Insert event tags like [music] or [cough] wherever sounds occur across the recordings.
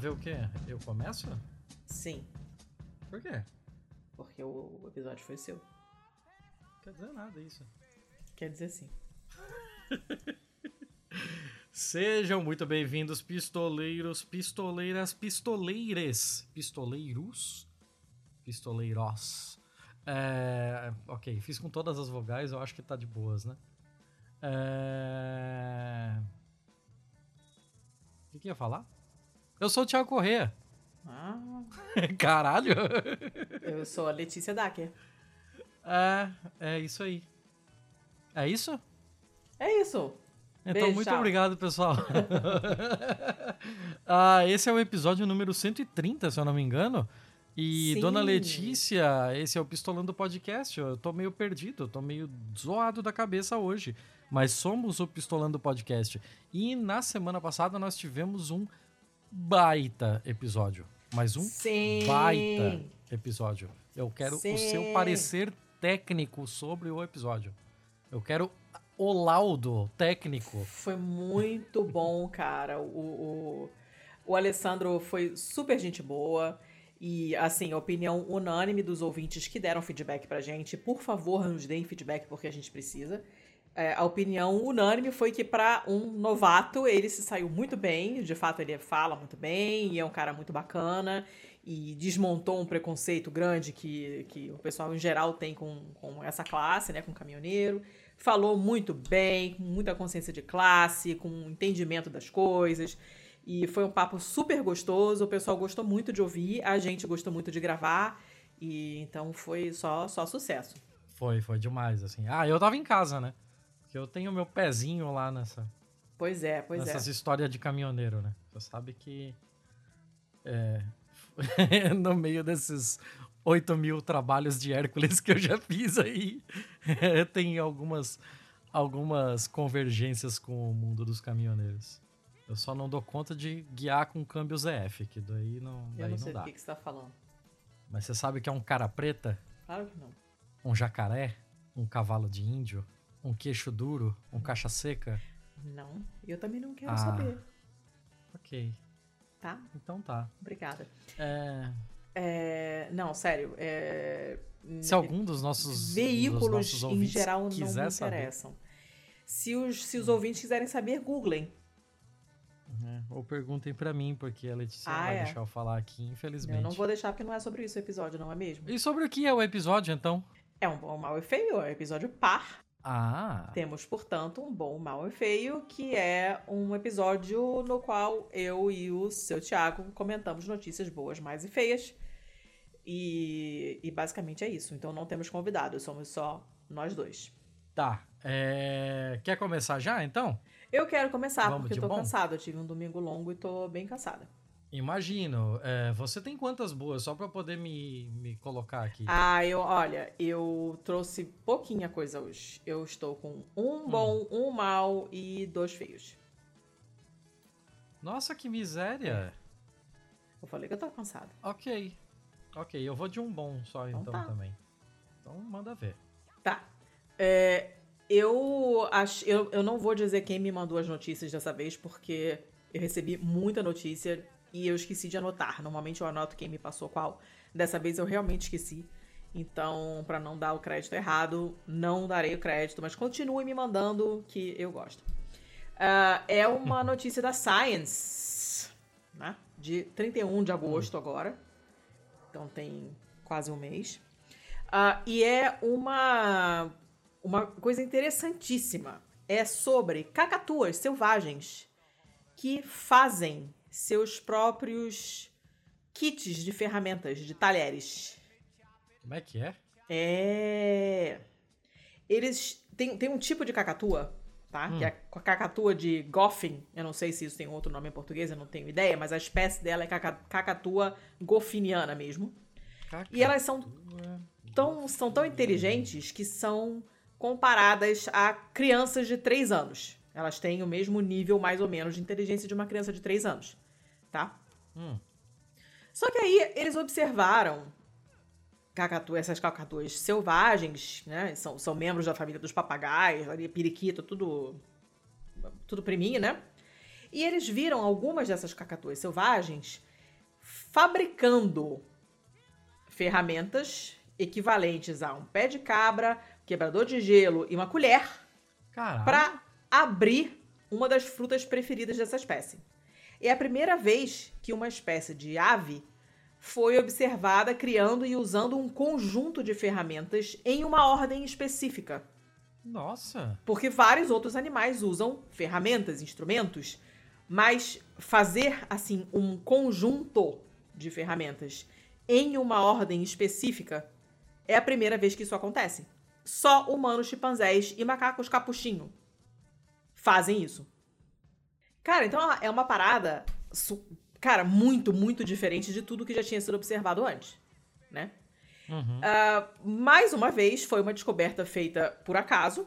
ver o quê? Eu começo? Sim, Por quê? porque o episódio foi seu. Não quer dizer nada isso. Quer dizer sim. [laughs] Sejam muito bem-vindos, pistoleiros, pistoleiras, pistoleires, pistoleiros, pistoleiros. É, ok, fiz com todas as vogais, eu acho que tá de boas, né? É... O que, que ia falar? Eu sou o Thiago Corrêa. Ah, [laughs] Caralho! eu sou a Letícia Dacker. É, é isso aí. É isso? É isso. Então, Beijo, muito tchau. obrigado, pessoal. [laughs] ah, esse é o episódio número 130, se eu não me engano. E, Sim. dona Letícia, esse é o Pistolando Podcast. Eu tô meio perdido, eu tô meio zoado da cabeça hoje. Mas somos o Pistolando Podcast. E na semana passada nós tivemos um baita episódio. Mas um Sim. baita episódio. Eu quero Sim. o seu parecer técnico sobre o episódio. Eu quero o laudo técnico. Foi muito bom, cara. O, o, o Alessandro foi super gente boa. E, assim, a opinião unânime dos ouvintes que deram feedback pra gente. Por favor, nos deem feedback porque a gente precisa. É, a opinião unânime foi que, pra um novato, ele se saiu muito bem. De fato, ele fala muito bem e é um cara muito bacana. E desmontou um preconceito grande que, que o pessoal em geral tem com, com essa classe, né? Com caminhoneiro falou muito bem, com muita consciência de classe, com entendimento das coisas. E foi um papo super gostoso, o pessoal gostou muito de ouvir, a gente gostou muito de gravar. E então foi só só sucesso. Foi, foi demais, assim. Ah, eu tava em casa, né? Porque eu tenho meu pezinho lá nessa, Pois é, pois nessas é. histórias de caminhoneiro, né? Você sabe que. É, [laughs] no meio desses 8 mil trabalhos de Hércules que eu já fiz aí, [laughs] tem algumas, algumas convergências com o mundo dos caminhoneiros. Eu só não dou conta de guiar com câmbio ZF, que daí não, Eu daí não não, sei dá. do que, que você tá falando. Mas você sabe que é um cara preta, Claro que não. um jacaré, um cavalo de índio, um queixo duro, um caixa seca? Não. Eu também não quero Ah. saber, Ok, tá? então tá. Obrigada. É, É, não, sério. É, se algum dos nossos, dos veículos nossos em geral não me quiser saber, interessam. Se os, se os ouvintes quiserem saber, googlem. né, ou perguntem pra mim, porque a Letícia não Ah, vai é. deixar eu falar aqui, infelizmente. Eu não vou deixar porque não é sobre isso o episódio, não é mesmo? E sobre o que é o episódio, então? É um bom, mal e feio, é um episódio par. Ah, Temos, portanto, um bom, mal e feio, que é um episódio no qual eu e o seu Thiago comentamos notícias boas, mais e feias. E, e basicamente é isso. Então não temos convidados, somos só nós dois. tá. É, Quer começar já, então? Eu quero começar, Vamos porque eu tô bom? cansada. Eu tive um domingo longo e tô bem cansada. Imagino. É, você tem quantas boas? Só pra eu poder me, me colocar aqui. Ah, eu, olha, eu trouxe pouquinha coisa hoje. Eu estou com um bom, um mal e dois feios. Nossa, que miséria. Eu falei que eu tô cansada. Ok. Ok, eu vou de um bom só Então então tá. também. Então manda ver. Tá. É, eu, ach, eu, eu não vou dizer quem me mandou as notícias dessa vez, porque eu recebi muita notícia e eu esqueci de anotar. Normalmente eu anoto quem me passou qual. Dessa vez eu realmente esqueci. Então, pra não dar o crédito errado, não darei o crédito, mas continue me mandando que eu gosto. Ah, é uma [laughs] notícia da Science, né? De 31 de agosto agora. Então tem quase um mês. Ah, e é uma, uma coisa interessantíssima. É sobre cacatuas selvagens que fazem seus próprios kits de ferramentas, de talheres. Como é que é? É. Eles. Tem, tem um tipo de cacatua, tá? Que é a cacatua de Goffin. Eu não sei se isso tem outro nome em português, eu não tenho ideia, mas a espécie dela é caca- cacatua goffiniana mesmo. E elas são Cacatua. tão, são tão inteligentes que são comparadas a crianças de 3 anos. Elas têm o mesmo nível, mais ou menos, de inteligência de uma criança de 3 anos, tá? Hum. Só que aí eles observaram cacatu, essas cacatuas selvagens, né? São, são membros da família dos papagaios, ali, periquito, tudo, tudo priminho, né? E eles viram algumas dessas cacatuas selvagens fabricando ferramentas equivalentes a um pé de cabra, quebrador de gelo e uma colher para abrir uma das frutas preferidas dessa espécie. É a primeira vez que uma espécie de ave foi observada criando e usando um conjunto de ferramentas em uma ordem específica. Nossa! Porque vários outros animais usam ferramentas, instrumentos, mas fazer assim um conjunto de ferramentas em uma ordem específica é a primeira vez que isso acontece. Só humanos, chimpanzés e macacos capuchinho fazem isso. Cara, então é uma parada, cara, muito, muito diferente de tudo que já tinha sido observado antes, né? Uhum. Uh, mais uma vez, foi uma descoberta feita por acaso.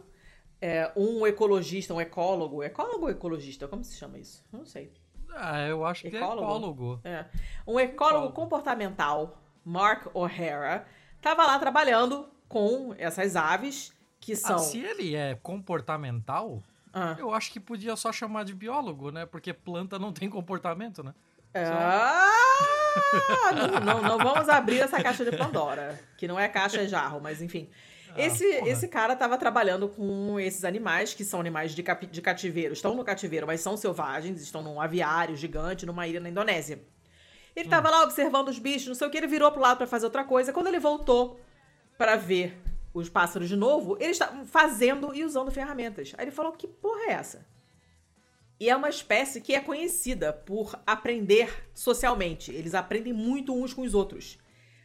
É, um ecologista, um ecólogo, ecólogo ou ecologista? Como se chama isso? Não sei. Ah, eu acho ecólogo. que é ecólogo. É. Um ecólogo, ecólogo comportamental, Mark O'Hara, estava lá trabalhando com essas aves que ah, são. Ah, se ele é comportamental, ah. eu acho que podia só chamar de biólogo, né? Porque planta não tem comportamento, né? Ah, não, não, não, vamos abrir essa caixa de Pandora, que não é caixa, é jarro, mas enfim. Ah, esse, esse cara estava trabalhando com esses animais, que são animais de, de cativeiro, estão no cativeiro, mas são selvagens, estão num aviário gigante numa ilha na Indonésia. Ele estava hum. lá observando os bichos, não sei o que, ele virou pro lado para fazer outra coisa. Quando ele voltou para ver os pássaros de novo, eles estavam fazendo e usando ferramentas. Aí ele falou: que porra é essa? E é uma espécie que é conhecida por aprender socialmente. Eles aprendem muito uns com os outros.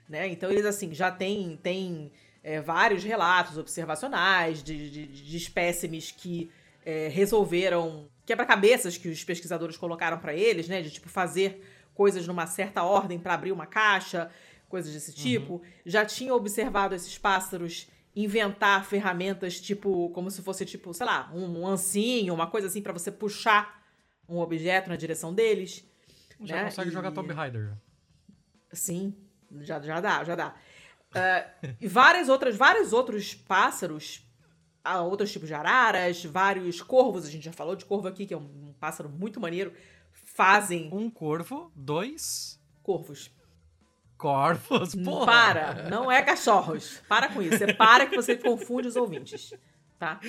Né? Então, eles, assim, já têm tem, é, vários relatos observacionais de, de, de espécimes que é, resolveram quebra-cabeças que os pesquisadores colocaram para eles, né? De, tipo, fazer coisas numa certa ordem para abrir uma caixa, coisas desse uhum. tipo. Uhum. Já tinha observado esses pássaros inventar ferramentas tipo, como se fosse tipo, sei lá, um, um ancinho, uma coisa assim para você puxar um objeto na direção deles. Já né? consegue e... jogar Tomb Raider. Sim, já, já dá, já dá. Uh, e várias outras, vários outros pássaros, uh, outros tipos de araras, vários corvos, a gente já falou de corvo aqui, que é um, um pássaro muito maneiro, fazem... Um corvo, dois... Corvos. Corvos, porra. Para, não é cachorros. Para com isso. Você para que você confunde os ouvintes. Tá?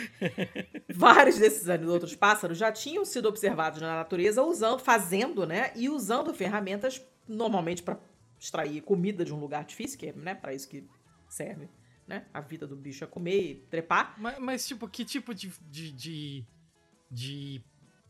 Vários desses outros pássaros já tinham sido observados na natureza usando, fazendo, né, e usando ferramentas normalmente para extrair comida de um lugar difícil, que é, né, para isso que serve, né? A vida do bicho é comer e trepar. Mas, mas tipo, que tipo de, de, de, de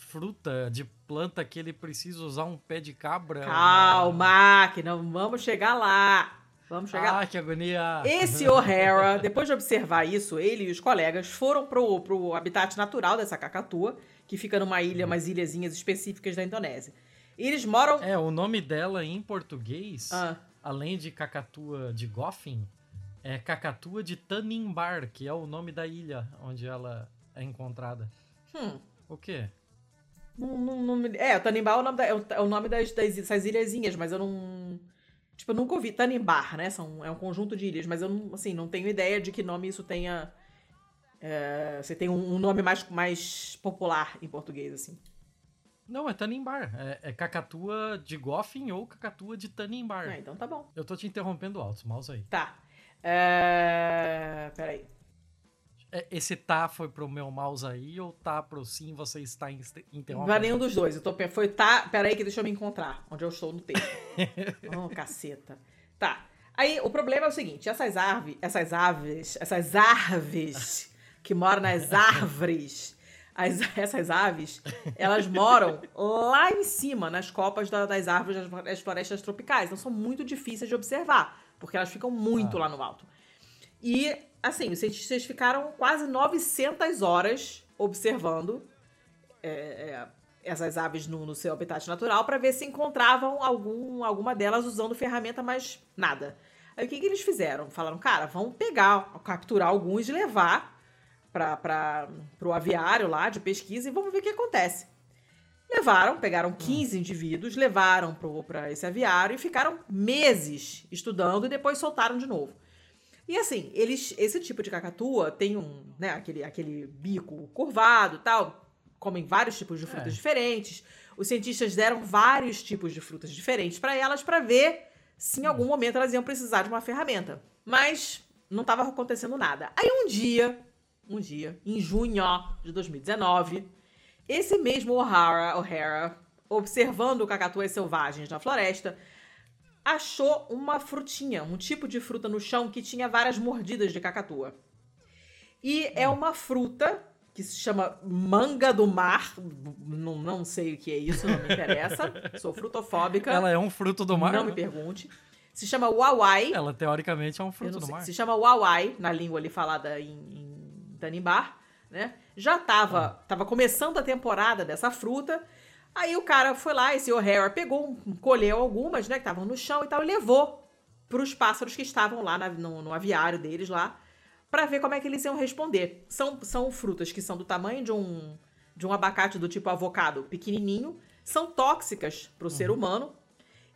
fruta, de planta que ele precisa usar um pé de cabra. Calma, que não vamos chegar lá. Vamos chegar. Ah, lá. que agonia! Esse O'Hara, [laughs] depois de observar isso, ele e os colegas foram pro, pro habitat natural dessa cacatua, que fica numa ilha, umas ilhazinhas específicas da Indonésia. E eles moram. É, o nome dela em português, ah. além de cacatua de Goffin, é cacatua de Tanimbar, que é o nome da ilha onde ela é encontrada. Hum. O quê? Não, não, não, é, o Tanimbar é o nome, da, é o, é o nome das, das, dessas ilhazinhas, mas eu não. Tipo, eu nunca ouvi. Tanimbar, né? São, é um conjunto de ilhas, mas eu não, assim, não tenho ideia de que nome isso tenha. É, você tem um, um, nome mais, mais popular em português, assim. Não, é Tanimbar. É, é cacatua de Goffin ou cacatua de Tanimbar. Ah, então tá bom. Eu tô te interrompendo alto, mouse aí. Tá. É... Peraí. É, esse tá foi pro meu mouse aí ou tá pro sim você está interrompendo? Vai nenhum dos dois. Eu tô, foi tá. Peraí, que deixa eu me encontrar. Onde eu estou no texto. oh, [laughs] caceta. Tá. Aí o problema é o seguinte: essas aves, essas aves, essas [laughs] árvores que moram nas árvores, as, essas aves, elas moram lá em cima, nas copas da, das árvores das florestas tropicais. Então são muito difíceis de observar, porque elas ficam muito ah. lá no alto. E assim, os cientistas ficaram quase 900 horas observando é, é, essas aves no, no, seu habitat natural para ver se encontravam algum, alguma delas usando ferramenta, mas nada. Aí o que, que eles fizeram? Falaram, cara, vamos pegar, capturar alguns e levar para o aviário lá de pesquisa e vamos ver o que acontece. Levaram, pegaram 15 hum. indivíduos, levaram para esse aviário e ficaram meses estudando e depois soltaram de novo. E assim, eles, esse tipo de cacatua tem um, né, aquele, aquele bico curvado e tal, comem vários tipos de frutas é. diferentes. os cientistas deram vários tipos de frutas diferentes para elas para ver se em algum momento elas iam precisar de uma ferramenta. Mas não estava acontecendo nada. Aí um dia, um dia, em junho de 2019, esse mesmo O'Hara, O'Hara, observando cacatuas selvagens na floresta, achou uma frutinha, um tipo de fruta no chão que tinha várias mordidas de cacatua. E é uma fruta que se chama manga do mar. Não, não sei o que é isso, não me interessa. [laughs] Sou frutofóbica. Ela é um fruto do mar? Não me pergunte. Se chama wawai. Ela, teoricamente, é um fruto do mar. Se chama wawai, na língua ali falada em, em Tanimbar, né? Já tava, ah. tava começando a temporada dessa fruta. Aí o cara foi lá, esse O'Hara pegou, colheu algumas, né, que estavam no chão e tal, e levou para os pássaros que estavam lá na, no, no aviário deles lá para ver como é que eles iam responder. São, são frutas que são do tamanho de um, de um abacate do tipo avocado pequenininho, são tóxicas para o uhum. ser humano.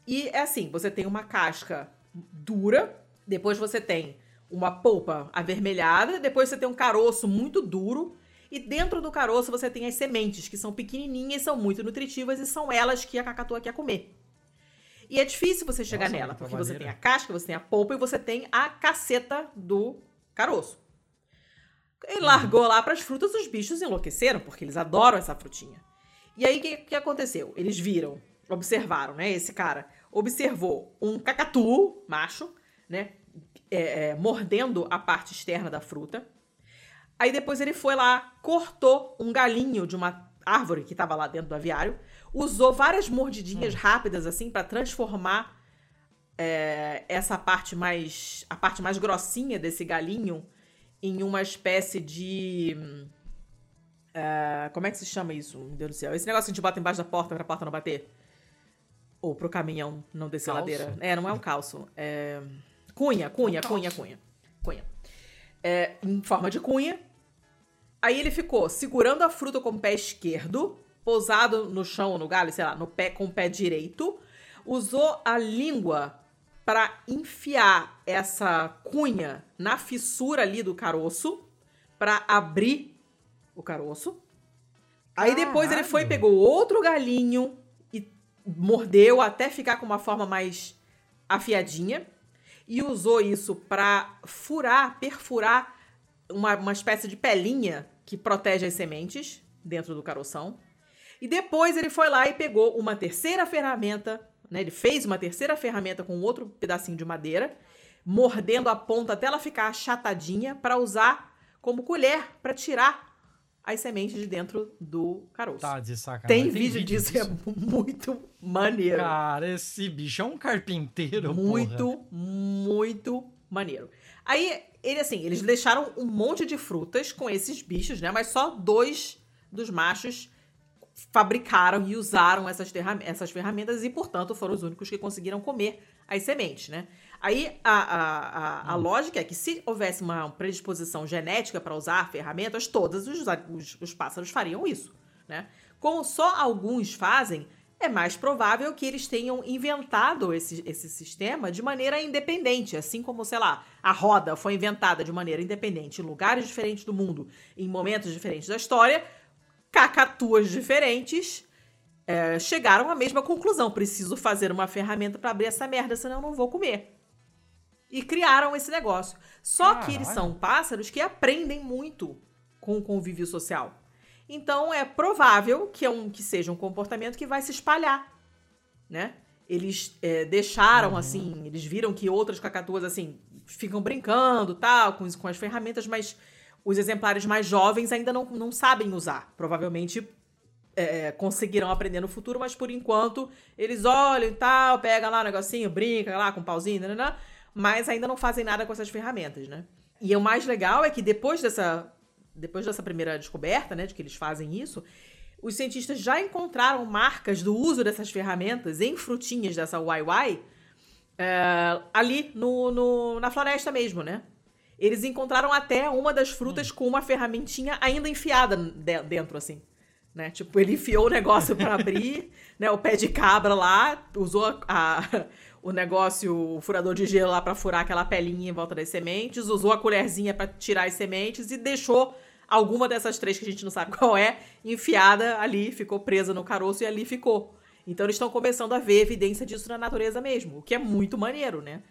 E é assim, você tem uma casca dura, depois você tem uma polpa avermelhada, depois você tem um caroço muito duro, e dentro do caroço você tem as sementes, que são pequenininhas, são muito nutritivas e são elas que a cacatua quer comer. E é difícil você chegar Nossa, nela, porque maneira. você tem a casca, você tem a polpa e você tem a caceta do caroço. Ele largou lá para as frutas, os bichos enlouqueceram, porque eles adoram essa frutinha. E aí, o que, que aconteceu? Eles viram, observaram, né? Esse cara observou um cacatu macho, né? É, é, mordendo a parte externa da fruta. Aí depois ele foi lá, cortou um galinho de uma árvore que estava lá dentro do aviário, usou várias mordidinhas hum. rápidas assim para transformar é, essa parte mais. a parte mais grossinha desse galinho em uma espécie de. Uh, como é que se chama isso? Meu Deus do céu. Esse negócio que a gente bota embaixo da porta pra porta não bater? Ou pro caminhão não descer calço? ladeira? É, não é um calço. É... Cunha, é cunha, cunha. Cunha. É, em forma de cunha. Aí ele ficou segurando a fruta com o pé esquerdo, pousado no chão, no galho, sei lá, no pé com o pé direito. Usou a língua para enfiar essa cunha na fissura ali do caroço para abrir o caroço. Aí depois ele foi pegou outro galinho e mordeu até ficar com uma forma mais afiadinha e usou isso para furar, perfurar uma, uma espécie de pelinha que protege as sementes dentro do caroção. E depois ele foi lá e pegou uma terceira ferramenta né? Ele fez uma terceira ferramenta com outro pedacinho de madeira, mordendo a ponta até ela ficar achatadinha para usar como colher para tirar as sementes de dentro do caroço. Tá de sacanagem. Tem, Tem vídeo, vídeo disso, disso, é muito maneiro. Cara, esse bicho é um carpinteiro, Muito, porra. muito maneiro. Aí, ele assim, eles deixaram um monte de frutas com esses bichos, né? Mas só dois dos machos fabricaram e usaram essas, essas ferramentas e, portanto, foram os únicos que conseguiram comer as sementes, né? Aí a, a, a, a hum. lógica é que se houvesse uma predisposição genética para usar ferramentas, todos os, os, os, pássaros fariam isso, né? Como só alguns fazem, é mais provável que eles tenham inventado esse, esse sistema de maneira independente, assim como, sei lá, a roda foi inventada de maneira independente em lugares diferentes do mundo, em momentos diferentes da história, cacatuas diferentes é, chegaram à mesma conclusão. Preciso fazer uma ferramenta para abrir essa merda, senão eu não vou comer. E criaram esse negócio. Só Caralho. que eles são pássaros que aprendem muito com o convívio social. Então é provável que, é um, que seja um comportamento que vai se espalhar, né? Eles é, deixaram uhum. assim, eles viram que outras cacatuas assim ficam brincando, tal, com, com as ferramentas, mas os exemplares mais jovens ainda não, não sabem usar. Provavelmente é, conseguirão aprender no futuro, mas por enquanto eles olham e tal, pegam lá o um negocinho, brinca lá com um pauzinho, né, mas ainda não fazem nada com essas ferramentas, né? E o mais legal é que depois dessa, depois dessa primeira descoberta, né, de que eles fazem isso, os cientistas já encontraram marcas do uso dessas ferramentas em frutinhas dessa YY é, ali no, no, na floresta mesmo, né? Eles encontraram até uma das frutas hum. com uma ferramentinha ainda enfiada de dentro, assim. Né? Tipo, ele enfiou o negócio para abrir, [laughs] né? O pé de cabra lá, usou a, a, o negócio, o furador de gelo lá para furar aquela pelinha em volta das sementes, usou a colherzinha para tirar as sementes e deixou alguma dessas três que a gente não sabe [laughs] qual é, enfiada ali, ficou presa no caroço e ali ficou. Então eles estão começando a ver evidência disso na natureza mesmo, o que é muito maneiro, né?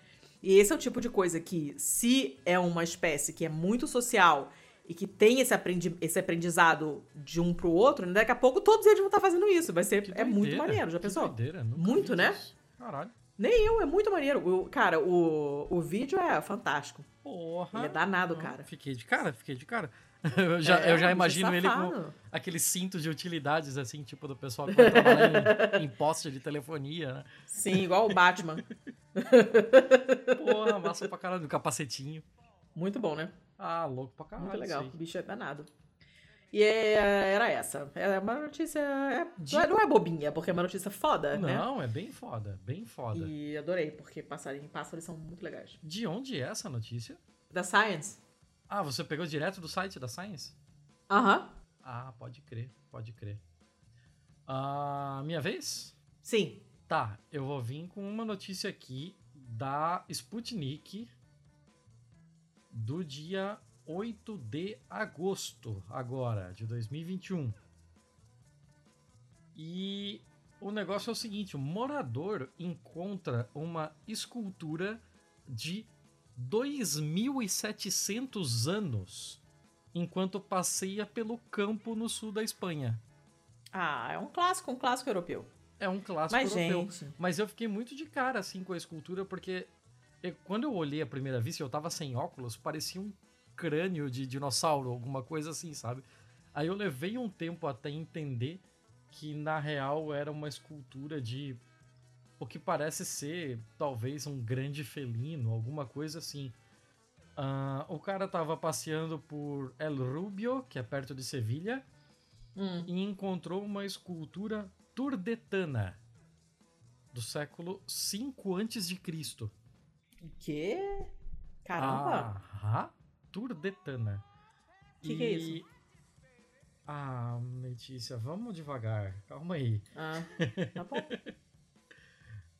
E esse é o tipo de coisa que, se é uma espécie que é muito social e que tem esse, aprendi esse aprendizado de um pro outro, né? daqui a pouco todos eles vão estar fazendo isso. Vai ser é muito maneiro, já pensou? Doideira, muito, né? Caralho. Nem eu, é muito maneiro. O, cara, o, o vídeo é fantástico. Porra. Ele é danado, cara. Fiquei de cara, fiquei de cara. [laughs] Eu já, é, eu já imagino ele com aqueles cintos de utilidades, assim, tipo do pessoal que vai trabalhar em, [laughs] em poste de telefonia, né? Sim, igual o Batman. [laughs] Porra, massa pra caralho, do capacetinho. Muito bom, né? Ah, louco pra caralho. Muito legal, o bicho é danado. E é, era essa. É uma notícia. É, de... não, é, bobinha, porque é uma notícia foda, não, né? Não, é bem foda, bem foda. E adorei, porque passarinhos pássaros são muito legais. De onde é essa notícia? Da Science. Ah, você pegou direto do site da Science? Aham. Uhum. Ah, pode crer, pode crer. Ah, minha vez? Sim. Tá, eu vou vir com uma notícia aqui da Sputnik do dia 8 de agosto, agora, de 2021. E o negócio é o seguinte: o morador encontra uma escultura de 2.700 anos enquanto passeia pelo campo no sul da Espanha. Ah, é um clássico, um clássico europeu. É um clássico Mas, europeu. Gente... Mas eu fiquei muito de cara assim com a escultura porque eu, quando eu olhei a primeira vista, eu tava sem óculos, parecia um crânio de dinossauro, alguma coisa assim, sabe? Aí eu levei um tempo até entender que na real era uma escultura de o que parece ser talvez um grande felino, alguma coisa assim. Uh, o cara tava passeando por El Rubio, que é perto de Sevilha, hum. e encontrou uma escultura turdetana do século 5 antes de Cristo. O quê? Caramba! Ah, turdetana. O que, que, é isso? Ah, Letícia, vamos devagar. Calma aí. Ah, [laughs] tá bom.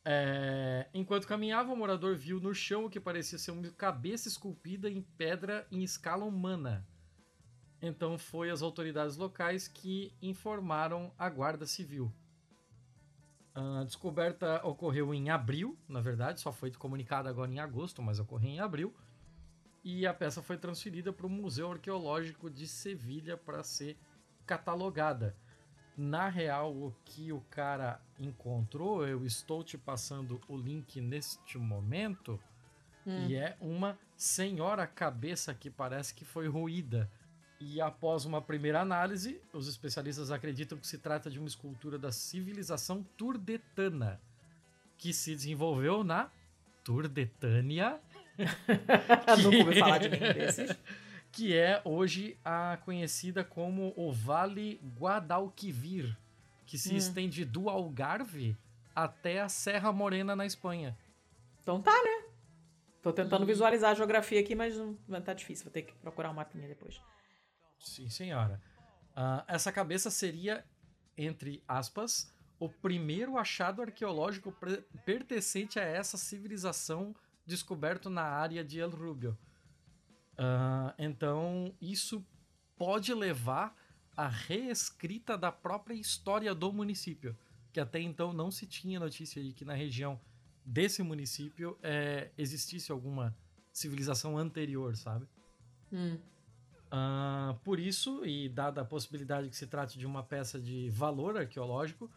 É, enquanto caminhava, o morador viu no chão o que parecia ser uma cabeça esculpida em pedra em escala humana. Então foi as autoridades locais que informaram a Guarda Civil. A descoberta ocorreu em abril, na verdade, só foi comunicada agora em agosto, mas ocorreu em abril. E a peça foi transferida para o Museu Arqueológico de Sevilha para ser catalogada. Na real, o que o cara encontrou, eu estou te passando o link neste momento, hum. e é uma senhora cabeça que parece que foi ruída. E após uma primeira análise, os especialistas acreditam que se trata de uma escultura da civilização turdetana, que se desenvolveu na Turdetânia. [laughs] que... Nunca ouvi falar de nenhum desses que é hoje a conhecida como o Vale Guadalquivir, que se hum. estende do Algarve até a Serra Morena na Espanha. Então tá, né? Tô tentando e... visualizar a geografia aqui, mas não tá difícil. Vou ter que procurar um mapinha depois. Sim, senhora. Uh, essa cabeça seria, entre aspas, o primeiro achado arqueológico pertencente a essa civilização descoberto na área de El Rubio. Uh, então, isso pode levar à reescrita da própria história do município, que até então não se tinha notícia de que na região desse município é, existisse alguma civilização anterior, sabe? Hum. Uh, por isso, e dada a possibilidade que se trate de uma peça de valor arqueológico,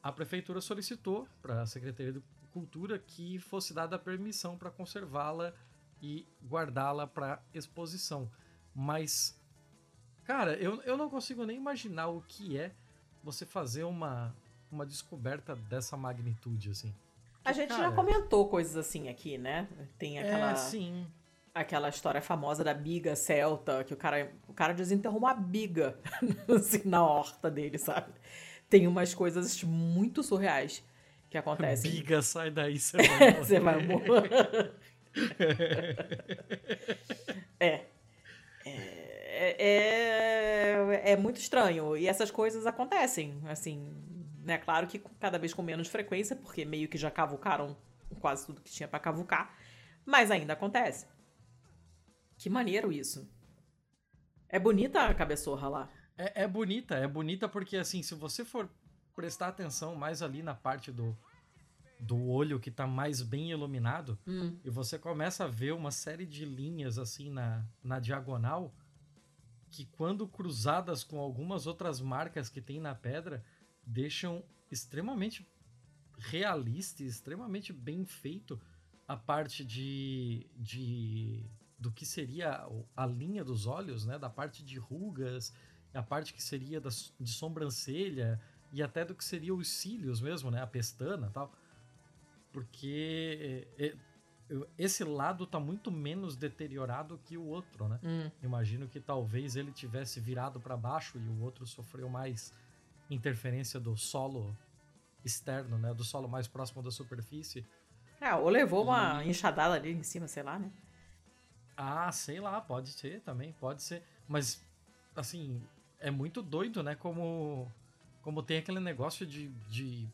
a prefeitura solicitou para a Secretaria de Cultura que fosse dada a permissão para conservá-la e guardá-la para exposição. Mas, cara, eu, eu não consigo nem imaginar o que é você fazer uma, uma descoberta dessa magnitude, assim. A gente cara, já comentou coisas assim aqui, né? Tem é, aquela. É, sim. Aquela história famosa da biga celta, que o cara, o cara desenterrou uma biga [laughs] assim, na horta dele, sabe? Tem umas coisas muito surreais que acontecem. Biga, sai daí, você [laughs] vai morrer. você vai morrer. É. é. É, é. muito estranho. E essas coisas acontecem, assim. Né? Claro que cada vez com menos frequência, porque meio que já cavucaram quase tudo que tinha para cavucar. Mas ainda acontece. Que maneiro isso. É bonita a cabeçorra lá. É, é bonita, é bonita porque, assim, se você for prestar atenção mais ali na parte do, do olho que tá mais bem iluminado, Hum. e você começa a ver uma série de linhas, assim, na, na diagonal, que quando cruzadas com algumas outras marcas que tem na pedra, deixam extremamente realista e extremamente bem feito a parte de, de do que seria a linha dos olhos, né? Da parte de rugas, a parte que seria da, de sobrancelha e até do que seria os cílios mesmo, né? A pestana e tal. Porque é, eu- esse lado tá muito menos deteriorado que o outro, né? Hum. Imagino que talvez ele tivesse virado para baixo e o outro sofreu mais interferência do solo externo, né? Do solo mais próximo da superfície. É, ou levou uma enxadada ali em cima, sei lá, né? Ah, sei lá, pode ser também, pode ser. Mas, assim, é muito doido, né? Como, como tem aquele negócio de. de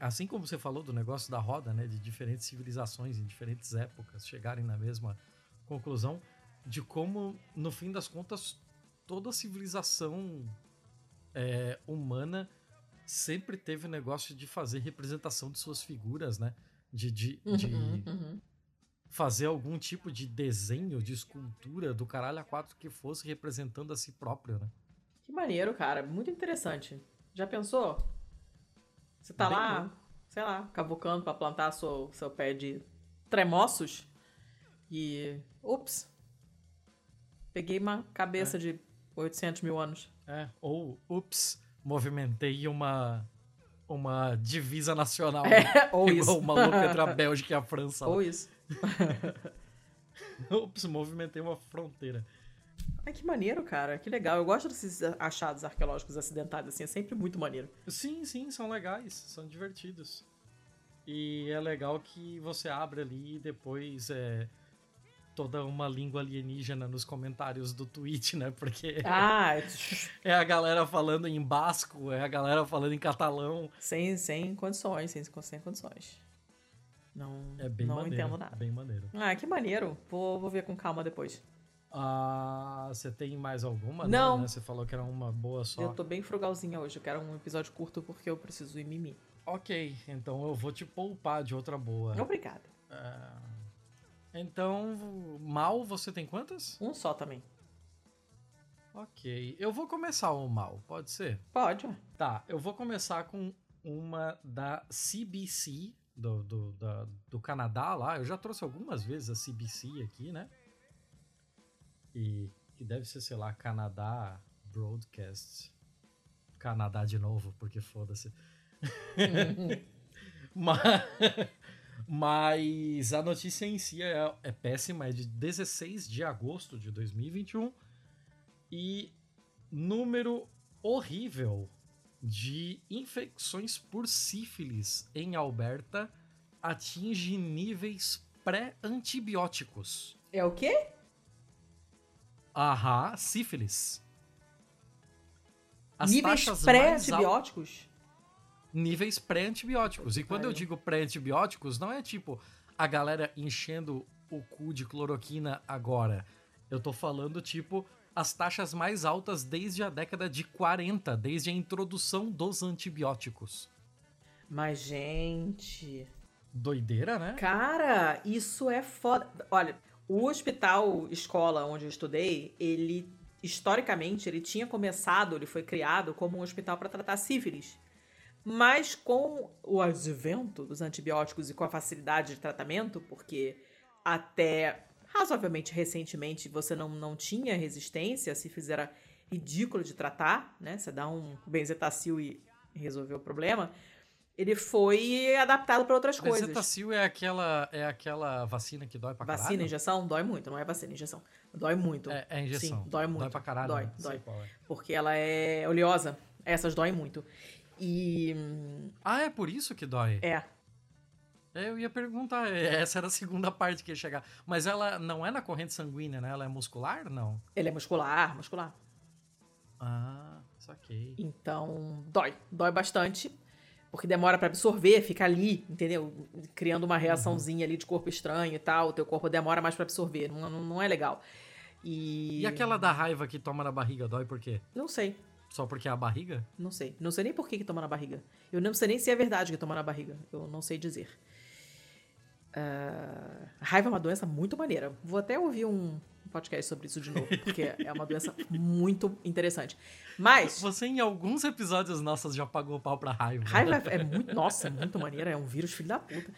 assim como você falou do negócio da roda, né? De diferentes civilizações em diferentes épocas chegarem na mesma conclusão, de como, no fim das contas, toda civilização é, humana sempre teve o negócio de fazer representação de suas figuras, né? De, de, de, Uhum, uhum. fazer algum tipo de desenho, de escultura do caralho a quatro que fosse representando a si próprio, né? Que maneiro, cara. Muito interessante. Já pensou? Você tá Bem lá, bom. sei lá, cavucando pra plantar seu, seu pé de tremoços e. Ups! Peguei uma cabeça de 800 mil anos. É, ou, ups, movimentei uma uma divisa nacional. É, [laughs] ou igual isso. o maluco entre a Bélgica e a França. lá. Ou isso. [laughs] Ups, movimentei uma fronteira. Ai, que maneiro, cara. Que legal. Eu gosto desses achados arqueológicos acidentados, assim. É sempre muito maneiro. Sim, sim, são legais, são divertidos. E é legal que você abre ali e depois é toda uma língua alienígena nos comentários do tweet, né? Porque Ah, [laughs] é a galera falando em basco, é a galera falando em catalão. sem, sem condições, sem, sem condições. Não, É bem não maneiro. entendo nada. Bem maneiro. Ah, que maneiro. Vou, vou ver com calma depois. Ah, você tem mais alguma? Não. né? Você falou que era uma boa só. Eu tô bem frugalzinha hoje. Eu quero um episódio curto porque eu preciso ir mimir. Ok, então eu vou te poupar de outra boa. Obrigada. Ah, então, mal, você tem quantas? Um só também. Ok, eu vou começar o mal, pode ser? Pode. Tá, eu vou começar com uma da CBC, do, do, da- do Canadá lá. Eu já trouxe algumas vezes a CBC aqui, né? E que deve ser, sei lá, Canadá Broadcast. Canadá de novo, porque foda-se. [laughs] Mas, mas a notícia em si é, é péssima, é de 16 de agosto de 2021 e número horrível de infecções por sífilis em Alberta atinge níveis pré-antibióticos. É o quê? Ahá, sífilis. As Níveis pré-antibióticos? níveis pré-antibióticos. E quando eu digo pré-antibióticos, não é tipo a galera enchendo o cu de cloroquina agora. Eu tô falando, tipo, as taxas mais altas desde a década de 40, desde a introdução dos antibióticos. Mas, gente. Doideira, né? Cara, isso é foda. Olha, o hospital escola onde eu estudei, ele historicamente ele tinha começado, ele foi criado como um hospital para tratar sífilis. Mas com o advento dos antibióticos e com a facilidade de tratamento, porque até razoavelmente recentemente você não, não tinha resistência, a sífilis era ridículo de tratar, né? Você dá um benzetacil e resolveu o problema. Ele foi adaptado para outras coisas. Bezetacil é aquela, é aquela vacina que dói pra Vacina, caralho? injeção, dói muito. Não é vacina, injeção. Dói muito. É, é injeção. Sim, dói muito. Dói pra caralho. Dói, né? Dói. é. Porque ela é oleosa. Essas doem muito. E. hum, Ah, é por isso que dói? É. É, Eu ia perguntar, é, essa era a segunda parte que ia chegar. Mas ela não é na corrente sanguínea, né? Ela é muscular? Não. Ele é muscular, muscular. Ah, saquei. Então, dói. Dói bastante. Porque demora pra absorver, fica ali, entendeu? Criando uma reaçãozinha ali de corpo estranho e tal. O teu corpo demora mais pra absorver. Não, não, não é legal. E... E aquela da raiva que toma na barriga dói por quê? Não sei. Só porque é a barriga? Não sei. Não sei nem por que, que toma na barriga. Eu não sei nem se é verdade que toma na barriga. Eu não sei dizer. Uh, raiva é uma doença muito maneira. Vou até ouvir um podcast sobre isso de novo, porque é uma doença muito interessante. Mas. Você, em alguns episódios nossos, já pagou pau pra raiva. Raiva é muito. Nossa, muito maneira. É um vírus filho da puta.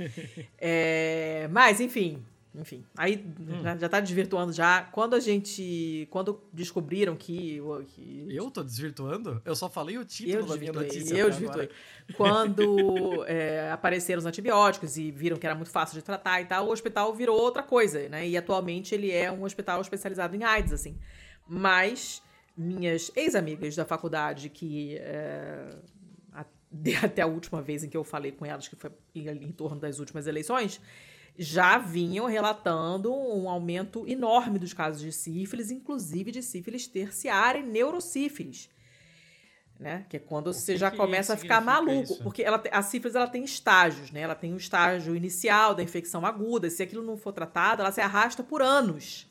É, mas, enfim. Enfim, aí hum. já, já tá desvirtuando já. Quando a gente. Quando descobriram que. que... Eu tô desvirtuando? Eu só falei o título da minha notícia. Eu desvirtuei. [laughs] Quando é, apareceram os antibióticos e viram que era muito fácil de tratar e tal, o hospital virou outra coisa, né? E atualmente ele é um hospital especializado em AIDS, assim. Mas minhas ex-amigas da faculdade que. É, [laughs] até a última vez em que eu falei com elas, que foi em torno das últimas eleições, já vinham relatando um aumento enorme dos casos de sífilis, inclusive de sífilis terciária e neurosífilis. Né? Que é quando você já começa a ficar maluco. Isso? Porque ela, a sífilis ela tem estágios, né? Ela tem um estágio inicial da infecção aguda. Se aquilo não for tratado, ela se arrasta por anos.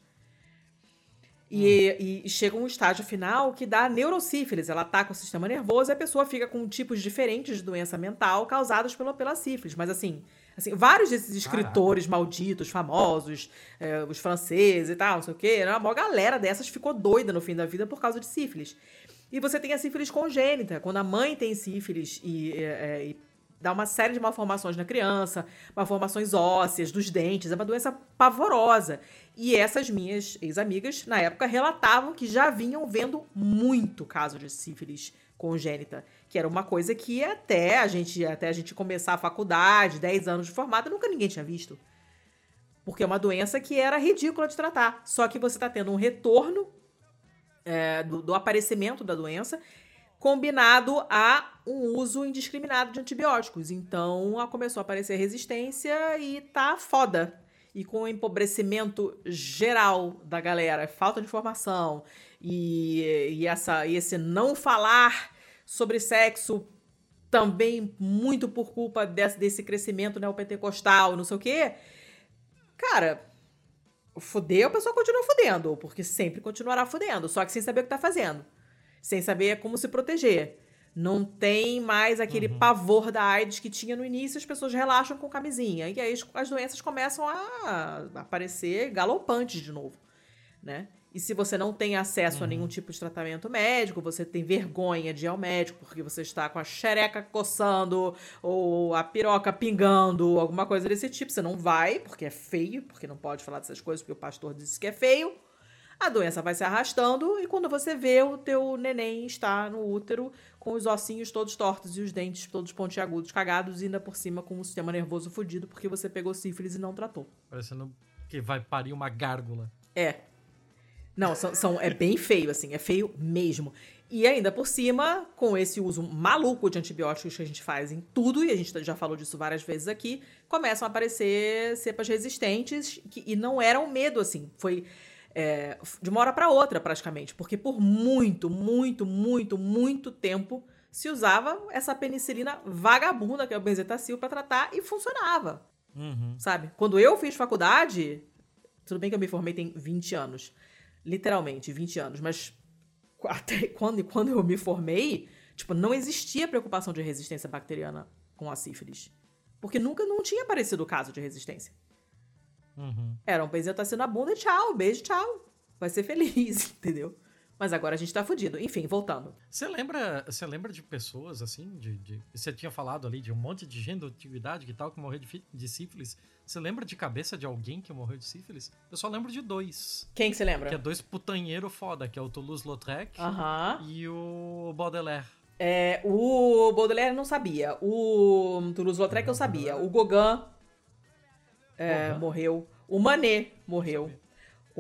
E, hum. e, chega um estágio final que dá neurosífilis. Ela ataca o sistema nervoso e a pessoa fica com tipos diferentes de doença mental causados pela, pela sífilis. Mas assim, Assim, vários desses escritores Caraca. malditos, famosos, é, os franceses e tal, não sei o quê, né? uma galera dessas ficou doida no fim da vida por causa de sífilis. E você tem a sífilis congênita, quando a mãe tem sífilis e, é, e dá uma série de malformações na criança, malformações ósseas, dos dentes, é uma doença pavorosa. E essas minhas ex-amigas, na época, relatavam que já vinham vendo muito caso de sífilis congênita que era uma coisa que até a gente até a gente começar a faculdade, 10 anos de formada, nunca ninguém tinha visto. Porque é uma doença que era ridícula de tratar. Só que você está tendo um retorno é, do, do aparecimento da doença combinado a um uso indiscriminado de antibióticos. Então, começou a aparecer resistência e tá foda. E com o empobrecimento geral da galera, falta de informação e, e, essa, e esse não falar sobre sexo também muito por culpa desse, desse crescimento neopentecostal, não sei o quê. Cara, fuder, a pessoa continua fudendo, porque sempre continuará fudendo, só que sem saber o que tá fazendo. Sem saber como se proteger. Não tem mais aquele uhum. pavor da AIDS que tinha no início, as pessoas relaxam com camisinha. E aí as doenças começam a aparecer galopantes de novo, né? E se você não tem acesso uhum. a nenhum tipo de tratamento médico, você tem vergonha de ir ao médico porque você está com a xereca coçando ou a piroca pingando, alguma coisa desse tipo, você não vai porque é feio, porque não pode falar dessas coisas porque o pastor disse que é feio. A doença vai se arrastando e quando você vê, o teu neném está no útero com os ossinhos todos tortos e os dentes todos pontiagudos, cagados e ainda por cima com o sistema nervoso fudido porque você pegou sífilis e não tratou. Parecendo que vai parir uma gárgula. É, não, são, são, é bem feio, assim, é feio mesmo. E ainda por cima, com esse uso maluco de antibióticos que a gente faz em tudo, e a gente já falou disso várias vezes aqui, começam a aparecer cepas resistentes, que, e não era um medo, assim, foi é, de uma hora para outra, praticamente, porque por muito, muito, muito, muito tempo se usava essa penicilina vagabunda, que é o benzetacil, para tratar, e funcionava. Uhum. Sabe? Quando eu fiz faculdade, tudo bem que eu me formei tem 20 anos, literalmente 20 anos, mas [laughs] até quando, quando eu me formei, tipo, não existia preocupação de resistência bacteriana com a sífilis. Porque nunca não tinha aparecido caso de resistência. Uhum. Era um benzetacil na bunda e tchau, beijo, tchau. Vai ser feliz, [laughs] entendeu? Mas agora a gente tá fudido. Enfim, voltando. Você lembra, você lembra de pessoas, assim, de, de, Você tinha falado ali de um monte de gente da antiguidade que tal, que morreu de, de sífilis. Você lembra de cabeça de alguém que morreu de sífilis? Eu só lembro de dois. Quem que você lembra? Que é dois putanheiro foda, que é o Toulouse-Lautrec e o Baudelaire. É, o Baudelaire não sabia. O Toulouse-Lautrec eu sabia. O Gauguin é, morreu. O Manet morreu.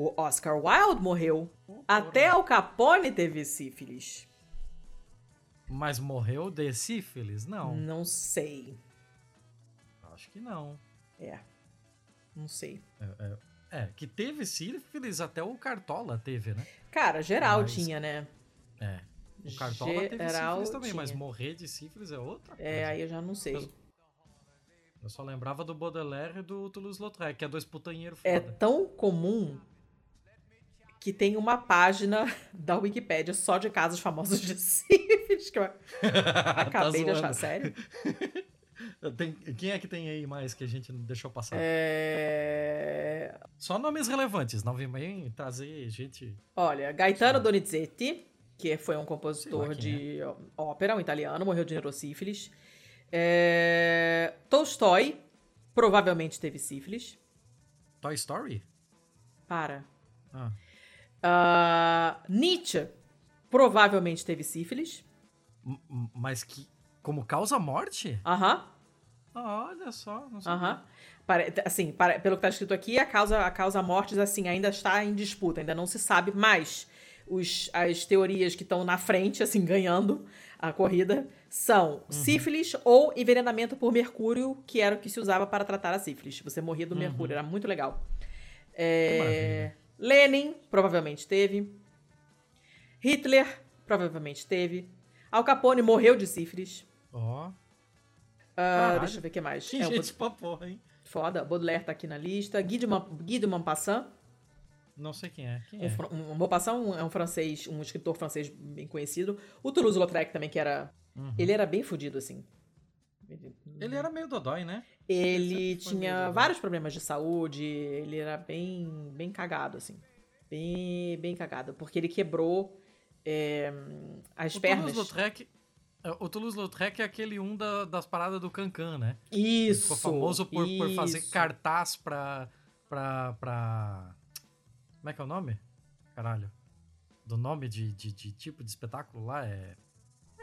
O Oscar Wilde morreu. Oh, Até Al Capone teve sífilis. Mas morreu de sífilis? Não. Não sei. Acho que não. É. Não sei. É, é, é que teve sífilis, até o Cartola teve, né? Cara, geral mas, tinha, né? É. O Cartola geral teve sífilis também, tinha. mas morrer de sífilis é outra é, coisa. É, aí eu já não sei. Eu, eu só lembrava do Baudelaire e do Toulouse-Lautrec, que é dois putanheiros é foda. É tão comum que tem uma página [laughs] da Wikipédia só de casos famosos de sífilis, que eu [laughs] acabei de achar sério. [laughs] Tem, quem é que tem aí mais que a gente não deixou passar? É... Só nomes relevantes, não vem trazer gente. Olha, Gaetano Donizetti, que foi um compositor de ópera, um italiano, morreu de neurosífilis. É... Tolstói, provavelmente teve sífilis. Toy Story? Para. Ah. Ah, Nietzsche, provavelmente teve sífilis. M- Mas que. Como causa morte? Aham. Ah, olha só. Não sabia. Aham. Pare- Assim, pare- pelo que está escrito aqui, a causa, a causa mortes assim, ainda está em disputa, ainda não se sabe mais. Os, as teorias que estão na frente, assim, ganhando a corrida, são sífilis ou envenenamento por mercúrio, que era o que se usava para tratar a sífilis. Você morria do mercúrio, era muito legal. É, Lenin, provavelmente teve. Hitler, provavelmente teve. Al Capone morreu de sífilis. Ó. Ah, Caralho. deixa eu ver o que mais. Que É, o gente pra porra, hein? Foda, Baudelaire tá aqui na lista. Guy de, Man, Guy de Maupassant. Não sei quem é. Quem Um, é? fran- um, Maupassant um- é um francês, um escritor francês bem conhecido. O Toulouse-Lautrec também, que era... Uhum. Ele era bem fodido, assim. Ele, Ele era meio dodói, né? ele tinha vários problemas de saúde. Ele era bem, bem cagado, assim. Bem, bem cagado. Porque ele quebrou é, as O pernas. Toulouse-Lautrec... é, O Toulouse-Lautrec é aquele um da- das paradas do Cancan, né? Isso. Ficou famoso por, por fazer isso. cartaz pra, pra, pra... Como é que é o nome? Caralho. Do nome de, de, de tipo de espetáculo lá é...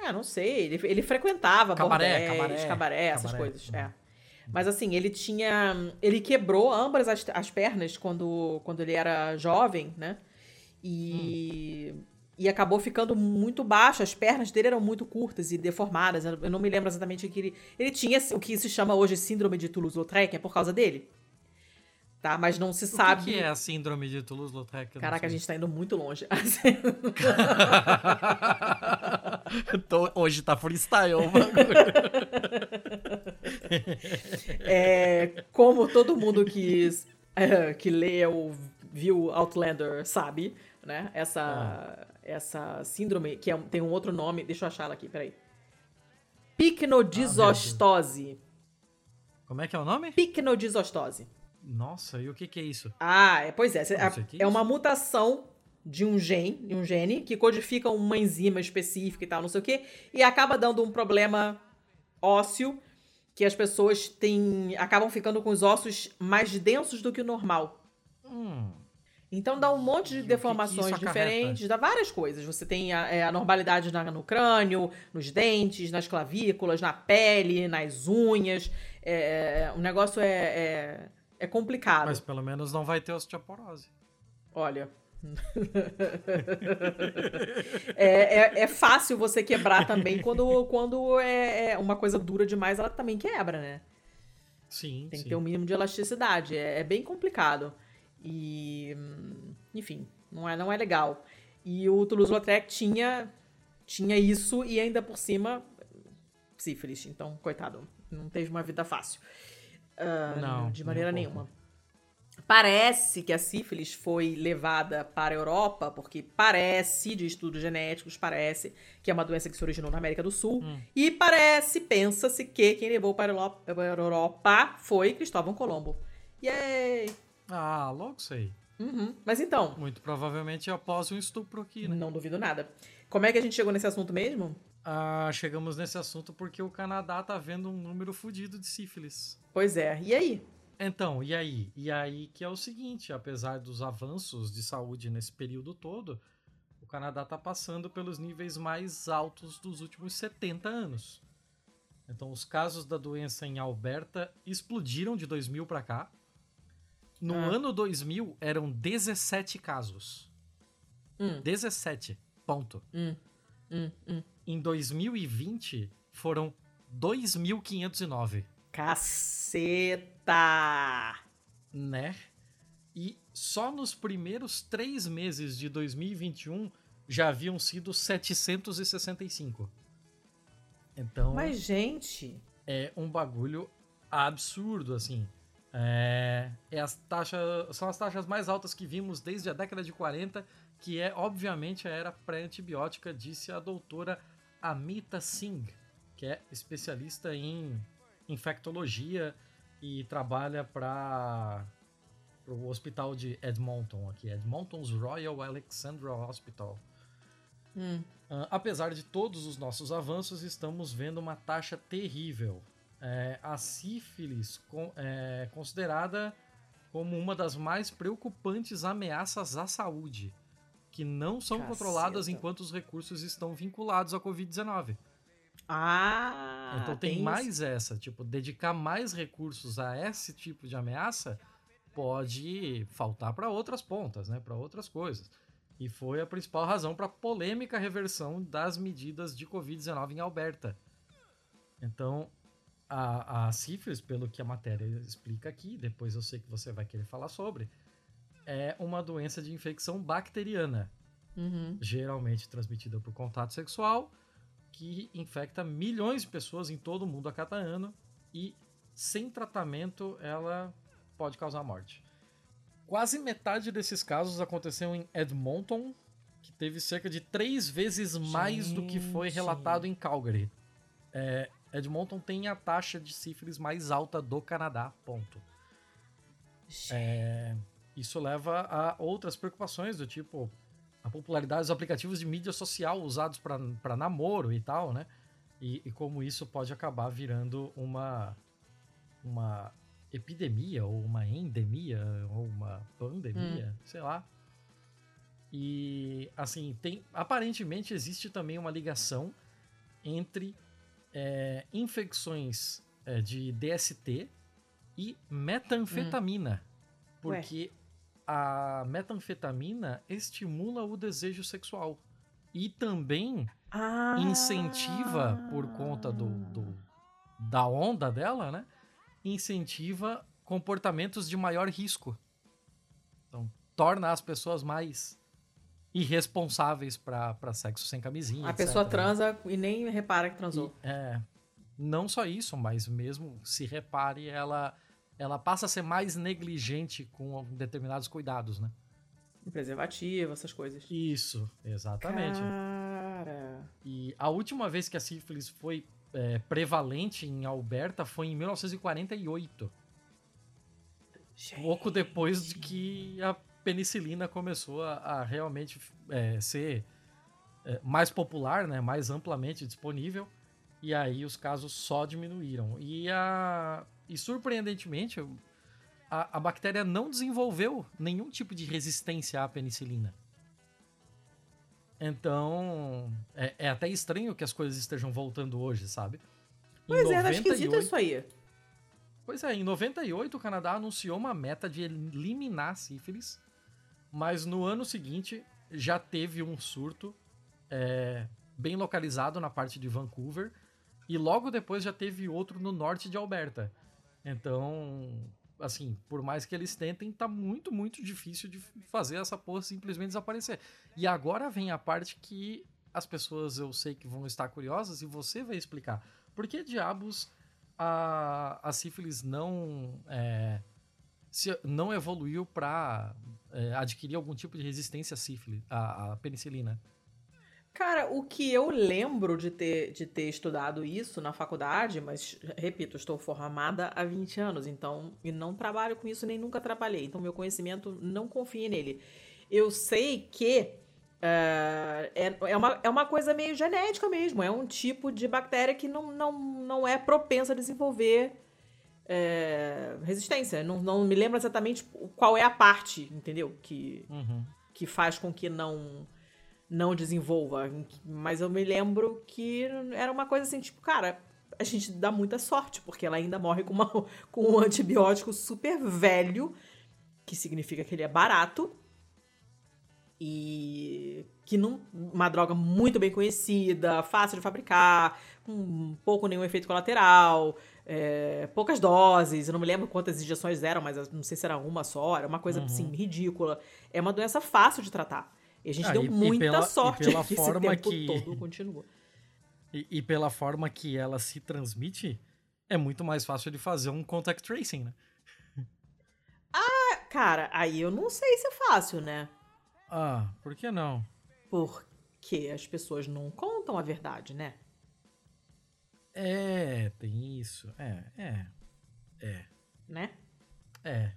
É, não sei. Ele, ele frequentava Cabaré, bordéis, cabaré, cabaré, essas cabaré. coisas. Uhum. É. Mas assim, ele tinha. Ele quebrou ambas as, as pernas quando, quando ele era jovem, né? E. E acabou ficando muito baixo, as pernas dele eram muito curtas e deformadas. Eu não me lembro exatamente o que ele. Ele tinha o que se chama hoje Síndrome de Toulouse-Lautrec, é por causa dele. Tá? Mas não se O que sabe. que, é a síndrome de Toulouse-Lautrec? Caraca, a gente tá indo muito longe. [laughs] [laughs] [laughs] Tô- hoje tá freestyle o bagulho. É, como todo mundo que, é, que lê ou viu Outlander sabe, né? Essa, essa síndrome, que é tem um outro nome, deixa eu achar ela aqui, peraí. Picnodisostose. Como é que é o nome? Picnodisostose. Nossa, e o que que é isso? Ah, é, pois é. que é é uma mutação de um gene, de um gene que codifica uma enzima específica e tal, não sei o quê, e acaba dando um problema ósseo que as pessoas têm acabam ficando com os ossos mais densos do que o normal. Hum, Então dá um monte de deformações diferentes, dá várias coisas. Você tem a, é, anormalidade na- no crânio, nos dentes, nas clavículas, na pele, nas unhas. É, o negócio é, é, é complicado. mas pelo menos não vai ter osteoporose. Olha. [laughs] é, é, é fácil você quebrar também quando, quando é, é uma coisa dura demais, ela também quebra, né? Sim, Tem sim. que ter um mínimo de elasticidade. É, é bem complicado. E. Enfim, não é, não é legal. E o Toulouse-Lautrec tinha, tinha isso e ainda por cima sífilis. Então, coitado, não teve uma vida fácil. Ah, Não, de maneira um pouco. Parece que a sífilis foi levada para a Europa, porque parece, de estudos genéticos, parece que é uma doença que se originou na América do Sul. Hum. E parece, pensa-se que quem levou para a Europa foi Cristóvão Colombo. Yay! Ah, logo sei. Uhum. Mas então, Muito provavelmente após um estupro aqui, né? não duvido nada. Como é que a gente chegou nesse assunto mesmo? Ah, chegamos nesse assunto porque o Canadá tá vendo um número fudido de sífilis. Pois é, e aí? Então, e aí? E aí que é o seguinte, apesar dos avanços de saúde nesse período todo, o Canadá tá passando pelos níveis mais altos dos últimos 70 anos. Então, os casos da doença em Alberta explodiram de 2000 para cá. No Ah. ano 2000 eram 17 casos. Hum. 17. Ponto. Hum, hum, hum. Em 2020 foram 2.509. Caceta! né? E só nos primeiros três meses de 2021 já haviam sido 765. Então Mas, gente, é um bagulho absurdo, assim. É, é as taxas, são as taxas mais altas que vimos desde a década de 40, que é, obviamente, a era pré-antibiótica, disse a doutora Amita Singh, que é especialista em infectologia e trabalha para o hospital de Edmonton, aqui, Edmonton's Royal Alexandra Hospital. Hum. Uh, apesar de todos os nossos avanços, estamos vendo uma taxa terrível. É, a sífilis com, é considerada como uma das mais preocupantes ameaças à saúde, que não são Caceta. controladas enquanto os recursos estão vinculados à Covid-19. Ah! Então tem, isso. mais essa, tipo, dedicar mais recursos a esse tipo de ameaça pode faltar para outras pontas, né, para outras coisas. E foi a principal razão para a polêmica reversão das medidas de Covid-19 em Alberta. Então, a, a sífilis, pelo que a matéria explica aqui, depois eu sei que você vai querer falar sobre, é uma doença de infecção bacteriana, Uhum. geralmente transmitida por contato sexual, que infecta milhões de pessoas em todo o mundo a cada ano e sem tratamento ela pode causar morte. Quase metade desses casos aconteceu em Edmonton, que teve cerca de três vezes mais do que foi relatado em Calgary. É, Edmonton tem a taxa de sífilis mais alta do Canadá, ponto. É, isso leva a outras preocupações do tipo a popularidade dos aplicativos de mídia social usados para namoro e tal, né? E, e como isso pode acabar virando uma uma epidemia ou uma endemia ou uma pandemia, sei lá. E assim tem aparentemente existe também uma ligação entre é, infecções é, de DST e metanfetamina. Porque a metanfetamina estimula o desejo sexual. E também Ah. incentiva, por conta do, do- da onda dela, né? Incentiva comportamentos de maior risco. Então, torna as pessoas mais irresponsáveis para sexo sem camisinha. A etc, pessoa né? transa e nem repara que transou. E, é, não só isso, mas mesmo se repare, ela, ela passa a ser mais negligente com determinados cuidados, né? Preservativo, essas coisas. Isso, exatamente. Cara. E a última vez que a sífilis foi é, prevalente em Alberta foi em 1948, pouco depois de que a penicilina começou a, a realmente é, ser é, mais popular, né, mais amplamente disponível. E aí os casos só diminuíram. E, a, e surpreendentemente, a, a bactéria não desenvolveu nenhum tipo de resistência à penicilina. Então, é, é até estranho que as coisas estejam voltando hoje, sabe? Em Pois é, tá esquisito 98 isso aí. Pois é, em 98 o Canadá anunciou uma meta de eliminar a sífilis, mas no ano seguinte já teve um surto é, bem localizado na parte de Vancouver e logo depois já teve outro no norte de Alberta. Então, assim, por mais que eles tentem, tá muito, muito difícil de fazer essa porra simplesmente desaparecer. E agora vem a parte que as pessoas eu sei que vão estar curiosas e você vai explicar. Por que diabos a, a sífilis não é, se, não evoluiu para é, adquirir algum tipo de resistência à sífilis, à, à penicilina? Cara, o que eu lembro de ter, de ter estudado isso na faculdade, mas, repito, estou formada há 20 anos, então, e não trabalho com isso, nem nunca trabalhei, então meu conhecimento não confie nele. Eu sei que é, é, é uma, é uma coisa meio genética mesmo, é um tipo de bactéria que não, não, não é propensa a desenvolver é, resistência. Não, não me lembro exatamente qual é a parte, entendeu? Que, Uhum. que faz com que não não desenvolva. Mas eu me lembro que era uma coisa assim, tipo, cara, a gente dá muita sorte, porque ela ainda morre com, uma, [laughs] com um antibiótico super velho, que significa que ele é barato. E que não. Uma droga muito bem conhecida, fácil de fabricar, com pouco nenhum efeito colateral, é, poucas doses. Eu não me lembro quantas injeções eram, mas não sei se era uma só, era uma coisa Uhum. assim, ridícula. É uma doença fácil de tratar. E a gente Ah, deu e- e muita pela- e sorte pela [laughs] que forma esse tempo que- todo continua. E, e pela forma que ela se transmite, é muito mais fácil de fazer um contact tracing, né? cara, aí eu não sei se é fácil, né? Ah, por que não? Porque as pessoas não contam a verdade, né? É, tem isso. É, é. É. Né? É.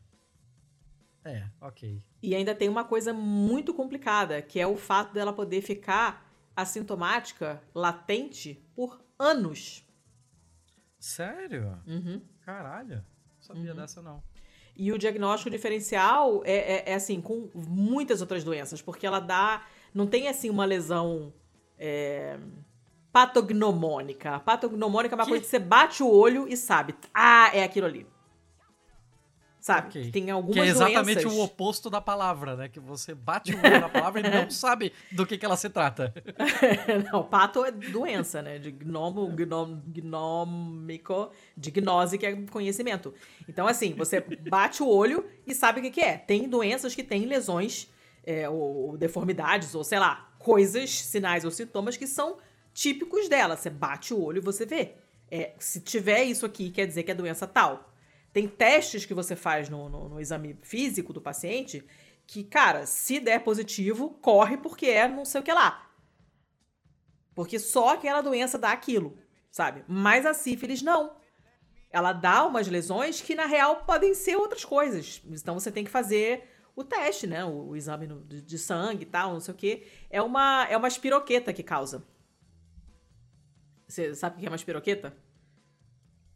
É, ok. E ainda tem uma coisa muito complicada, que é o fato dela poder ficar assintomática, latente, por anos. Sério? Uhum. Caralho. Não sabia dessa, não. E o diagnóstico diferencial é, é, é, assim, com muitas outras doenças, porque ela dá. Não tem assim uma lesão é, patognomônica. Patognomônica é uma Que? coisa que você bate o olho e sabe. Ah, é aquilo ali. Sabe? Ok. Que tem algumas Que é exatamente doenças. o oposto da palavra, né? Que você bate o olho na palavra e não [laughs] sabe do que, que ela se trata. [laughs] Não, pato é doença, né? De gnomo, gnom, gnômico, de gnose, que é conhecimento. Então, assim, você [laughs] bate o olho e sabe o que, que é. Tem doenças que têm lesões, é, ou, ou deformidades, ou sei lá, coisas, sinais ou sintomas que são típicos dela. Você bate o olho e você vê. É, se tiver isso aqui, quer dizer que é doença tal. Tem testes que você faz no, no- no exame físico do paciente que, cara, se der positivo, corre porque é não sei o que lá. Porque só aquela doença dá aquilo, sabe? Mas a sífilis não. Ela dá umas lesões que, na real, podem ser outras coisas. Então você tem que fazer o teste, né? O, o exame no- de, de sangue e tal, não sei o quê. É uma, é uma espiroqueta que causa. Você sabe o que é uma espiroqueta?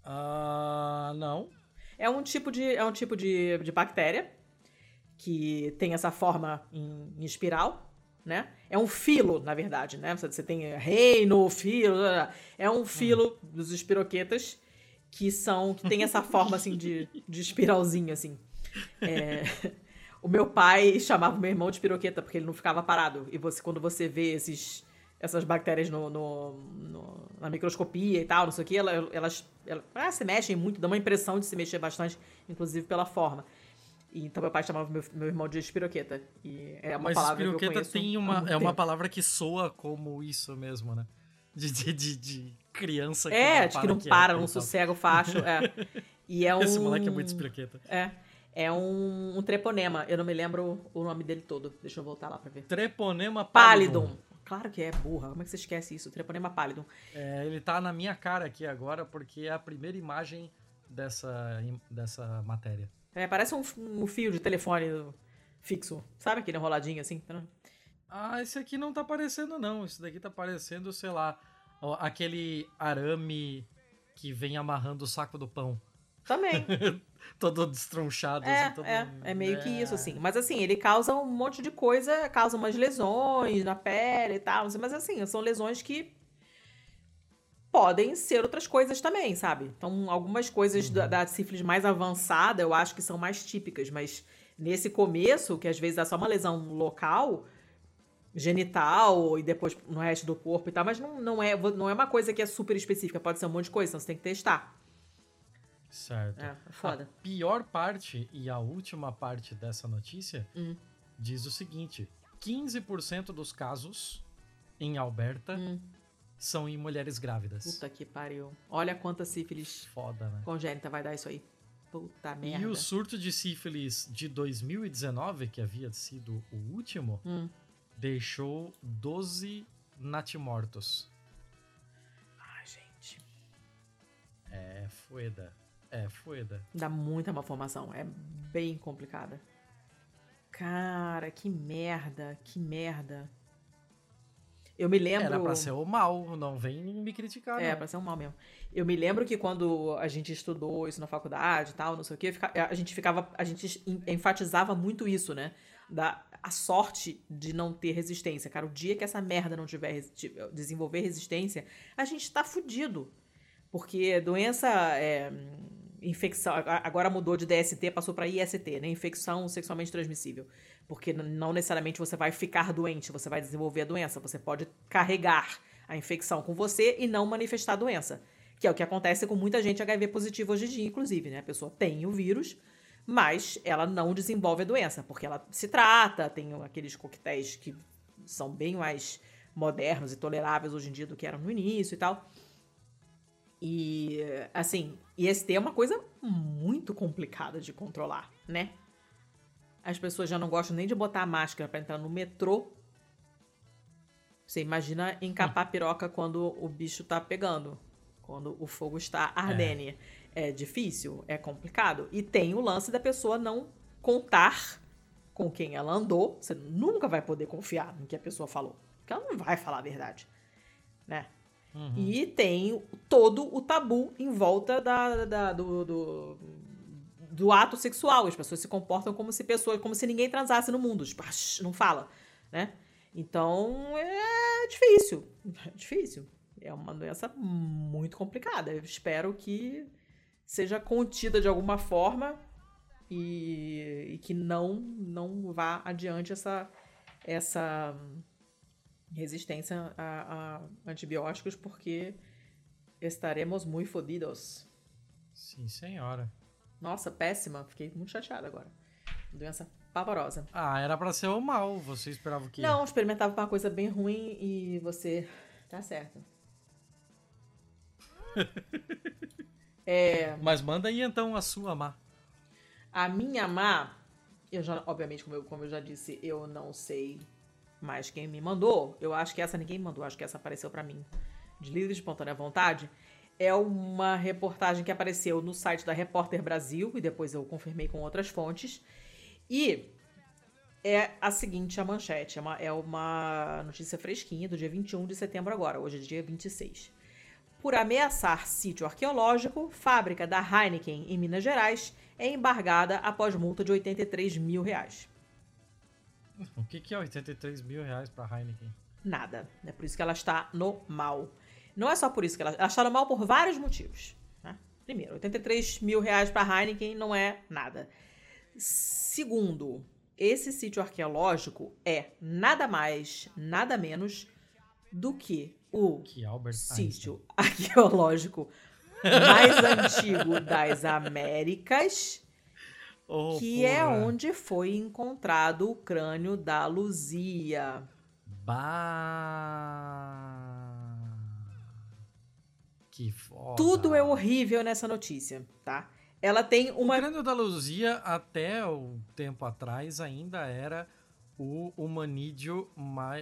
Ah, não. É um tipo de, é um tipo de, de bactéria que tem essa forma em, em espiral, né? É um filo, na verdade, né? Você, tem reino, filo, é um filo dos espiroquetas que são que tem essa forma assim de, de espiralzinho assim. É, [laughs] o meu pai chamava o meu irmão de espiroqueta porque ele não ficava parado. E você quando você vê esses essas bactérias no, no- no- na microscopia e tal, não sei o que, elas, elas, elas ah, se mexem muito, dá uma impressão de se mexer bastante, inclusive pela forma. E, então meu pai chamava meu, meu irmão de espiroqueta. E é uma Mas palavra que eu conheço tem uma, é uma palavra que soa como isso mesmo, né? De, de, de, de criança que É, não de que não para, não sossega o facho. É. E é [laughs] um. Esse moleque é muito espiroqueta. É. É um, um treponema. Eu não me lembro o nome dele todo. Deixa eu voltar lá pra ver. Treponema pallidum. Pallidum. Claro que é burra. Como é que você esquece isso? Treponema pallidum. É, ele tá na minha cara aqui agora porque é a primeira imagem dessa, dessa matéria. É, parece um, um fio de telefone fixo. Sabe aquele enroladinho assim? Ah, esse aqui não tá aparecendo não. Esse daqui tá parecendo, sei lá, aquele arame que vem amarrando o saco do pão. Também. [laughs] todo destronchado. É, assim, todo... é, é meio que isso, É. assim. Mas assim, ele causa um monte de coisa, causa umas lesões na pele e tal. Mas assim, são lesões que podem ser outras coisas também, sabe? Então, algumas coisas da, da sífilis mais avançada eu acho que são mais típicas, mas nesse começo, que às vezes é só uma lesão local, genital e depois no resto do corpo e tal, mas não, não, é, não é uma coisa que é super específica, pode ser um monte de coisa, então você tem que testar. Certo. É, é foda. A pior parte e a última parte dessa notícia Hum. diz o seguinte: 15% dos casos em Alberta Hum. são em mulheres grávidas. Puta que pariu. Olha quanta sífilis Foda, né? congênita vai dar isso aí. Puta merda. E o surto de sífilis de 2019, que havia sido o último, Hum. deixou 12 natimortos. Ai, gente. É fueda. É fueda. Dá muita malformação. É bem complicada. Cara, que merda. Que merda. Eu me lembro. Era pra ser o mal, não vem me criticar, É, não. pra ser um mal mesmo. Eu me lembro que quando a gente estudou isso na faculdade e tal, não sei o quê, fica- a gente ficava. A gente en- enfatizava muito isso, né? Da a sorte de não ter resistência. Cara, o dia que essa merda não tiver tiver- desenvolver resistência, a gente tá fudido. Porque doença. é, infecção. Agora mudou de DST, passou pra IST, né? Infecção sexualmente transmissível. Porque não necessariamente você vai ficar doente, você vai desenvolver a doença. Você pode carregar a infecção com você e não manifestar a doença. Que é o que acontece com muita gente HIV positivo hoje em dia, inclusive, né? A pessoa tem o vírus, mas ela não desenvolve a doença, porque ela se trata, tem aqueles coquetéis que são bem mais modernos e toleráveis hoje em dia do que eram no início e tal. E, assim, IST é uma coisa muito complicada de controlar, né? as pessoas já não gostam nem de botar a máscara para entrar no metrô. Você imagina encapar a piroca quando o bicho tá pegando, quando o fogo está ardendo. É. é difícil, é complicado. E tem o lance da pessoa não contar com quem ela andou. Você nunca vai poder confiar no que a pessoa falou, porque ela não vai falar a verdade, né? Uhum. E tem todo o tabu em volta da, da do, do, do, ato sexual. As pessoas se comportam como se pessoas, como se ninguém transasse no mundo. Tipo, não fala, né? Então é difícil. É difícil. É uma doença muito complicada. Eu espero que seja contida de alguma forma e, e que não não vá adiante essa essa resistência a, a antibióticos, porque estaremos muito fodidos. Sim, senhora. Nossa, péssima. Fiquei muito chateada agora. Doença pavorosa. Ah, era para ser o mal. Você esperava que. Não, experimentava uma coisa bem ruim e você. Tá certo. [laughs] é... Mas manda aí então a sua má. A minha má, eu já, obviamente, como eu, como eu já disse, eu não sei mas quem me mandou, eu acho que essa ninguém mandou, acho que essa apareceu para mim de livre e espontânea vontade. É uma reportagem que apareceu no site da Repórter Brasil e depois eu confirmei com outras fontes. E é a seguinte a manchete, é uma, é uma notícia fresquinha do dia 21 de setembro agora, hoje é dia 26. Por ameaçar sítio arqueológico, fábrica da Heineken em Minas Gerais é embargada após multa de 83 mil reais. O que, que é 83 mil reais pra Heineken? Nada. É por isso que ela está no mal. Não é só por isso que ela, ela está no mal por vários motivos. Né? Primeiro, 83 mil reais pra Heineken não é nada. Segundo, esse sítio arqueológico é nada mais, nada menos do que o que sítio [laughs] arqueológico mais antigo das Américas Oh, que é porra. é onde foi encontrado o crânio da Luzia. Bah. Que foda. Tudo é horrível nessa notícia, tá? Ela tem uma. O crânio da Luzia, até o tempo atrás, ainda era o humanídeo,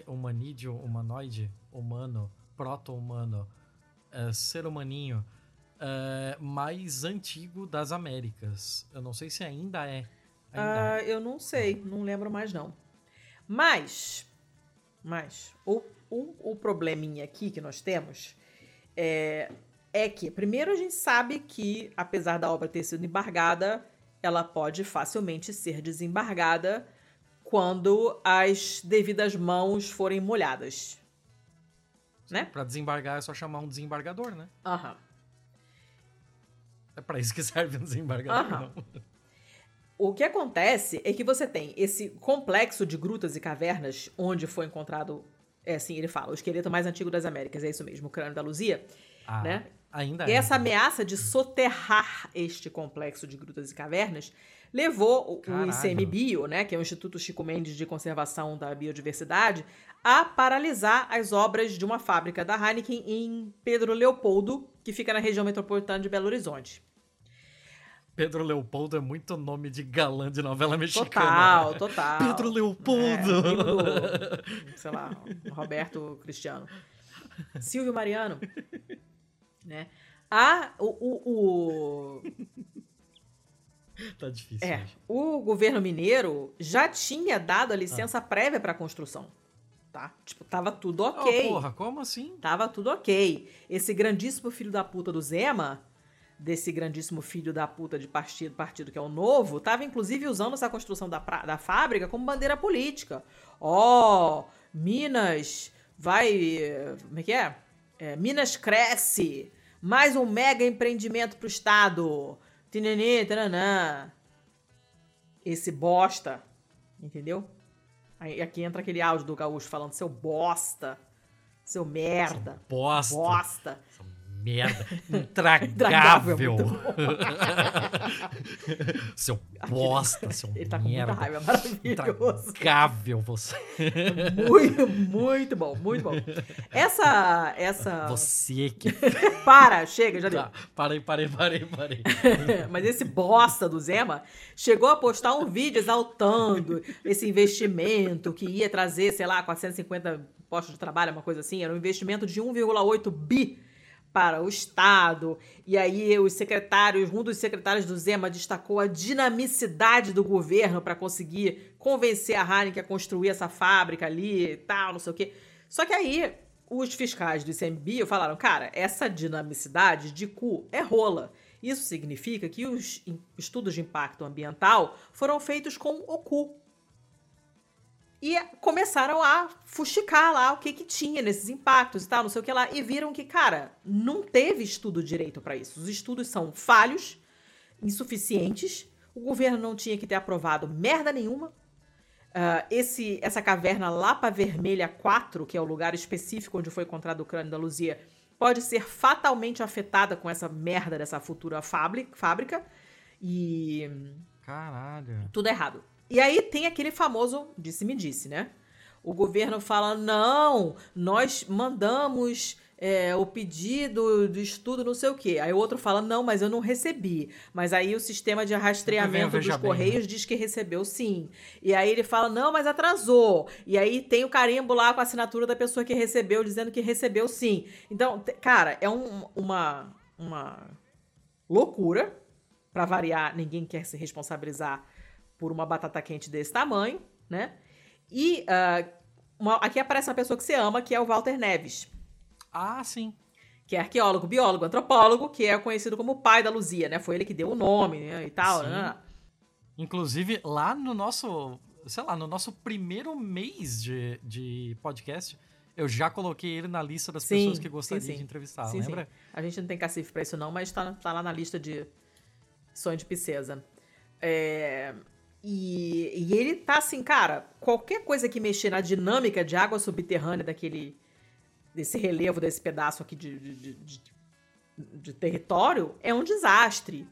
humanídeo humanoide, humano, proto-humano, é, ser humaninho uh, mais antigo das Américas. Eu não sei se ainda é. Ainda uh, é. Eu não sei, não lembro mais não. Mas, mas o, o, o probleminha aqui que nós temos é, é que, primeiro, a gente sabe que, apesar da obra ter sido embargada, ela pode facilmente ser desembargada quando as devidas mãos forem molhadas. Né? Para desembargar é só chamar um desembargador, né? Aham. É para isso que serve um desembargador, não. O que acontece é que você tem esse complexo de grutas e cavernas onde foi encontrado, é assim, ele fala, o esqueleto mais antigo das Américas, é isso mesmo, o crânio da Luzia, ah, né? Ainda e é. essa ameaça de soterrar este complexo de grutas e cavernas levou Caralho. o ICMBio, né, que é o Instituto Chico Mendes de Conservação da Biodiversidade, a paralisar as obras de uma fábrica da Heineken em Pedro Leopoldo, que fica na região metropolitana de Belo Horizonte. Pedro Leopoldo é muito nome de galã de novela mexicana. Total, total. Pedro Leopoldo. É, do, sei lá, Roberto Cristiano. Silvio Mariano. Né? A, o, o, o... [laughs] Tá difícil. É, o governo mineiro já tinha dado a licença ah. prévia para a construção tá? Tipo, tava tudo ok. Oh, porra, como assim? Tava tudo ok. Esse grandíssimo filho da puta do Zema, desse grandíssimo filho da puta de partido, partido que é o Novo, tava inclusive usando essa construção da, da fábrica como bandeira política. Ó, oh, Minas vai. Como é que é? é Minas cresce. Mais um mega empreendimento pro Estado. Tinenê, taranã. Esse bosta. Entendeu? Aí aqui entra aquele áudio do Gaúcho falando seu bosta, seu merda. Seu bosta. Bosta. Seu merda. [laughs] Intragável. [laughs] seu bosta, seu Ele tá com merda. muita raiva, maravilhoso. Intragável você. Muito, muito bom, muito bom. Essa, essa... Você que... [laughs] Para, chega, já deu. Tá, parei, parei, parei, parei. Mas esse bosta do Zema chegou a postar um vídeo exaltando esse investimento que ia trazer, sei lá, 450 postos de trabalho, uma coisa assim. Era um investimento de 1,8 bi para o Estado. E aí os secretários, um dos secretários do Zema destacou a dinamicidade do governo para conseguir convencer a Heineken a construir essa fábrica ali e tal, não sei o quê. Só que aí os fiscais do ICMBio falaram, cara, essa dinamicidade de cu é rola. Isso significa que os estudos de impacto ambiental foram feitos com o cu. E começaram a fuxicar lá o que que tinha nesses impactos e tal, não sei o que lá, e viram que, cara, não teve estudo direito para isso. Os estudos são falhos, insuficientes, o governo não tinha que ter aprovado merda nenhuma. Uh, esse, essa caverna Lapa Vermelha 4, que é o lugar específico onde foi encontrado o crânio da Luzia, pode ser fatalmente afetada com essa merda dessa futura fábrica. E. Caralho. Tudo errado. E aí tem aquele famoso disse-me-disse, né? O governo fala: não, nós mandamos é, o pedido de estudo, não sei o quê. Aí o outro fala: não, mas eu não recebi. Mas aí o sistema de rastreamento dos bem, Correios né? diz que recebeu sim. E aí ele fala: não, mas atrasou. E aí tem o carimbo lá com a assinatura da pessoa que recebeu, dizendo que recebeu sim. Então, cara, é um, uma, uma loucura. Para variar, ninguém quer se responsabilizar por uma batata quente desse tamanho, né? E uh, uma, aqui aparece uma pessoa que você ama, que é o Walter Neves. Ah, sim. Que é arqueólogo, biólogo, antropólogo, que é conhecido como o pai da Luzia, né? Foi ele que deu o nome né? e tal. Né? Inclusive, lá no nosso, sei lá, no nosso primeiro mês de, de podcast, eu já coloquei ele na lista das sim, pessoas que gostaria sim, sim. de entrevistar, sim, lembra? A gente não tem cacife pra isso não, mas tá, tá lá na lista de sonho de princesa. É, e, e ele tá assim, cara, qualquer coisa que mexer na dinâmica de água subterrânea daquele. desse relevo, desse pedaço aqui de, de, de, de território é um desastre.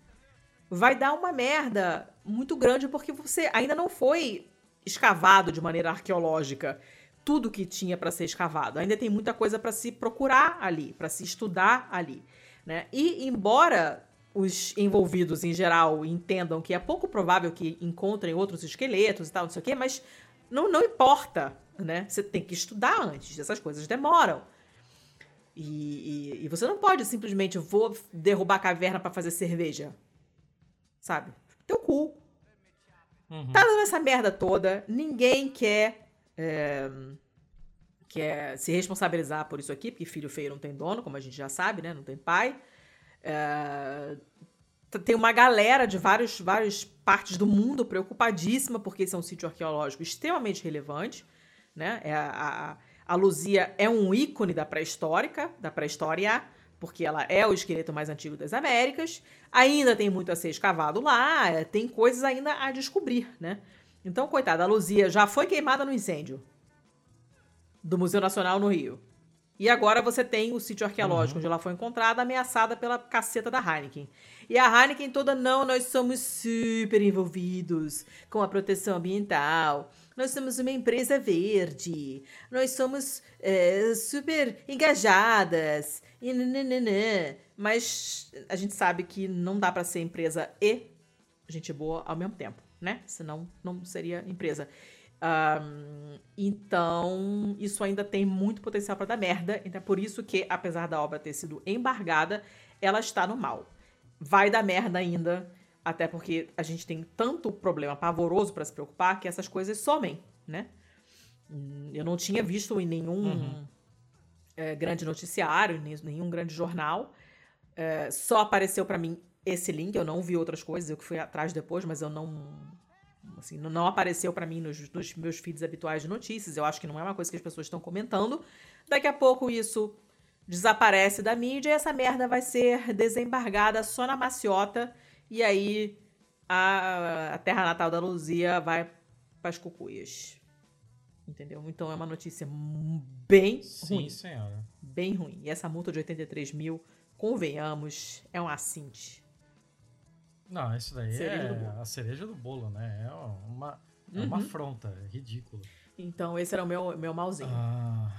Vai dar uma merda muito grande porque você ainda não foi escavado de maneira arqueológica tudo que tinha para ser escavado. Ainda tem muita coisa para se procurar ali, para se estudar ali, né? E embora os envolvidos em geral entendam que é pouco provável que encontrem outros esqueletos e tal, não sei o quê, mas não, não importa, né? Você tem que estudar antes, essas coisas demoram. E, e, e você não pode simplesmente vou derrubar a caverna para fazer cerveja. Sabe? Teu cu. Uhum. Tá dando essa merda toda, ninguém quer. É, quer se responsabilizar por isso aqui, porque filho feio não tem dono, como a gente já sabe, né? Não tem pai. É, tem uma galera de vários, várias partes do mundo preocupadíssima porque esse é um sítio arqueológico extremamente relevante. Né? É a, a, a Luzia é um ícone da pré-histórica, da pré-história, porque ela é o esqueleto mais antigo das Américas. Ainda tem muito a ser escavado lá, é, tem coisas ainda a descobrir, né? Então, coitada, a Luzia já foi queimada no incêndio do Museu Nacional no Rio. E agora você tem o sítio arqueológico uhum. onde ela foi encontrada, ameaçada pela caceta da Heineken. E a Heineken toda, não, nós somos super envolvidos com a proteção ambiental. Nós somos uma empresa verde. Nós somos é, super engajadas. E nananana. Mas a gente sabe que não dá para ser empresa e gente boa ao mesmo tempo, né? Senão não seria empresa. Um, então, isso ainda tem muito potencial para dar merda. Então, é por isso que, apesar da obra ter sido embargada, ela está no mal. Vai dar merda ainda, até porque a gente tem tanto problema pavoroso para se preocupar que essas coisas somem, né? Hum, eu não tinha visto em nenhum uhum. é, grande noticiário, nenhum grande jornal. É, só apareceu para mim esse link, eu não vi outras coisas, eu que fui atrás depois, mas eu não Assim, não apareceu para mim nos, nos, meus feeds habituais de notícias. Eu acho que não é uma coisa que as pessoas estão comentando. Daqui a pouco isso desaparece da mídia e essa merda vai ser desembargada só na maciota. E aí a, a terra natal da Luzia vai para as cucuias. Entendeu? Então é uma notícia bem Sim, ruim. senhora. Bem ruim. E essa multa de 83 mil convenhamos, é um assinte. Não, isso daí Cereja é a cereja do bolo, né? É uma, é uma Uhum. afronta, é ridículo. Então, esse era o meu, meu malzinho. Ah,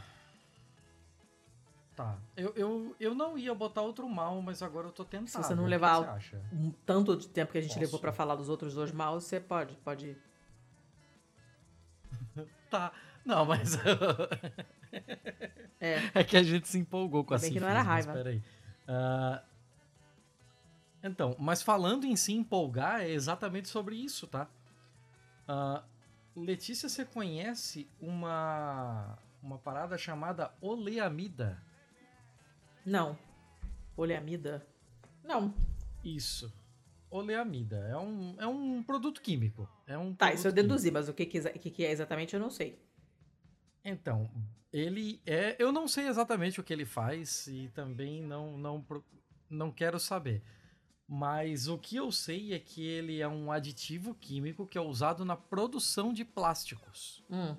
tá. Eu, eu, eu não ia botar outro mal, mas agora eu tô tentado. Se você não levar você? Um tanto de tempo que a gente Posso. levou pra falar dos outros dois maus, você pode, pode. [laughs] Tá. Não, mas. É. [laughs] é que a gente se empolgou com a bem que não era mas raiva. peraí. Ah, então, mas falando em se empolgar, é exatamente sobre isso, tá? Ah, Letícia, você conhece uma, uma parada chamada oleamida? Não. Oleamida? Não. Isso. Oleamida. É um, é um produto químico. É um Tá, isso eu deduzi, mas o que, que, que é exatamente eu não sei. Então, ele é. Eu não sei exatamente o que ele faz e também não, não, não quero saber. Mas o que eu sei é que ele é um aditivo químico que é usado na produção de plásticos. Hum.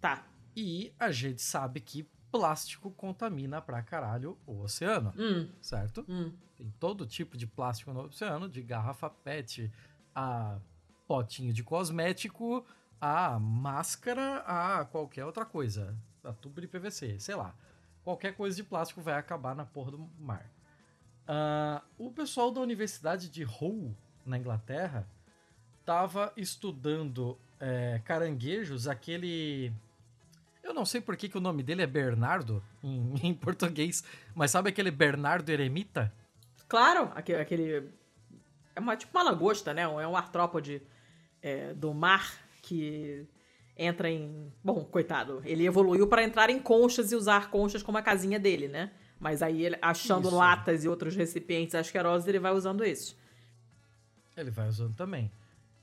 Tá. E a gente sabe que plástico contamina pra caralho o oceano, Hum. certo? Hum. Tem todo tipo de plástico no oceano, de garrafa PET a potinho de cosmético, a máscara, a qualquer outra coisa. A tubo de PVC, sei lá. Qualquer coisa de plástico vai acabar na porra do mar. Ah, o pessoal da Universidade de Hull, na Inglaterra, estava estudando é, caranguejos, aquele. Eu não sei por que, que o nome dele é Bernardo [laughs] em, em português, mas sabe aquele Bernardo eremita? Claro, aque- aquele. É uma, tipo uma lagosta, né? É um artrópode é, do mar que entra em. Bom, coitado, ele evoluiu para entrar em conchas e usar conchas como a casinha dele, né? Mas aí, ele, achando Isso. latas e outros recipientes asquerosos, ele vai usando esses. Ele vai usando também.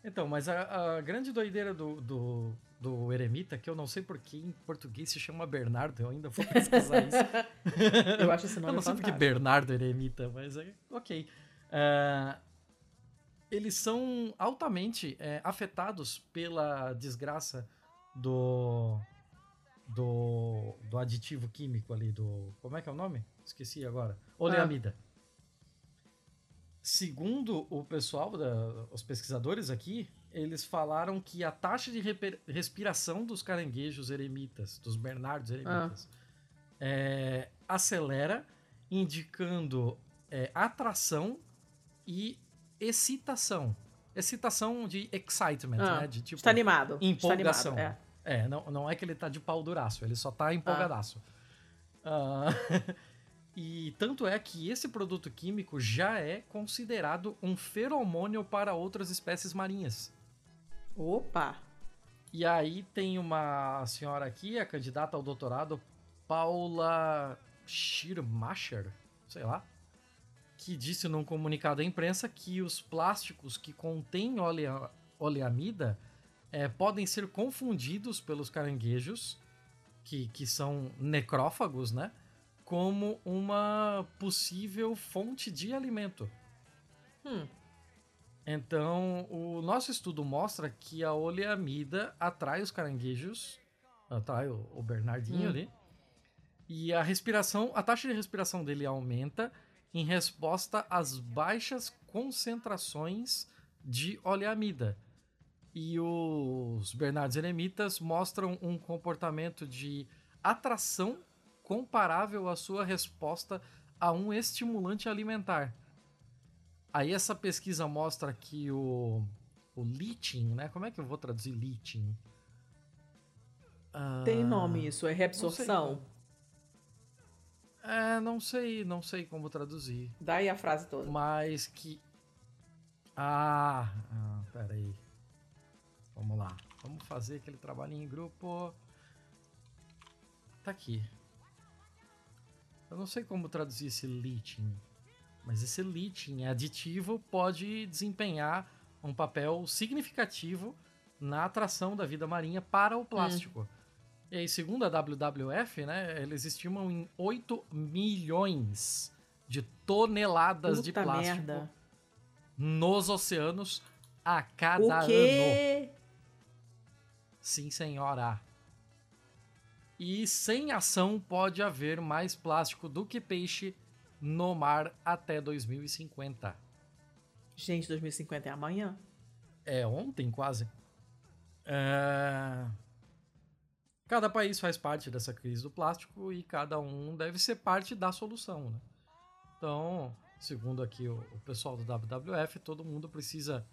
Então, mas a, a grande doideira do, do, do eremita, que eu não sei por que em português se chama Bernardo, eu ainda vou pesquisar isso. [laughs] Eu acho esse eu nome não sei porque fantástico. Bernardo eremita, mas é ok. Ah, eles são altamente é, afetados pela desgraça do, do, do aditivo químico ali, do... Como é que é o nome? Esqueci agora. Oleamida. Segundo o pessoal, da- os pesquisadores aqui, eles falaram que a taxa de reper- respiração dos caranguejos eremitas, dos bernardos eremitas, é, acelera, indicando é, atração e excitação. Excitação de excitement, Ah, né? De tipo Está animado. empolgação. Está animado, É, não, não é que ele tá de pau duraço, ele só tá empolgadaço. Ah, [laughs] e tanto é que esse produto químico já é considerado um feromônio para outras espécies marinhas. é. Opa! E aí tem uma senhora aqui, a candidata ao doutorado, Paula Schirmacher, sei lá, que disse num comunicado à imprensa que os plásticos que contêm olea, oleamida eh, podem ser confundidos pelos caranguejos, que, que são necrófagos, né? Como uma possível fonte de alimento. Hum. Então, o nosso estudo mostra que a oleamida atrai os caranguejos, atrai o, o Bernardinho Hum. ali, e a respiração, a taxa de respiração dele aumenta em resposta às baixas concentrações de oleamida. E os Bernardos eremitas mostram um comportamento de atração comparável à sua resposta a um estimulante alimentar. Aí essa pesquisa mostra que o, o leaching, né? Como é que eu vou traduzir leaching? Ah, Tem nome isso, é não sei reabsorção. É, não sei, não sei como traduzir. Dá aí a frase toda. Mas que. Ah, ah, peraí. Vamos lá. Vamos fazer aquele trabalhinho em grupo. Tá aqui. Eu não sei como traduzir esse leaching. Mas esse leaching aditivo pode desempenhar um papel significativo na atração da vida marinha para o plástico. E aí, segundo a WWF, né, eles estimam em 8 milhões de toneladas de Puta plástico merda. nos oceanos a cada O ano. Sim, senhora. E sem ação pode haver mais plástico do que peixe no mar até 2050. Gente, 2050 é amanhã. É ontem, quase. É... Cada país faz parte dessa crise do plástico e cada um deve ser parte da solução. Né? Então, segundo aqui o pessoal do WWF, todo mundo precisa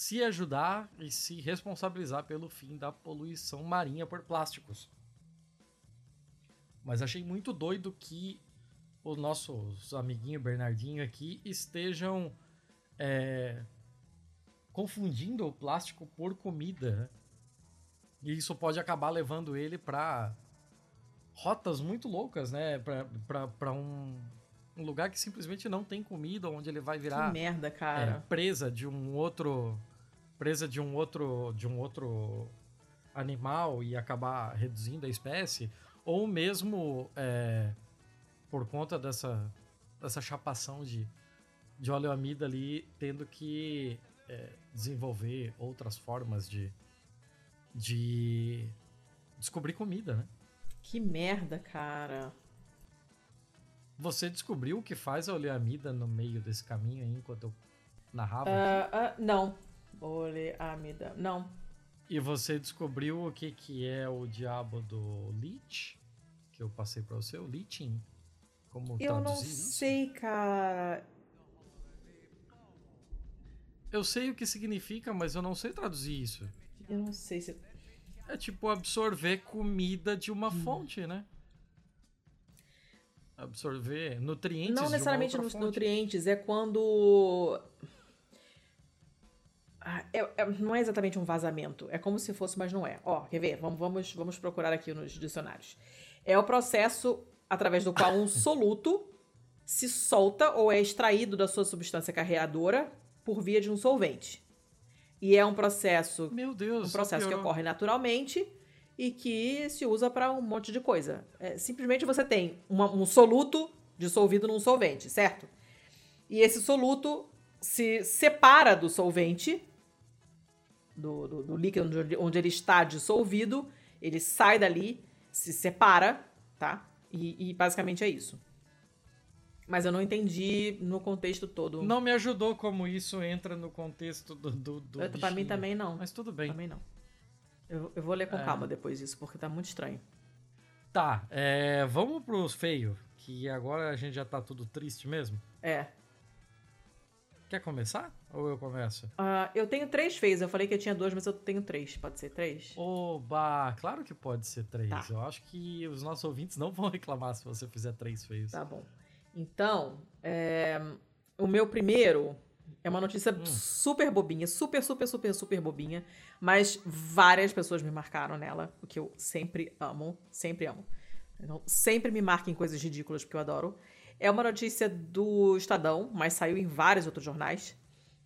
se ajudar e se responsabilizar pelo fim da poluição marinha por plásticos. Mas achei muito doido que os nossos amiguinho Bernardinho aqui estejam é, confundindo o plástico por comida. Né? E isso pode acabar levando ele para rotas muito loucas, né? Para um, um, lugar que simplesmente não tem comida, onde ele vai virar que merda, cara. É, presa de um outro presa de um outro de um outro animal e acabar reduzindo a espécie, ou mesmo é, por conta dessa dessa chapação de de oleoamida ali, tendo que é, desenvolver outras formas de de descobrir comida, né? Que merda, cara. Você descobriu o que faz a oleamida no meio desse caminho aí, enquanto eu narrava? Uh, uh, não. Oleamida, não. E você descobriu o que, que é o diabo do leech? Que eu passei para você, o leeching? Como eu não isso? sei, cara. Eu sei o que significa, mas eu não sei traduzir isso. Eu não sei se. É tipo absorver comida de uma hum. fonte, né? Absorver nutrientes. Não necessariamente nos nutrientes, é quando. É, é, não é exatamente um vazamento. É como se fosse, mas não é. Ó, quer ver? Vamos, vamos, vamos procurar aqui nos dicionários. É o processo através do qual um [laughs] soluto se solta ou é extraído da sua substância carreadora por via de um solvente. E é um processo. Meu Deus. Um processo que ocorre naturalmente e que se usa para um monte de coisa. É, simplesmente você tem uma, um soluto dissolvido num solvente, certo? E esse soluto se separa do solvente, do, do, do líquido onde, onde ele está dissolvido, ele sai dali, se separa, tá? E, e basicamente é isso. Mas eu não entendi no contexto todo. Não me ajudou como isso entra no contexto do. do, do eu, pra mim também não. Mas tudo bem. Também não. Eu, eu vou ler com é... calma depois disso, porque tá muito estranho. Tá, é, vamos pros feios, que agora a gente já tá tudo triste mesmo. É. Quer começar? Ou eu começo? Uh, eu tenho três feios. Eu falei que eu tinha dois, mas eu tenho três. Pode ser três? Oba! Claro que pode ser três. Tá. Eu acho que os nossos ouvintes não vão [laughs] reclamar se você fizer três feios. Tá bom. Então, é, o meu primeiro é uma notícia hum. super bobinha, super, super, super, super bobinha, mas várias pessoas me marcaram nela, o que eu sempre amo, sempre amo. Então, sempre me marquem coisas ridículas, porque eu adoro. É uma notícia do Estadão, mas saiu em vários outros jornais.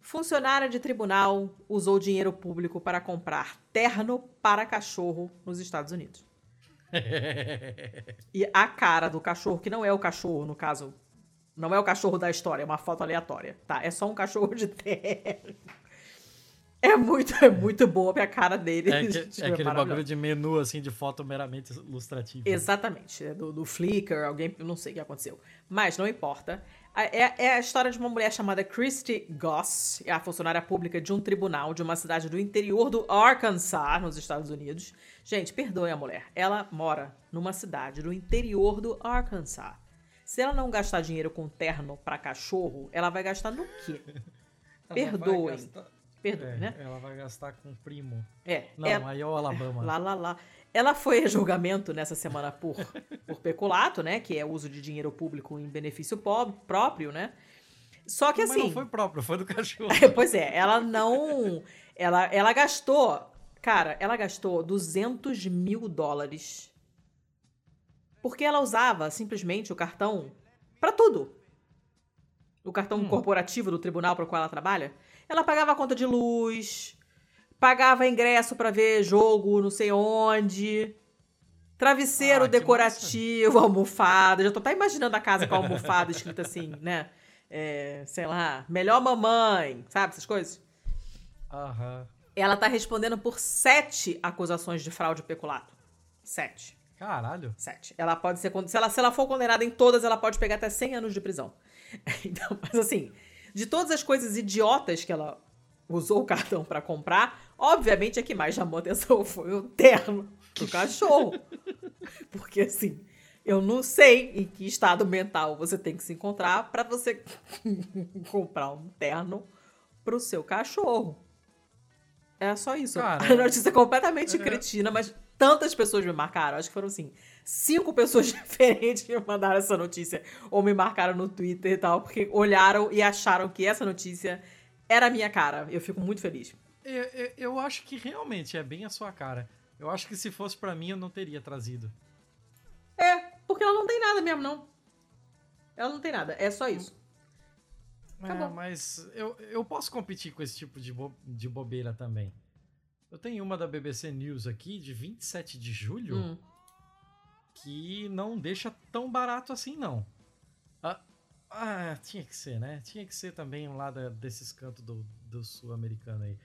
Funcionária de tribunal usou dinheiro público para comprar terno para cachorro nos Estados Unidos. [laughs] e a cara do cachorro, que não é o cachorro, no caso, não é o cachorro da história, é uma foto aleatória, tá? É só um cachorro de terno. É muito, é muito boa a cara dele. É, [laughs] que, é aquele bagulho de menu, assim, de foto meramente ilustrativa. Exatamente. É do, do Flickr, alguém, não sei o que aconteceu. Mas não importa. É, é, a história de uma mulher chamada Christy Goss, é a funcionária pública de um tribunal de uma cidade do interior do Arkansas, nos Estados Unidos. Gente, perdoe a mulher. Ela mora numa cidade do interior do Arkansas. Se ela não gastar dinheiro com terno para cachorro, ela vai gastar no quê? Perdoem. Gastar... Perdoem, é, né? Ela vai gastar com primo. É. Não, é... aí é o Alabama. Lá, lá, lá. Ela foi a julgamento nessa semana por, [laughs] por peculato, né? Que é uso de dinheiro público em benefício próprio, né? Só que assim. Mas não foi próprio, foi do cachorro. [laughs] pois é, ela não. Ela, ela gastou. Cara, ela gastou 200 mil dólares. Porque ela usava simplesmente o cartão para tudo. O cartão hum. corporativo do tribunal para o qual ela trabalha. Ela pagava a conta de luz, pagava ingresso para ver jogo não sei onde. Travesseiro ah, decorativo, massa. [laughs] almofada. Já tô até imaginando a casa com a almofada escrita assim, né? É, sei lá, melhor mamãe, sabe essas coisas? Aham. Ela tá respondendo por sete acusações de fraude e peculato. Sete. Caralho. Sete. Ela pode ser. Se ela, se ela for condenada em todas, ela pode pegar até 100 anos de prisão. [laughs] Então, mas assim, de todas as coisas idiotas que ela usou o cartão para comprar, obviamente a que mais chamou atenção [laughs] foi o terno do cachorro. Porque assim, eu não sei em que estado mental você tem que se encontrar para você [laughs] comprar um terno pro seu cachorro. É só isso. Cara, a notícia é completamente é... cretina, mas tantas pessoas me marcaram. Acho que foram assim, cinco pessoas [laughs] diferentes me mandaram essa notícia ou me marcaram no Twitter e tal, porque olharam e acharam que essa notícia era a minha cara. Eu fico muito feliz. Eu, eu, eu acho que realmente é bem a sua cara. Eu acho que se fosse para mim eu não teria trazido. É, porque ela não tem nada mesmo, não. Ela não tem nada, é só isso. É, mas eu, eu posso competir com esse tipo de, bo de bobeira também. Eu tenho uma da BBC News aqui, de 27 de julho, hum. que não deixa tão barato assim, não. Ah, ah, tinha que ser, né? Tinha que ser também lá da, desses cantos do, do sul-americano aí.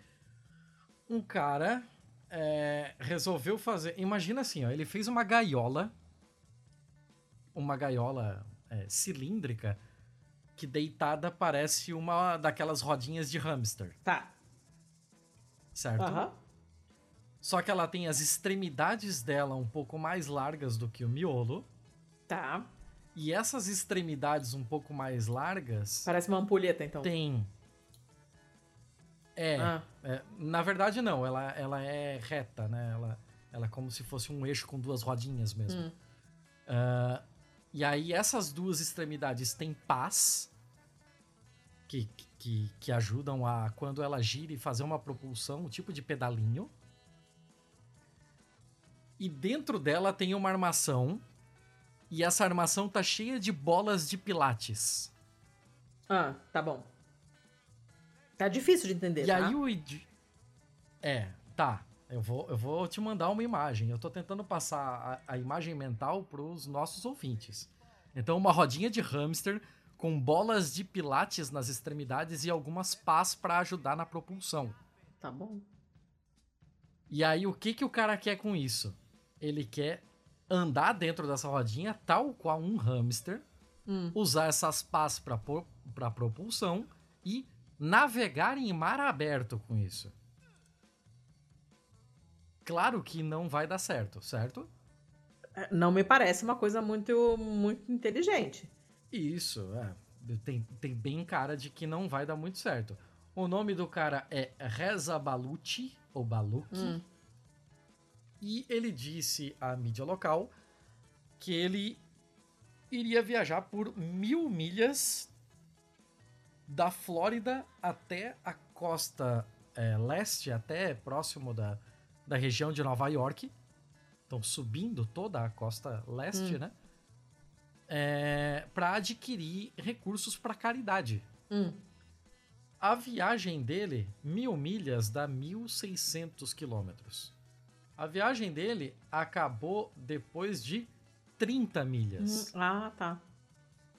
Um cara é, resolveu fazer. Imagina assim, ó, ele fez uma gaiola. Uma gaiola é, cilíndrica que deitada parece uma daquelas rodinhas de hamster. Tá. Certo? Uhum. Só que ela tem as extremidades dela um pouco mais largas do que o miolo. Tá. E essas extremidades um pouco mais largas. Parece uma ampulheta, então. Tem. É, ah. é, Na verdade, não. Ela, ela é reta, né? Ela, ela é como se fosse um eixo com duas rodinhas mesmo. Hum. Uh, e aí, essas duas extremidades têm pás. Que, que, que ajudam a, quando ela gira e fazer uma propulsão, um tipo de pedalinho. E dentro dela tem uma armação e essa armação tá cheia de bolas de pilates. Ah, tá bom. Tá difícil de entender, e tá? aí o... É, tá. Eu vou, eu vou te mandar uma imagem. Eu tô tentando passar a, a imagem mental pros nossos ouvintes. Então, uma rodinha de hamster com bolas de pilates nas extremidades e algumas pás para ajudar na propulsão. Tá bom. E aí, o que, que o cara quer com isso? Ele quer andar dentro dessa rodinha tal qual um hamster, hum. usar essas pás para propulsão e navegar em mar aberto com isso. Claro que não vai dar certo, certo? É, não me parece uma coisa muito, muito inteligente. Isso, é. Tem, tem bem cara de que não vai dar muito certo. O nome do cara é Reza Baluchi, ou Baluchi. Hum. E ele disse à mídia local que ele iria viajar por mil milhas da Flórida até a costa é, leste, até próximo da, da região de Nova York. Então, subindo toda a costa leste, hum. né? É, para adquirir recursos para caridade. Hum. A viagem dele, mil milhas, dá 1.600 quilômetros. A viagem dele acabou depois de 30 milhas. Hum, ah, tá.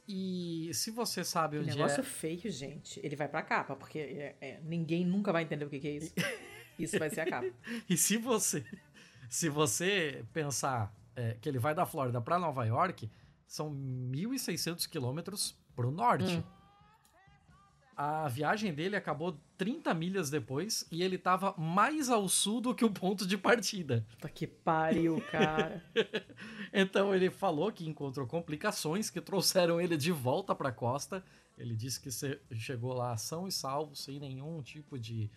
E se você sabe onde negócio é... feio, gente. Ele vai pra capa, porque é, é, ninguém nunca vai entender o que, que é isso. [laughs] isso vai ser a capa. e se você, se você pensar é, que ele vai da Flórida para Nova York, são 1.600 quilômetros pro norte. Hum a viagem dele acabou 30 milhas depois e ele tava mais ao sul do que o ponto de partida. Puta que pariu, cara. [laughs] então ele falou que encontrou complicações que trouxeram ele de volta para a costa. Ele disse que chegou lá são e salvo, sem nenhum tipo de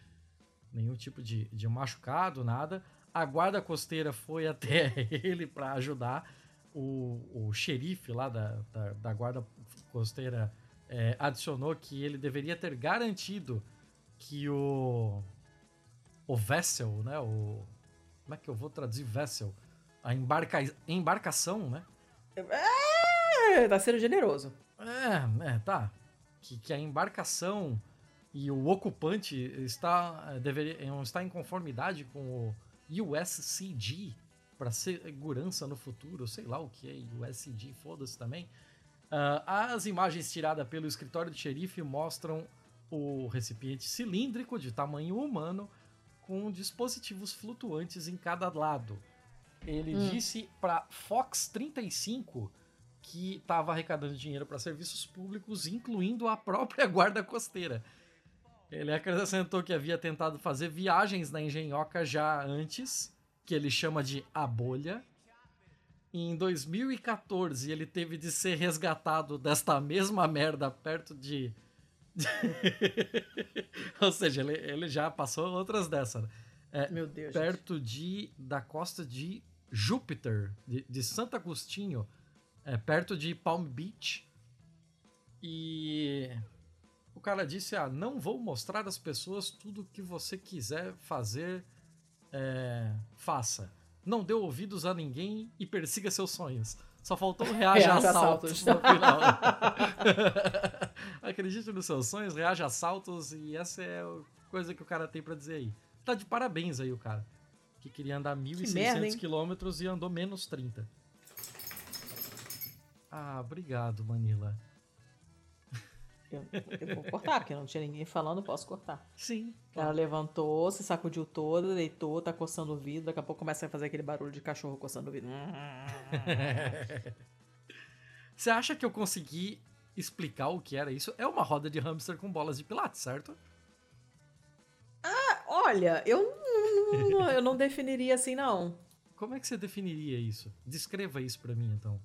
nenhum tipo de, de machucado, nada. A guarda costeira foi [laughs] até ele para ajudar. O, o xerife lá da, da, da guarda costeira é, adicionou que ele deveria ter garantido que o o vessel, né, o como é que eu vou traduzir vessel? A embarca, embarcação, né? É, tá sendo generoso. É, é, tá. Que, que a embarcação e o ocupante está, deveria, está em conformidade com o USCG para segurança no futuro, sei lá o que é USCG, foda-se também. Uh, as imagens tiradas pelo escritório do xerife mostram o recipiente cilíndrico de tamanho humano com dispositivos flutuantes em cada lado. Ele hum. disse para Fox 35 que estava arrecadando dinheiro para serviços públicos, incluindo a própria [laughs] guarda costeira. Ele acrescentou que havia tentado fazer viagens na engenhoca já antes, que ele chama de a bolha. Em 2014 ele teve de ser resgatado desta mesma merda perto de. [laughs] Ou seja, ele, ele já passou outras dessas. Né? É, Meu Deus. Perto de da costa de Júpiter, de, de Santo Agostinho, é, perto de Palm Beach. E o cara disse: Ah, não vou mostrar às pessoas tudo o que você quiser fazer, é, faça. Não dê ouvidos a ninguém e persiga seus sonhos. Só faltou [laughs] reage a assaltos no final. [laughs] Acredite nos seus sonhos, reage a assaltos e essa é a coisa que o cara tem para dizer aí. Tá de parabéns aí o cara. Que queria andar 1.600 quilômetros e andou menos 30. Ah, obrigado, Manila. Eu, eu, vou cortar, porque não tinha ninguém falando, posso cortar. Sim. Ela levantou, se sacudiu toda, deitou, tá coçando o vidro, daqui a pouco começa a fazer aquele barulho de cachorro coçando o vidro. [laughs] Você acha que eu consegui explicar o que era isso? É uma roda de hamster com bolas de pilates, certo? Ah, olha, eu não, eu não definiria assim, não. Como é que você definiria isso? Descreva isso para mim, então.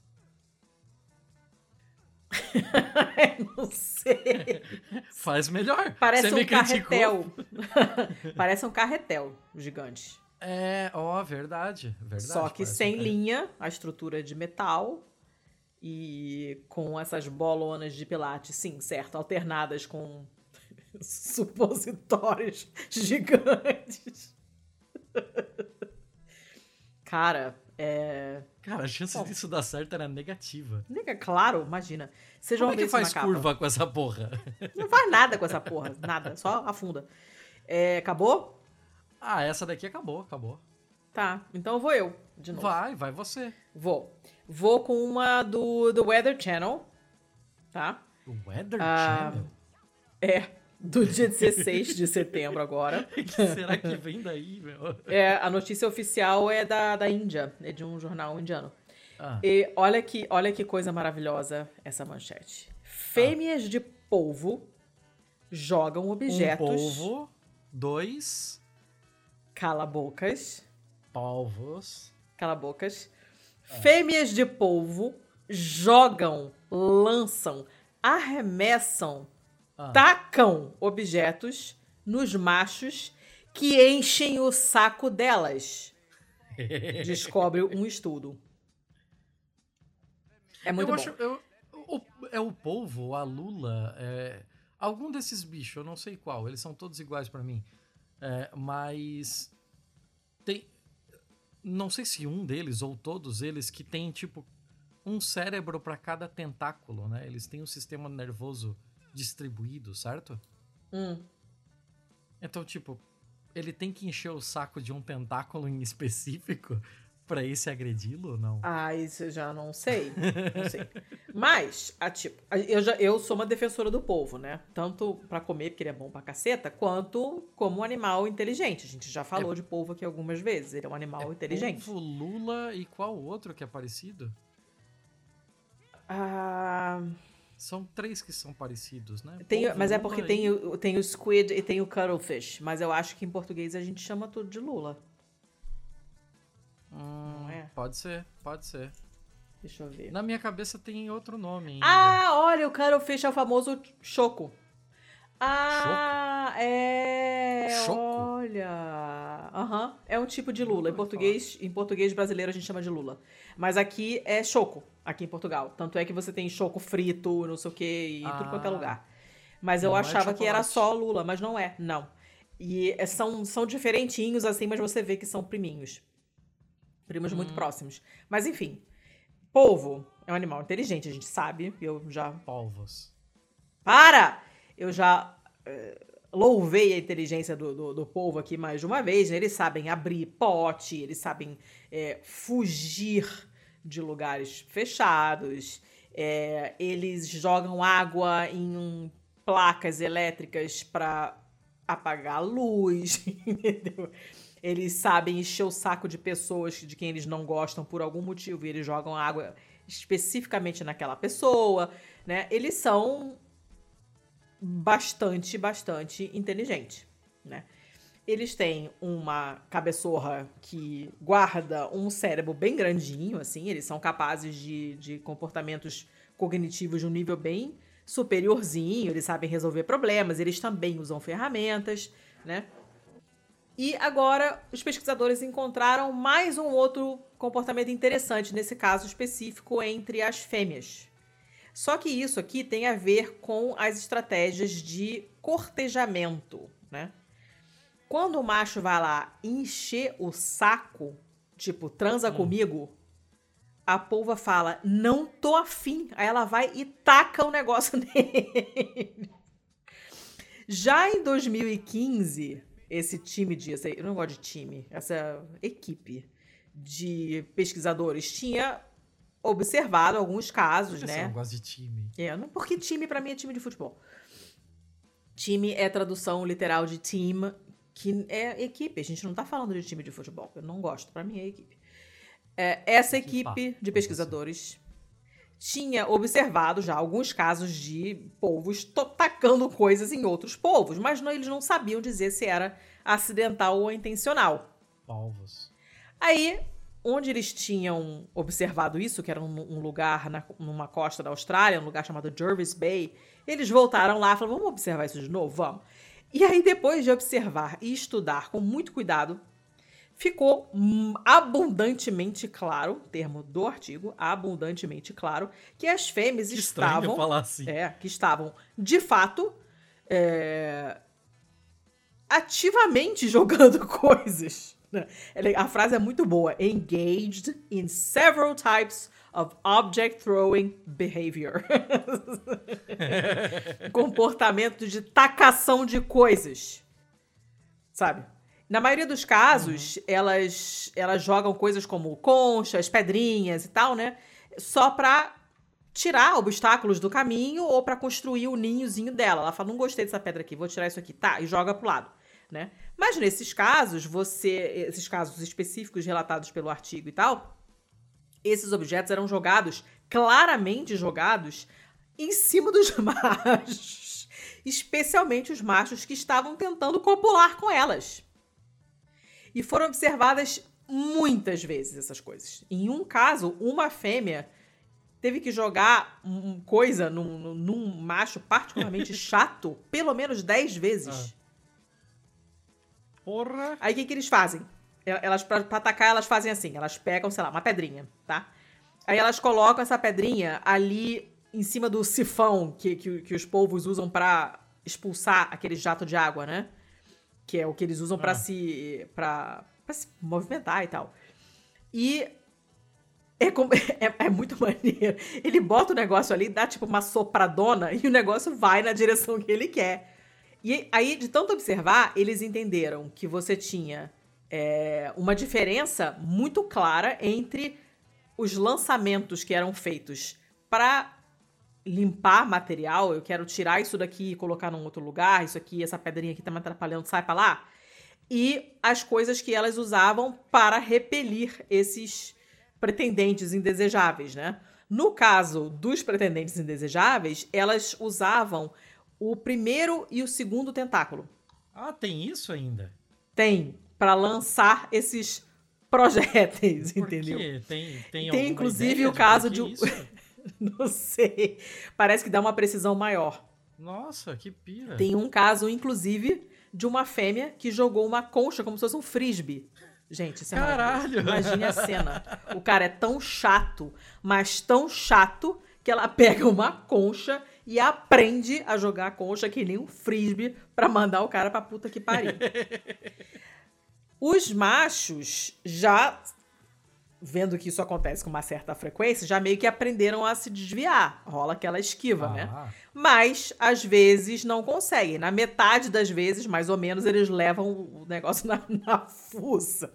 [laughs] não sei. [laughs] Faz melhor. Parece Você um carretel. [laughs] Parece um carretel gigante. É, ó, verdade, verdade. Só que sem um linha, a estrutura é de metal e com essas bolonas de pilates, sim, certo, alternadas com supositórios gigantes. Cara, é. Cara, a chance Bom, disso dar certo era negativa. Nega, claro, imagina. Seja Como é que faz curva com essa porra? Não faz nada com essa porra, nada, só afunda. É, acabou? Ah, essa daqui acabou, acabou. Tá, então vou eu, de novo. Vai, vai você. Vou. Vou com uma do, do Weather Channel, tá? O Weather ah, Channel? É do dia 16 de setembro agora. [laughs] que será que [laughs] vem daí, meu? É, a notícia oficial é da, da Índia, é de um jornal indiano. Ah. E olha que, olha que coisa maravilhosa essa manchete. Fêmeas ah. de polvo jogam objetos. Um polvo, dois. Cala-bocas. Polvos. Cala-bocas. Ah. Fêmeas de polvo jogam, lançam, arremessam ah. tacam objetos nos machos que enchem o saco delas. [laughs] Descobre um estudo. É muito eu bom. Acho, eu, o, é o polvo, a lula, é, algum desses bichos, eu não sei qual, eles são todos iguais para mim. É, mas tem, não sei se um deles ou todos eles que tem tipo um cérebro para cada tentáculo, né? Eles têm um sistema nervoso distribuído, certo? Hum. Então, tipo, ele tem que encher o saco de um tentáculo em específico [laughs] para esse agredi-lo ou não? Ah, isso eu já não sei. [laughs] Não sei. Mas, a, tipo, eu, já, eu sou uma defensora do povo, né? Tanto para comer, porque ele é bom pra caceta, quanto como um animal inteligente. A gente já falou é, de povo aqui algumas vezes. Ele é um animal é inteligente. Polvo, lula e qual outro que é parecido? Ah. São três que são parecidos, né? Tem, mas é porque tem, o, tem o squid e tem o cuttlefish. Mas eu acho que em português a gente chama tudo de lula. Hum, é? Pode ser, pode ser. Deixa eu ver. Na minha cabeça tem outro nome ainda. Ah, olha, o cuttlefish é o famoso choco. Ah, choco? é. Choco? Olha. Aham. Uhum. É um tipo de lula. Em português, em português brasileiro a gente chama de lula. Mas aqui é choco aqui em Portugal. Tanto é que você tem choco frito, não sei o que, e ah, tudo quanto é lugar. Mas eu é achava é que era só lula, mas não é, não. E é, são, são diferentinhos assim, mas você vê que são priminhos. Primos hum. muito próximos. Mas enfim, polvo é um animal inteligente, a gente sabe. Eu já. Polvos. Para! Eu já uh, louvei a inteligência do, do, do, polvo aqui mais de uma vez. Né? Eles sabem abrir pote, eles sabem é, fugir de lugares fechados, é, eles jogam água em placas elétricas para apagar a luz, [laughs] entendeu? Eles sabem encher o saco de pessoas de quem eles não gostam por algum motivo e eles jogam água especificamente naquela pessoa, né? Eles são bastante, bastante inteligentes, né? Eles têm uma cabeçorra que guarda um cérebro bem grandinho, assim, eles são capazes de, de comportamentos cognitivos de um nível bem superiorzinho, eles sabem resolver problemas, eles também usam ferramentas, né? E agora os pesquisadores encontraram mais um outro comportamento interessante, nesse caso específico, entre as fêmeas. Só que isso aqui tem a ver com as estratégias de cortejamento, né? Quando o macho vai lá encher o saco, tipo, transa hum. comigo, a polva fala, não tô afim. Aí ela vai e taca o negócio [laughs] nele. Já em 2015, esse time de. Eu não gosto de time, essa equipe de pesquisadores tinha observado alguns casos, né? Eu não gosto de time. É, porque time para mim é time de futebol. Time é tradução literal de team, que é equipe. A gente não tá falando de time de futebol. Eu não gosto, para mim é equipe. É, essa equipe de pesquisadores tinha observado já alguns casos de povos tacando coisas em outros povos, mas não, eles não sabiam dizer se era acidental ou intencional. Povos. Aí, onde eles tinham observado isso, que era um, um lugar na, numa costa da Austrália, um lugar chamado Jervis Bay, eles voltaram lá e falaram: vamos observar isso de novo? Vamos. E aí, depois de observar e estudar com muito cuidado, ficou abundantemente claro, termo do artigo, abundantemente claro, que as fêmeas que estavam. Falar assim. É, que estavam, de fato, é, ativamente [laughs] jogando coisas. [laughs] A frase é muito boa. Engaged in several types of object throwing behavior. [laughs] Comportamento de tacação de coisas. Sabe? Na maioria dos casos, uhum. elas, elas jogam coisas como conchas, pedrinhas e tal, né? Só pra tirar obstáculos do caminho ou para construir o ninhozinho dela. Ela fala: não gostei dessa pedra aqui, vou tirar isso aqui. Tá, e joga pro lado. Né? Mas nesses casos, você. Esses casos específicos relatados pelo artigo e tal, esses objetos eram jogados, claramente jogados, em cima dos [laughs] machos. Especialmente os machos que estavam tentando copular com elas. E foram observadas muitas vezes essas coisas. Em um caso, uma fêmea teve que jogar coisa num, num, macho particularmente [laughs] chato pelo menos 10 vezes. Ah. Porra! Aí o que, que eles fazem? Elas, pra, pra atacar, elas fazem assim: elas pegam, sei lá, uma pedrinha, tá? Aí elas colocam essa pedrinha ali em cima do sifão que, que, que os povos usam para expulsar aquele jato de água, né? que é o que eles usam ah. para se para se movimentar e tal. E é, [laughs] é, é, muito maneiro. Ele bota o negócio ali, dá tipo uma sopradona e o negócio vai na direção que ele quer. E aí, de tanto observar, eles entenderam que você tinha é, uma diferença muito clara entre os lançamentos que eram feitos para limpar material, eu quero tirar isso daqui e colocar num outro lugar, isso aqui, essa pedrinha aqui tá me atrapalhando, sai para lá. E as coisas que elas usavam para repelir esses pretendentes indesejáveis, né? No caso dos pretendentes indesejáveis, elas usavam o primeiro e o segundo tentáculo. Ah, tem isso ainda? Tem, para lançar esses projéteis, Por entendeu? Quê? Tem, tem, tem inclusive o caso de, de [laughs] Não sei. Parece que dá uma precisão maior. Nossa, que pira. Tem um caso, inclusive, de uma fêmea que jogou uma concha como se fosse um frisbee. Gente, isso é Caralho! Imagine a cena. O cara é tão chato, mas tão chato, que ela [laughs] pega uma concha e aprende a jogar a concha que nem um frisbee para mandar o cara pra puta que pariu. [laughs] Os machos já vendo que isso acontece com uma certa frequência, já meio que aprenderam a se desviar. Rola aquela esquiva, né? ah. né? Mas, às vezes, não conseguem. Na metade das vezes, mais ou menos, eles levam o negócio [laughs] na, na fuça,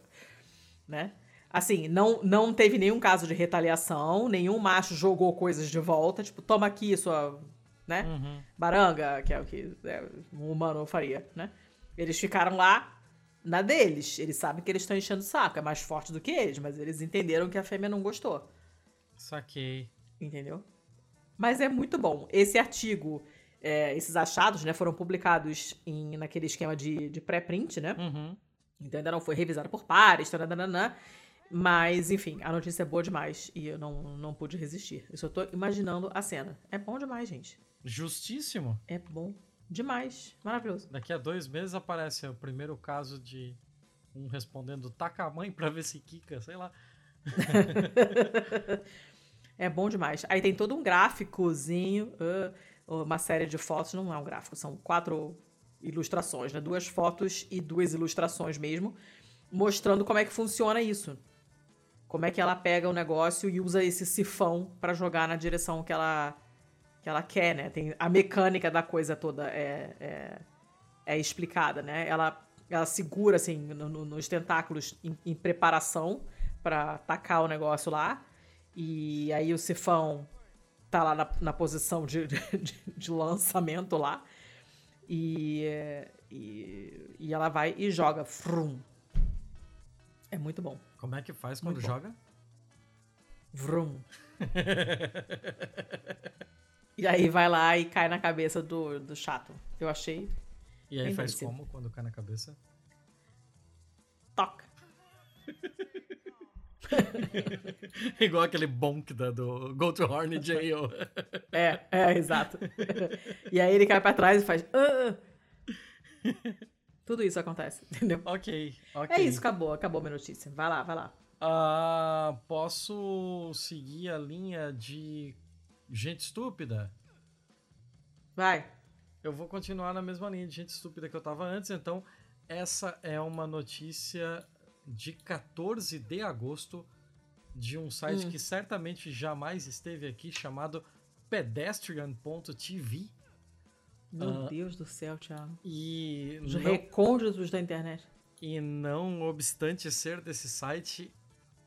né? Assim, não, não teve nenhum caso de retaliação, nenhum macho jogou coisas de volta, tipo, toma aqui sua, né? Uhum. Baranga, que é o que é, um humano faria, né? Eles ficaram lá na deles. Eles sabem que eles estão enchendo o saco. É mais forte do que eles, mas eles entenderam que a fêmea não gostou. Saquei. Entendeu? Mas é muito bom. Esse artigo, é, esses achados, né, foram publicados em, naquele esquema de, de pré-print, né? Uhum. Então ainda não foi revisado por pares, taranana, mas, enfim, a notícia é boa demais e eu não, não pude resistir. Eu só tô imaginando a cena. É bom demais, gente. Justíssimo. É bom demais. Maravilhoso. Daqui a dois meses aparece o primeiro caso de um respondendo taca a mãe pra ver se quica, sei lá. [laughs] é bom demais. Aí tem todo um gráficozinho, uma série de fotos, não é um gráfico, são quatro ilustrações, né? Duas fotos e duas ilustrações mesmo, mostrando como é que funciona isso. Como é que ela pega o negócio e usa esse sifão para jogar na direção que ela que ela quer, né? Tem a mecânica da coisa toda é, é, é explicada, né? Ela ela segura assim no, no, nos tentáculos em, em preparação para tacar o negócio lá e aí o sifão tá lá na, na posição de, [laughs] de, de lançamento lá e, e, e ela vai e joga. Frum. É muito bom. Como é que faz quando joga? Vrum. [laughs] e aí vai lá e cai na cabeça do, do chato. Eu achei. E aí faz como quando cai na cabeça? Toca. [laughs] Igual aquele bonk da, do Go to Horny Jail. [laughs] é, é, exato. e aí ele cai pra trás e faz. Ah! Tudo isso acontece, [laughs] entendeu? Ok, ok. É isso, acabou, acabou minha notícia. Vai lá, vai lá. Uh, posso seguir a linha de gente estúpida? Vai. Eu vou continuar na mesma linha de gente estúpida que eu tava antes, então essa é uma notícia de 14 de agosto de um site hum. que certamente jamais esteve aqui, chamado pedestrian.tv. Meu uh, Deus do céu, Thiago. E Os não, recônditos da internet. E não obstante ser desse site,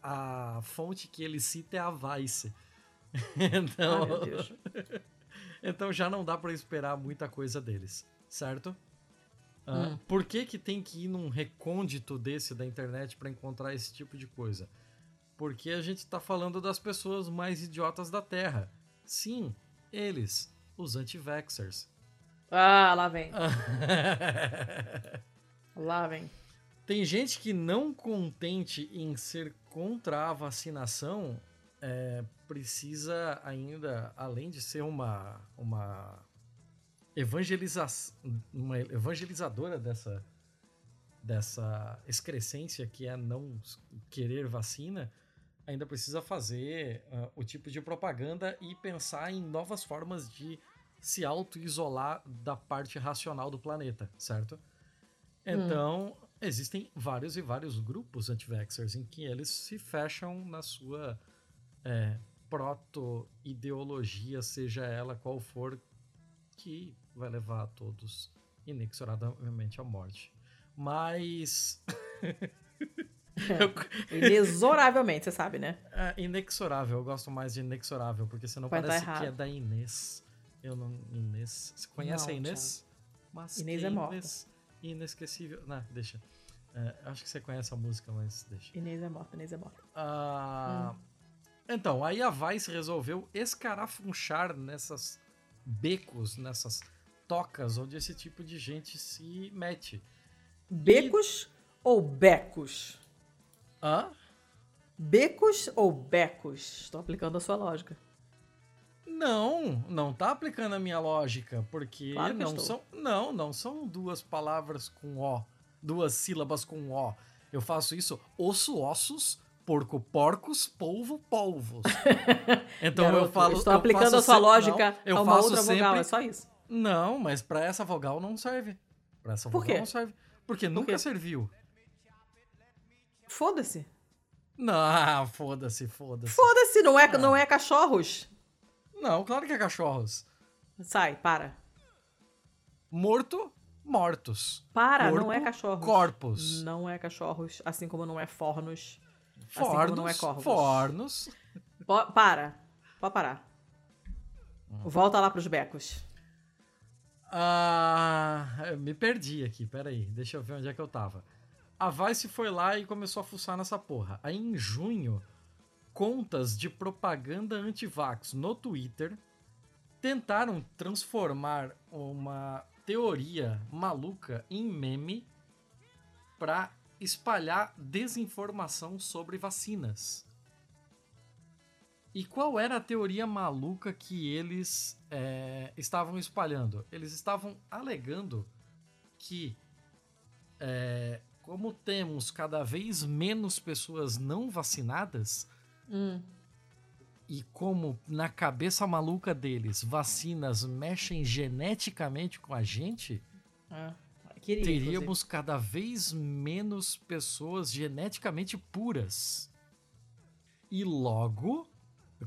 a fonte que ele cita é a Vice. [laughs] então, ah, [laughs] então já não dá para esperar muita coisa deles, certo? Uh, hum. Por que, que tem que ir num recôndito desse da internet para encontrar esse tipo de coisa? Porque a gente está falando das pessoas mais idiotas da Terra. Sim, eles, os anti-vaxxers. Ah, lá vem. [laughs] lá vem. Tem gente que não contente em ser contra a vacinação, é, precisa ainda, além de ser uma, uma evangeliza uma evangelizadora dessa, dessa excrescência que é não querer vacina, ainda precisa fazer uh, o tipo de propaganda e pensar em novas formas de se auto-isolar da parte racional do planeta, certo? Então, hum. existem vários e vários grupos anti-vaxxers em que eles se fecham na sua é, proto-ideologia, seja ela qual for, que vai levar a todos inexoravelmente à morte. Mas. É, inexoravelmente, você sabe, né? É, inexorável, eu gosto mais de inexorável, porque senão vai parece que é da Inês. Eu não. Inês. Você conhece não, a Inês? Mas Inês é morta. Inês, inesquecível. Não, deixa. É, acho que você conhece a música, mas deixa. Inês é morta, Inês é morta. Ah, hum. Então, aí a Vice resolveu escarafunchar nessas becos, nessas tocas onde esse tipo de gente se mete. Becos e... ou becos? Hã? Becos ou becos? Estou aplicando a sua lógica. Não, não tá aplicando a minha lógica, porque claro não estou. são, não, não são duas palavras com o, duas sílabas com o. Eu faço isso osso ossos, porco porcos, polvo polvos. [laughs] Então Garoto, eu falo, estou aplicando a sua lógica não, eu a uma faço outra sempre, vogal, é só isso. Não, mas para essa vogal não serve. Para essa Por vogal quê? não serve. Porque Por nunca quê? serviu. Foda-se. Não, foda-se, foda-se. Foda-se, não é, ah. não é cachorros. Não, claro que é cachorros. Sai, para. Morto, mortos. Para, Corpo, não é cachorros. Corpos. Não é cachorros, assim como não é fornos. Fornos, assim como não é. Fornos. Po para. Pode parar. Volta lá pros becos. Ah, me perdi aqui, peraí. Deixa eu ver onde é que eu tava. a Vice foi lá e começou a fuçar nessa porra. Aí em junho, contas de propaganda anti-vax no Twitter tentaram transformar uma teoria maluca em meme para espalhar desinformação sobre vacinas. E qual era a teoria maluca que eles é, estavam espalhando? Eles estavam alegando que, é, como temos cada vez menos pessoas não vacinadas, Hum. e como na cabeça maluca deles vacinas mexem geneticamente com a gente, É. Queria, teríamos cada vez menos pessoas geneticamente puras. E logo,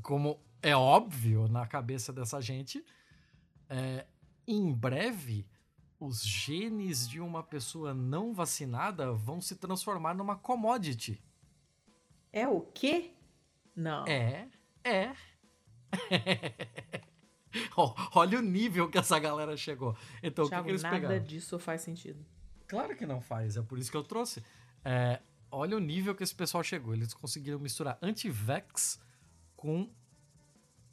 como é óbvio na cabeça dessa gente, é, em breve os genes de uma pessoa não vacinada vão se transformar numa commodity. É o quê? Não. É, é. [laughs] [laughs] Olha o nível que essa galera chegou. Então, o que, Thiago, que eles nada pegaram? disso faz sentido. Claro que não faz, é por isso que eu trouxe. É, olha o nível que esse pessoal chegou. Eles conseguiram misturar anti-vax com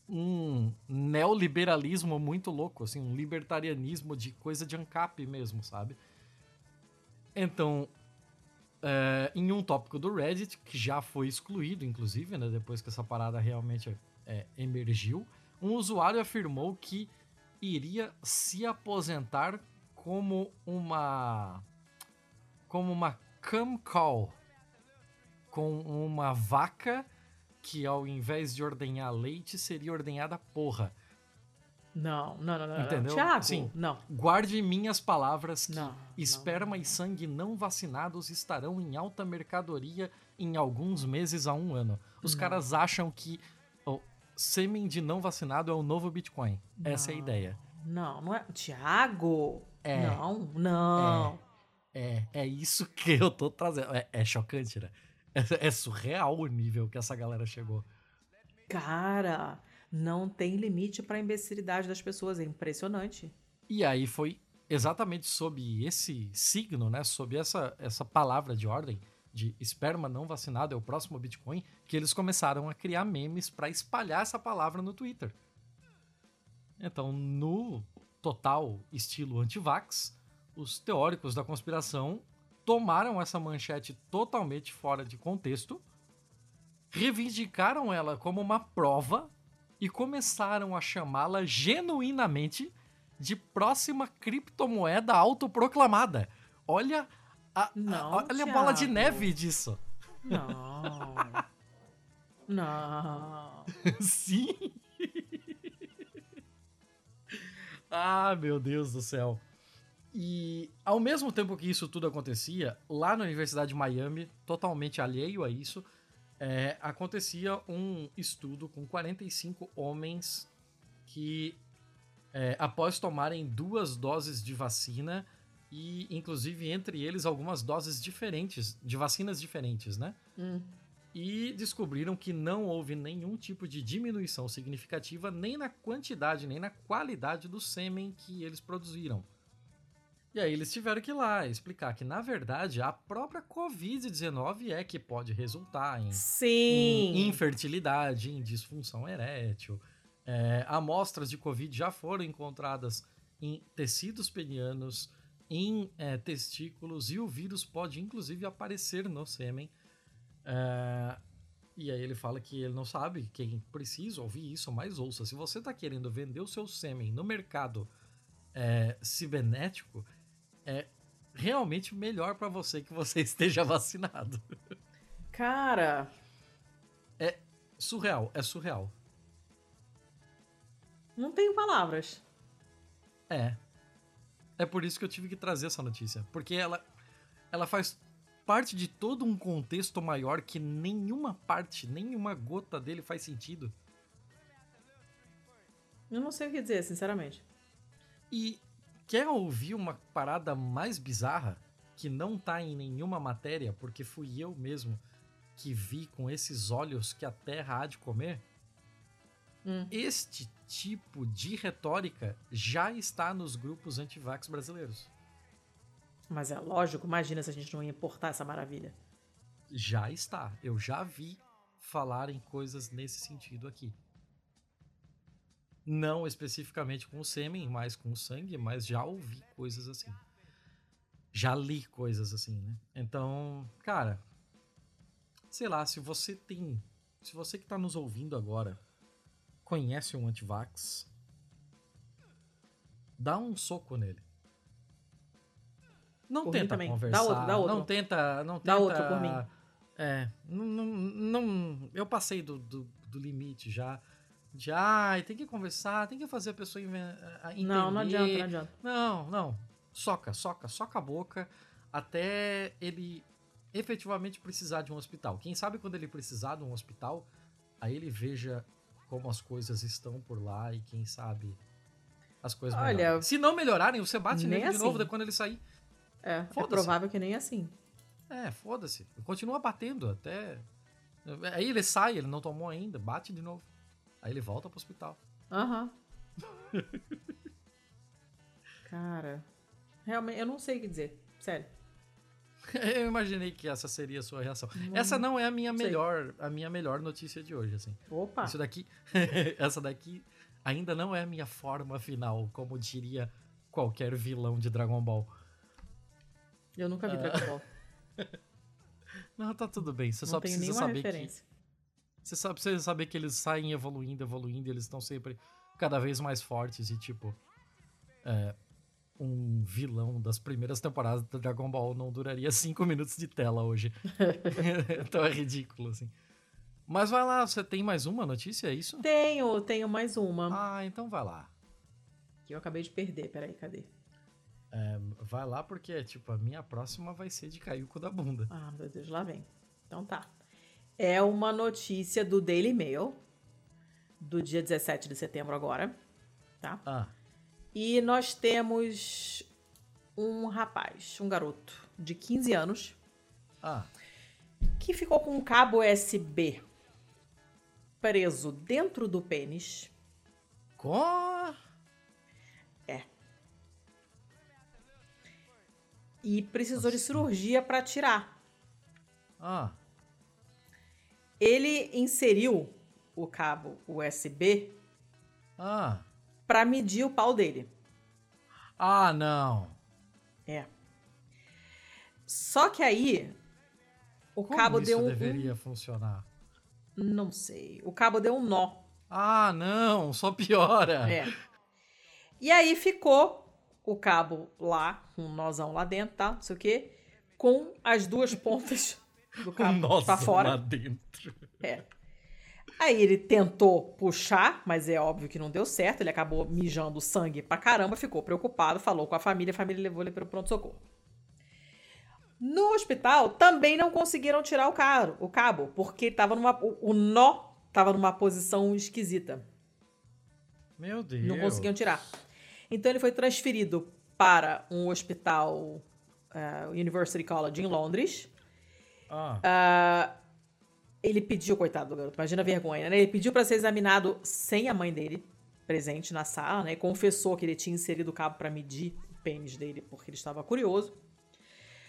um neoliberalismo muito louco, assim, um libertarianismo de coisa de ANCAP mesmo, sabe? Então, é, em um tópico do Reddit, que já foi excluído, inclusive, né, depois que essa parada realmente é, emergiu, um usuário afirmou que iria se aposentar como uma como uma cam call com uma vaca que ao invés de ordenhar leite seria ordenhada porra. Não, não, não, não. Entendeu? Não. Thiago, Sim. não. Guarde minhas palavras que Não, esperma não, e sangue não vacinados estarão em alta mercadoria em alguns meses a um ano. Os Não. caras acham que sêmen de não vacinado é o novo Bitcoin. Essa é a Não. ideia. Não, não é. Thiago! É. Não, não. É, é isso que eu tô trazendo. É, é chocante, né? É, é surreal o nível que essa galera chegou. Cara, não tem limite pra imbecilidade das pessoas. É impressionante. E aí foi exatamente sob esse signo, né? Sob essa, essa palavra de ordem de esperma não vacinado é o próximo Bitcoin, que eles começaram a criar memes pra espalhar essa palavra no Twitter. Então, no total estilo anti-vax, os teóricos da conspiração tomaram essa manchete totalmente fora de contexto, reivindicaram ela como uma prova e começaram a chamá-la genuinamente de próxima criptomoeda autoproclamada. Olha a, Não, a- olha a bola de neve disso. Não. não. [laughs] Sim. ah, meu Deus do céu. E ao mesmo tempo que isso tudo acontecia, lá na Universidade de Miami, totalmente alheio a isso, é, acontecia um estudo com 45 homens que, é, após tomarem duas doses de vacina, e inclusive entre eles algumas doses diferentes, de vacinas diferentes, né? Hum. e descobriram que não houve nenhum tipo de diminuição significativa nem na quantidade nem na qualidade do sêmen que eles produziram. E aí eles tiveram que ir lá explicar que, na verdade, a própria Covid-19 é que pode resultar em, em infertilidade, em disfunção erétil. É, amostras de Covid já foram encontradas em tecidos penianos, em é, testículos, e o vírus pode inclusive aparecer no sêmen. É, e aí ele fala que ele não sabe, quem precisa ouvir isso, mas ouça. Se você está querendo vender o seu sêmen no mercado é, cibernético, é realmente melhor para você que você [laughs] esteja vacinado. Cara, Surreal, é surreal. não tenho palavras. É. É por isso que eu tive que trazer essa notícia. Porque ela, ela faz parte de todo um contexto maior que nenhuma parte, nenhuma gota dele faz sentido. Eu não sei o que dizer, sinceramente. E quer ouvir uma parada mais bizarra que não tá em nenhuma matéria, porque fui eu mesmo que vi com esses olhos que a Terra há de comer? Hum. Este tipo de retórica já está nos grupos antivax brasileiros. Mas é lógico, imagina se a gente não ia importar essa maravilha. Já está. Eu já vi falar em coisas nesse sentido aqui. Não especificamente com o sêmen, mas com o sangue, mas já ouvi coisas assim. Já li coisas assim, né? Então, cara, sei lá, se você tem. Se você que tá nos ouvindo agora conhece um antivax, dá um soco nele. Não Por tenta também. Dá conversar. outro, dá outro. Não tenta. Não Dá tenta, outro por mim. É. Não, não, não- eu passei do, do, do limite já. De, ai, tem que conversar, tem que fazer a pessoa entender. Não, não adianta, não adianta. Não, não. Soca, soca, soca a boca até ele efetivamente precisar de um hospital. Quem sabe quando ele precisar de um hospital, aí ele veja como as coisas estão por lá e quem sabe as coisas Olha. Se não melhorarem, você bate nele de novo assim. de quando ele sair. É, é provável que nem assim. É, foda-se. Continua batendo até. Aí ele sai, ele não tomou ainda, bate de novo. Aí ele volta pro hospital. Aham. [laughs] Cara, realmente, eu não sei o que dizer. Sério. [laughs] Eu imaginei que essa seria a sua reação. Essa não é a minha sei. melhor, a minha melhor notícia de hoje, assim. Opa. Isso daqui, [laughs] essa daqui ainda não é a minha forma final, como diria qualquer vilão de Dragon Ball. Eu nunca vi Dragon Ball. [laughs] Não, tá tudo bem. Você não só precisa saber que referência. você só precisa saber que eles saem evoluindo, evoluindo, e eles estão sempre cada vez mais fortes e tipo é, um vilão das primeiras temporadas do Dragon Ball não duraria [laughs] cinco minutos de tela hoje. [laughs] então é ridículo assim. Mas vai lá, você tem mais uma notícia, é isso? Tenho, tenho mais uma. Ah, então vai lá. Que eu acabei de perder. Peraí, cadê? É, vai lá porque, tipo, a minha próxima vai ser de cair o cu da bunda. Ah, meu Deus, lá vem. Então tá. É uma notícia do Daily Mail, do dia 17 de setembro agora, tá? Ah, E nós temos um rapaz, um garoto de 15 anos, ah, que ficou com um cabo USB preso dentro do pênis. co... E precisou de cirurgia para tirar. Ah, Ele inseriu o cabo USB ah, para medir o pau dele. ah, não. É. Só que aí o Como cabo deu um, deveria funcionar? um- não sei. O cabo deu um nó. Ah, não, só piora. É. E aí ficou o cabo lá, com um nozão lá dentro, tá? Não sei o quê, com as duas pontas do [laughs] cabo Nossa, pra fora. lá dentro. É. Aí ele tentou puxar, mas é óbvio que não deu certo. Ele acabou mijando sangue pra caramba, ficou preocupado, falou com a família, a família levou ele para o pronto-socorro. No hospital também não conseguiram tirar o, caro, o cabo, porque tava numa, o, o nó estava numa posição esquisita. Meu Deus. Não conseguiam tirar. Então ele foi transferido para um hospital, eh, University College, em Londres. Ah, Ele pediu, coitado do garoto, imagina a vergonha, né? Ele pediu para ser examinado sem a mãe dele presente na sala, né? Confessou que ele tinha inserido o cabo para medir o pênis dele porque ele estava curioso.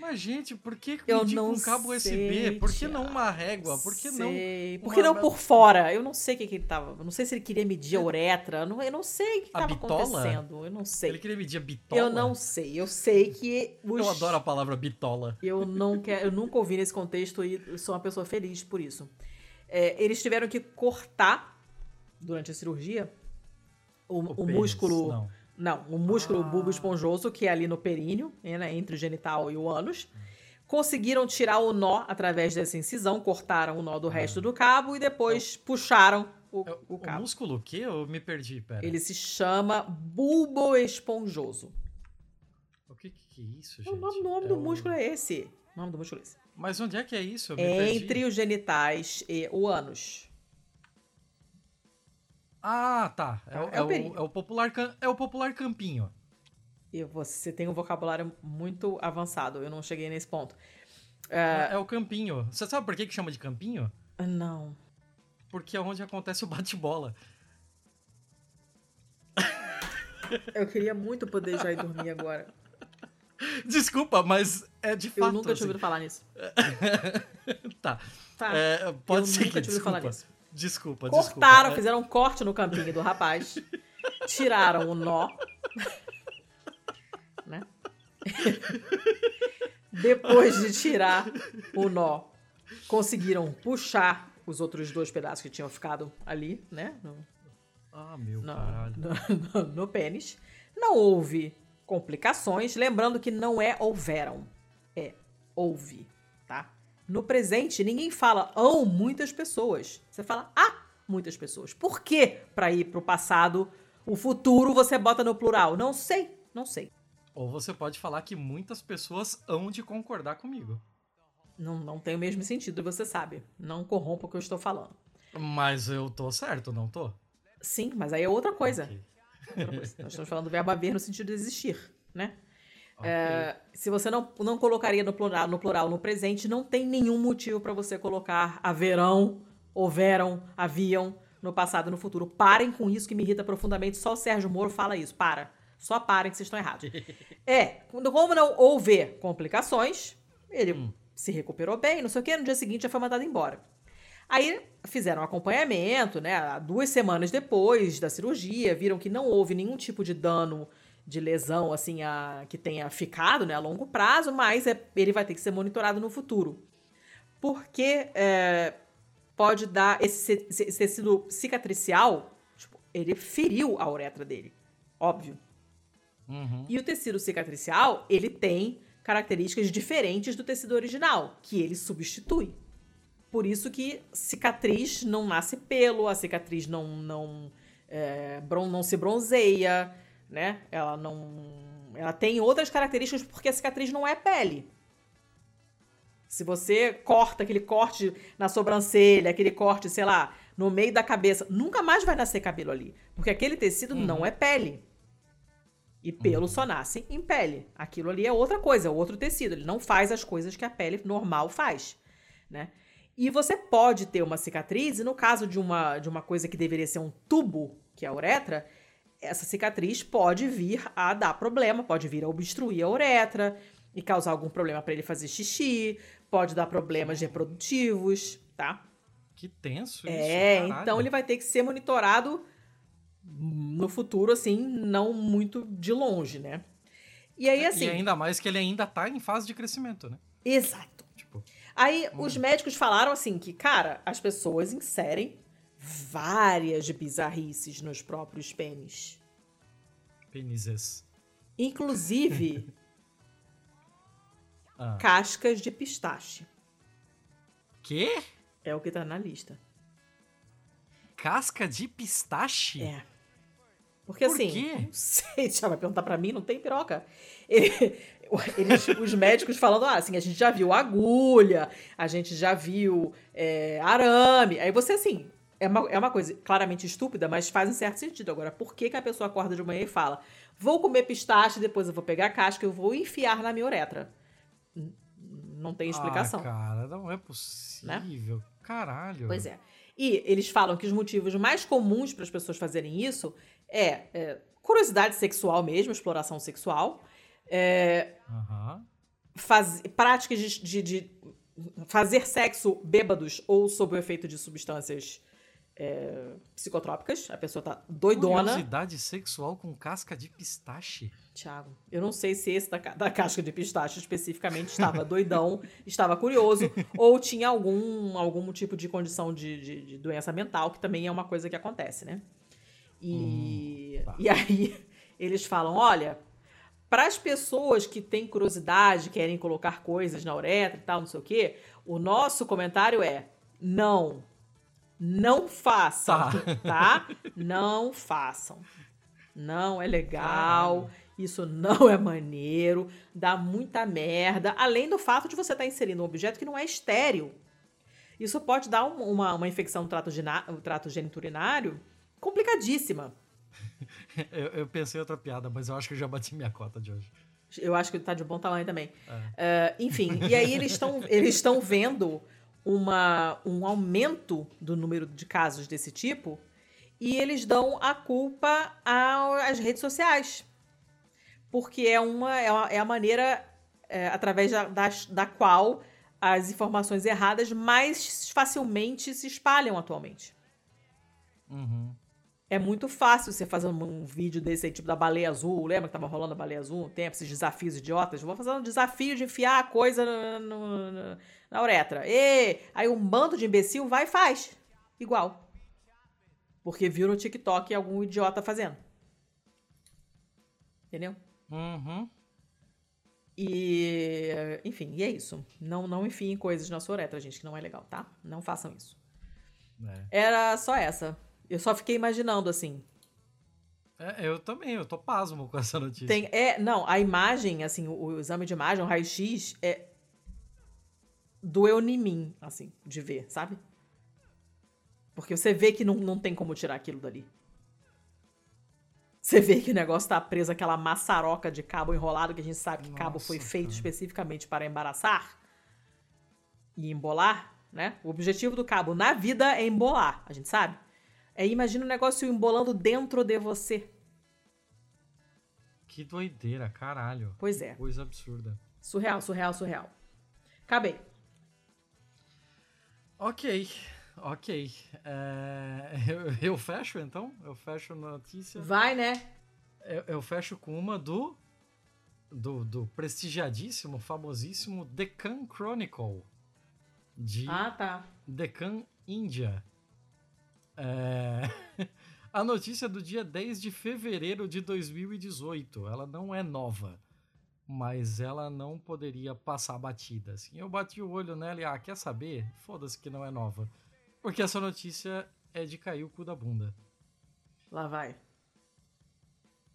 Mas, gente, por que Eu não com cabo USB? sei, Por que não uma régua? Por que não... Sei. Por uma- que não por fora? Eu não sei o que, que ele tava. Eu não sei se ele queria medir a uretra. Eu não, eu não sei o que A estava bitola? acontecendo. Eu não sei. Ele queria medir a bitola? Eu não sei. Eu sei que os... Eu adoro a palavra bitola. Eu não quero, eu nunca ouvi nesse contexto e sou uma pessoa feliz por isso. É, eles tiveram que cortar durante a cirurgia o, o pênis, músculo. não. Não, o músculo Ah. bulbo esponjoso que é ali no períneo, né, entre o genital e o ânus. Conseguiram tirar o nó através dessa incisão, cortaram o nó do resto do cabo e depois puxaram o, É, o o cabo. músculo o quê? Eu me perdi, pera. Ele se chama bulbo esponjoso. O que, que é isso, O gente? nome, o nome É do o- músculo é esse. O nome do músculo é esse. Mas onde é que é isso? Eu me É perdi. entre os genitais e o ânus. Ah, tá. É, o- é é o o, períneo. é o popular, é o popular campinho. E você tem um vocabulário muito avançado. Eu não cheguei nesse ponto. É, é o campinho. Você sabe por que, que chama de campinho? Não. Porque é onde acontece o bate-bola. Eu queria muito poder já ir dormir agora. Desculpa, mas é de fato. Eu nunca tinha assim. ouvido falar nisso. [laughs] tá. Tá. É, pode eu seguir, nunca falar nisso. Desculpa, Cortaram, desculpa. É, fizeram um corte no campinho do rapaz, tiraram o nó, [laughs] né? [laughs] Depois de tirar o nó, conseguiram puxar os outros dois pedaços que tinham ficado ali, né? No, Ah, meu no, caralho. no, no pênis. Não houve complicações. Lembrando que não é houveram, é houve? No presente, ninguém fala ão muitas pessoas. Você fala ah muitas pessoas. Por que para ir pro passado, o futuro você bota no plural? Não sei, não sei. Ou você pode falar que muitas pessoas hão de concordar comigo. Não, não tem o mesmo sentido, você sabe. Não corrompa o que eu estou falando. Mas eu tô certo, não tô? Sim, mas aí é outra coisa. Ok. Outra coisa. Nós estamos falando do verbo haver no sentido de existir, né? Ok. É, se você não, não colocaria no plural, no plural no presente, não tem nenhum motivo para você colocar haverão, houveram, haviam no passado e no futuro. Parem com isso que me irrita profundamente. Só o Sérgio Moro fala isso. Para. Só parem que vocês estão errados. [laughs] É, como não houver complicações, ele se recuperou bem, não sei o quê, no dia seguinte já foi mandado embora. Aí fizeram acompanhamento, né? Duas semanas depois da cirurgia, viram que não houve nenhum tipo de dano de lesão, assim, a, que tenha ficado, né, a longo prazo, mas é- ele vai ter que ser monitorado no futuro. Porque é, pode dar esse, esse- tecido cicatricial, tipo, ele feriu a uretra dele, óbvio. Uhum. E o tecido cicatricial, ele tem características diferentes do tecido original, que ele substitui. Por isso que cicatriz não nasce pelo, a cicatriz não não é, não se bronzeia, né? Ela não ela tem outras características porque a cicatriz não é pele. Se você corta aquele corte na sobrancelha, aquele corte, sei lá, no meio da cabeça, nunca mais vai nascer cabelo ali, porque aquele tecido não é pele. E pelo só nasce em pele. Aquilo ali é outra coisa, é outro tecido. Ele não faz as coisas que a pele normal faz, né? E você pode ter uma cicatriz, e no caso de uma, de uma coisa que deveria ser um tubo, que é a uretra, essa cicatriz pode vir a dar problema, pode vir a obstruir a uretra e causar algum problema para ele fazer xixi, pode dar problemas reprodutivos, tá? Que tenso isso. É, caralho. então ele vai ter que ser monitorado no futuro, assim, não muito de longe, né? E aí, assim. E ainda mais que ele ainda tá em fase de crescimento, né? Exato. Tipo, Aí os médicos falaram assim que, cara, as pessoas inserem várias bizarrices nos próprios pênis. penises. Inclusive [laughs] Ah. cascas de pistache. Quê? É o que tá na lista. Casca de pistache? É. Porque Por assim, quê? [laughs] não sei, já vai perguntar pra mim, não tem piroca. Ele- [laughs] eles- os médicos falando, ah, assim, a gente já viu agulha, a gente já viu é, arame. Aí você, assim, é uma, é uma coisa claramente estúpida, mas faz um certo sentido. Agora, por que, que a pessoa acorda de manhã e fala, vou comer pistache, depois eu vou pegar a casca e eu vou enfiar na minha uretra? Não tem explicação. Ah, cara, não é possível. Caralho. Pois é. E eles falam que os motivos mais comuns para as pessoas fazerem isso é, é, curiosidade sexual mesmo, exploração sexual, é, Aham. faz- práticas de, de- de fazer sexo bêbados ou sob o efeito de substâncias é, psicotrópicas. A pessoa tá doidona. Curiosidade sexual com casca de pistache. Tiago, eu não sei se esse da, da casca de pistache especificamente estava doidão, [laughs] estava curioso, ou tinha algum, algum tipo de condição de, de- de doença mental, que também é uma coisa que acontece, né? E, Hum, tá. e aí [laughs] eles falam: olha, para as pessoas que têm curiosidade, querem colocar coisas na uretra e tal, não sei o quê, o nosso comentário é: não. Não façam, tá? Não façam. Não é legal. Isso não é maneiro, dá muita merda. Além do fato de você estar inserindo um objeto que não é estéreo. Isso pode dar um- uma, uma infecção no trato, no trato geniturinário complicadíssima. [laughs] Eu, eu pensei em outra piada, mas eu acho que eu já bati minha cota de hoje. Eu acho que tá de bom tamanho também. É. É, enfim, e aí eles estão eles estão vendo uma, um aumento do número de casos desse tipo e eles dão a culpa às redes sociais. porque é uma é, uma, é a maneira é, através da, da, da qual as informações erradas mais facilmente se espalham atualmente. Uhum. É muito fácil você fazer um vídeo desse aí, tipo da baleia azul. Lembra que tava rolando a baleia azul um tempo? Esses desafios idiotas. Vou fazer um desafio de enfiar a coisa no, no, no, na uretra. E aí um bando de imbecil vai e faz. Igual. Porque viu no TikTok algum idiota fazendo. Entendeu? Uhum. E, enfim, e é isso. Não, não enfiem coisas na sua uretra, gente, que não é legal, tá? Não façam isso. É. Era só essa. Eu só fiquei imaginando assim. É, eu também, eu tô pasmo com essa notícia. Tem, é, não, a imagem, assim, o, o exame de imagem, o raio-x, é. doeu em mim, assim, de ver, sabe? Porque você vê que não, não tem como tirar aquilo dali. Você vê que o negócio tá preso aquela maçaroca de cabo enrolado, que a gente sabe que Nossa, cabo foi feito cara. especificamente para embaraçar e embolar, né? O objetivo do cabo na vida é embolar, a gente sabe. É, imagina o negócio embolando dentro de você. Que doideira, caralho. Pois é. Que coisa absurda. Surreal, surreal, surreal. Acabei. Ok, ok. É, [laughs] eu, eu, fecho então? Eu fecho a notícia. Vai, né? Eu, eu fecho com uma do, do, do prestigiadíssimo, famosíssimo Deccan Chronicle. De ah, tá. Deccan, Índia. É... [laughs] A notícia do dia 10 de fevereiro de 2018. Ela não é nova, mas ela não poderia passar batida. Assim, eu bati o olho nela e, ah, quer saber? Foda-se que não é nova. Porque essa notícia é de cair o cu da bunda. Lá vai.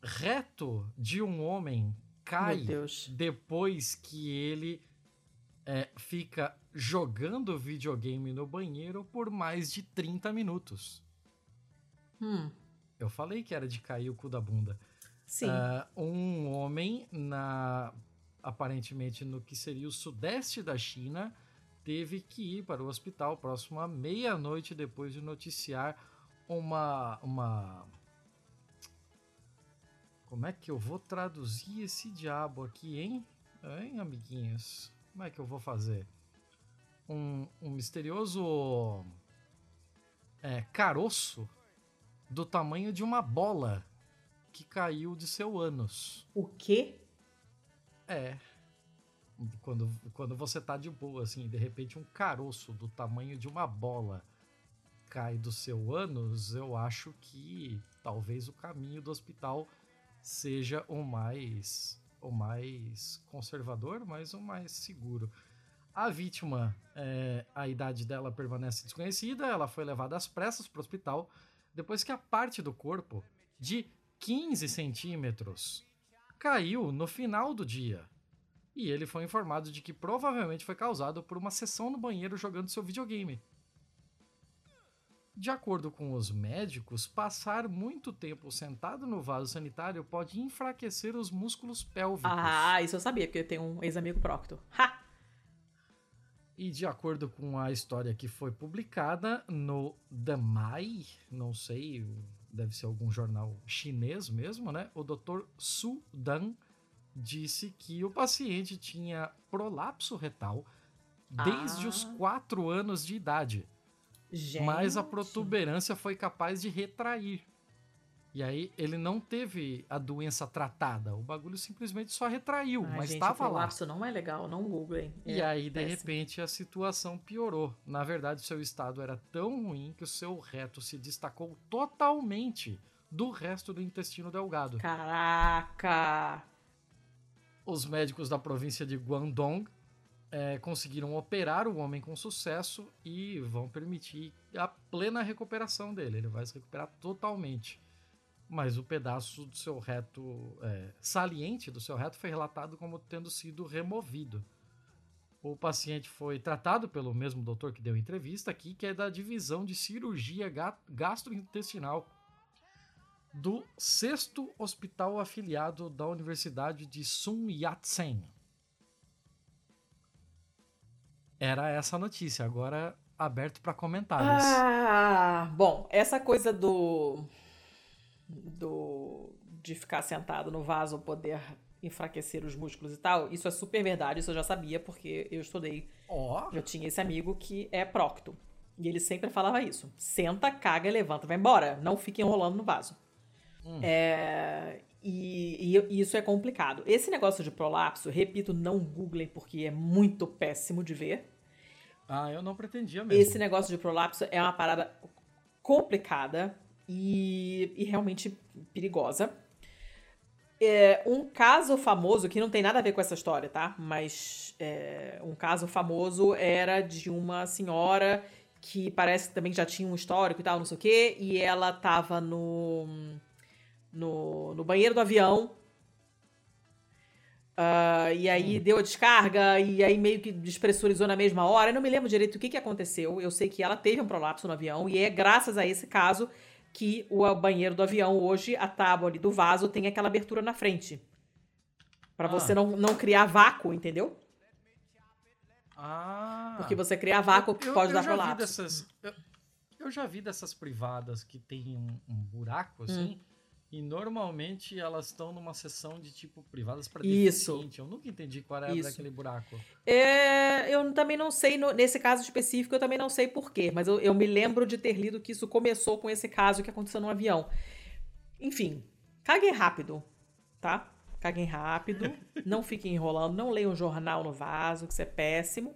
Reto de um homem cai depois que ele é, fica jogando videogame no banheiro por mais de 30 minutos. Hum. Eu falei que era de cair o cu da bunda. Sim. Uh, um homem, na aparentemente no que seria o sudeste da China, teve que ir para o hospital próximo à meia-noite depois de noticiar uma, uma. Como é que eu vou traduzir esse diabo aqui, hein? Hein, amiguinhos? Como é que eu vou fazer? Um, um misterioso é, caroço do tamanho de uma bola que caiu de seu ânus. O quê? É. Quando, quando você tá de boa, assim, de repente um caroço do tamanho de uma bola cai do seu ânus, eu acho que talvez o caminho do hospital seja o mais o mais conservador, mas o mais seguro. A vítima, é, a idade dela permanece desconhecida, ela foi levada às pressas para o hospital depois que a parte do corpo, de 15 centímetros, caiu no final do dia. E ele foi informado de que provavelmente foi causado por uma sessão no banheiro jogando seu videogame. De acordo com os médicos, passar muito tempo sentado no vaso sanitário pode enfraquecer os músculos pélvicos. Ah, isso eu sabia, porque eu tenho um ex-amigo procto. Ha! E de acordo com a história que foi publicada no The Mai, não sei, deve ser algum jornal chinês mesmo, né? O Dr. Su Dan disse que o paciente tinha prolapso retal desde ah. os 4 anos de idade. Gente. Mas a protuberância foi capaz de retrair. E aí ele não teve a doença tratada, o bagulho simplesmente só retraiu, Ai, mas estava lá. Isso não é legal, não googlem. É, e aí de péssimo. repente a situação piorou. Na verdade, o seu estado era tão ruim que o seu reto se destacou totalmente do resto do intestino delgado. Caraca! Os médicos da província de Guangdong é, conseguiram operar o homem com sucesso e vão permitir a plena recuperação dele. Ele vai se recuperar totalmente. Mas o pedaço do seu reto, é, saliente do seu reto, foi relatado como tendo sido removido. O paciente foi tratado pelo mesmo doutor que deu entrevista aqui, que é da divisão de cirurgia gastrointestinal do sexto hospital afiliado da Universidade de Sun Yat-sen. Era essa a notícia, agora aberto para comentários. Ah, bom, essa coisa do do de ficar sentado no vaso poder enfraquecer os músculos e tal. Isso é super verdade, isso eu já sabia, porque eu estudei. Ó. Eu tinha esse amigo que é procto. E ele sempre falava isso. Senta, caga, levanta, vai embora. Não fique enrolando no vaso. É, e, e- isso é complicado. Esse negócio de prolapso, repito, não googlem, porque é muito péssimo de ver. Ah, eu não pretendia mesmo. Esse negócio de prolapso é uma parada complicada e, e realmente perigosa. É, um caso famoso, que não tem nada a ver com essa história, tá? Mas é, um caso famoso era de uma senhora que parece que também já tinha um histórico e tal, não sei o quê, e ela tava no, no, no banheiro do avião. Ah, e aí deu a descarga, e aí meio que despressurizou na mesma hora. Eu não me lembro direito o que, que aconteceu. Eu sei que ela teve um prolapso no avião, e é graças a esse caso que o banheiro do avião hoje, a tábua ali do vaso, tem aquela abertura na frente. Pra Ah. você não, não criar vácuo, entendeu? Ah. Porque você criar vácuo eu, pode eu dar prolapso. dessas, eu, eu já vi dessas privadas que tem um, um buraco assim. Hum. E normalmente elas estão numa sessão de tipo privadas para Isso. deficiente. Eu nunca entendi qual era Isso. daquele buraco. É, eu também não sei, no- nesse caso específico, eu também não sei porquê, mas eu, eu me lembro de ter lido que isso começou com esse caso que aconteceu no avião. Enfim, caguem rápido, tá? Caguem rápido, [laughs] não fiquem enrolando, não leiam jornal no vaso, que isso é péssimo.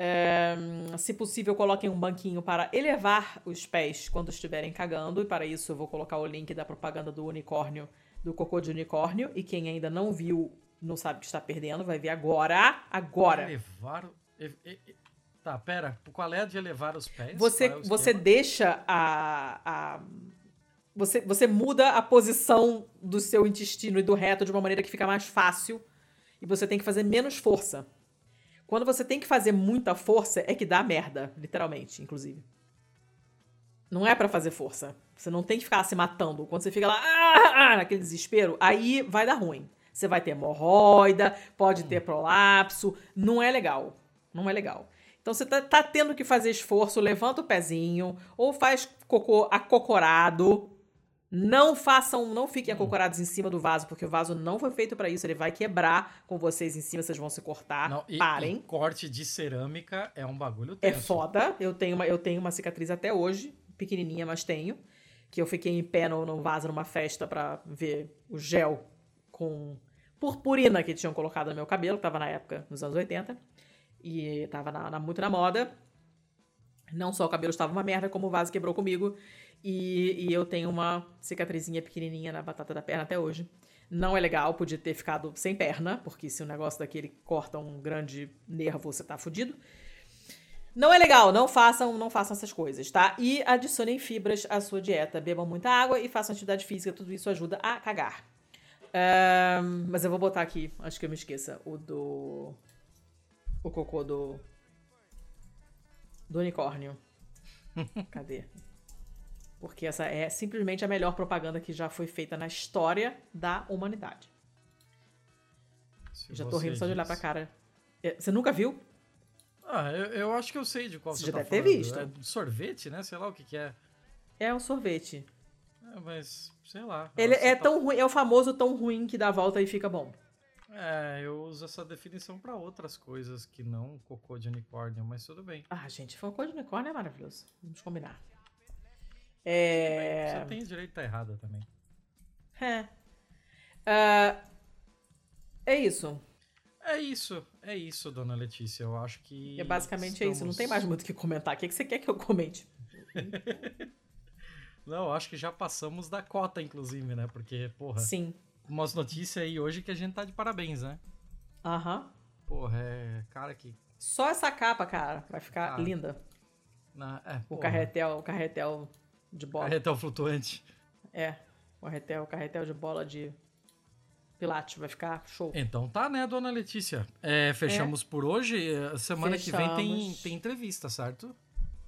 É, se possível, coloquem um banquinho para elevar os pés quando estiverem cagando, e para isso eu vou colocar o link da propaganda do unicórnio, do cocô de unicórnio, e quem ainda não viu, não sabe que está perdendo, vai ver agora, agora. Elevar. o- Tá, pera. Qual é a de elevar os pés? Você, é você deixa a. a você, você muda a posição do seu intestino e do reto de uma maneira que fica mais fácil e você tem que fazer menos força. Quando você tem que fazer muita força, é que dá merda, literalmente, inclusive. Não é pra fazer força. Você não tem que ficar se matando. Quando você fica lá, ah, ah, naquele desespero, aí vai dar ruim. Você vai ter hemorroida, pode ter prolapso. Não é legal. Não é legal. Então você tá, tá tendo que fazer esforço, levanta o pezinho, ou faz cocô acocorado. Não façam, não fiquem acocorados em cima do vaso, porque o vaso não foi feito pra isso. Ele vai quebrar com vocês em cima, vocês vão se cortar. Não, e- Parem. e corte de cerâmica é um bagulho É tenso. foda. Eu tenho, uma, eu tenho uma cicatriz até hoje, pequenininha, mas tenho. Que eu fiquei em pé no, no vaso numa festa pra ver o gel com purpurina que tinham colocado no meu cabelo, que tava na época, nos anos 80. E tava na- na- muito na moda. Não só o cabelo estava uma merda, como o vaso quebrou comigo. E, e eu tenho uma cicatrizinha pequenininha na batata da perna até hoje. Não é legal, podia ter ficado sem perna, porque se o negócio daquele corta um grande nervo, você tá fudido. Não é legal, não façam, não façam essas coisas, tá? E adicionem fibras à sua dieta, bebam muita água e façam atividade física, tudo isso ajuda a cagar. Ahn, mas eu vou botar aqui, acho que eu me esqueça, o do. O cocô do. Do unicórnio. [laughs] Cadê? Porque essa é simplesmente a melhor propaganda que já foi feita na história da humanidade. Se Já tô rindo só de olhar pra cara. É, Você nunca viu? Ah, eu, eu acho que eu sei de qual Você você, já tá deve ter falando. visto. É sorvete, né? Sei lá o que que é. É um sorvete. É, mas, sei lá. Ele é tá- tão ruim, é o famoso tão ruim que dá a volta e fica bom. É, eu uso essa definição pra outras coisas que não cocô de unicórnio, mas tudo bem. Ah, gente, cocô de unicórnio é maravilhoso. Vamos combinar. É. Você tem direito a estar errada também. É. Ah, é isso. É isso, é isso, dona Letícia. Eu acho que. É basicamente é isso. Não estamos- tem mais muito o que comentar. O que que você quer que eu comente? [laughs] Não, acho que já passamos da cota, inclusive, né? Porque, porra, Sim. umas notícias aí hoje que a gente tá de parabéns, né? Aham. Porra, é. Cara que. Só essa capa, cara, vai ficar Ah, linda. Na, é, O porra, carretel, o carretel de bola. Carretel flutuante. É. O carretel, o carretel de bola de Pilates vai ficar show. Então tá, né, dona Letícia? É, fechamos por hoje. É, Semana que vem tem, Fechamos. tem entrevista, certo?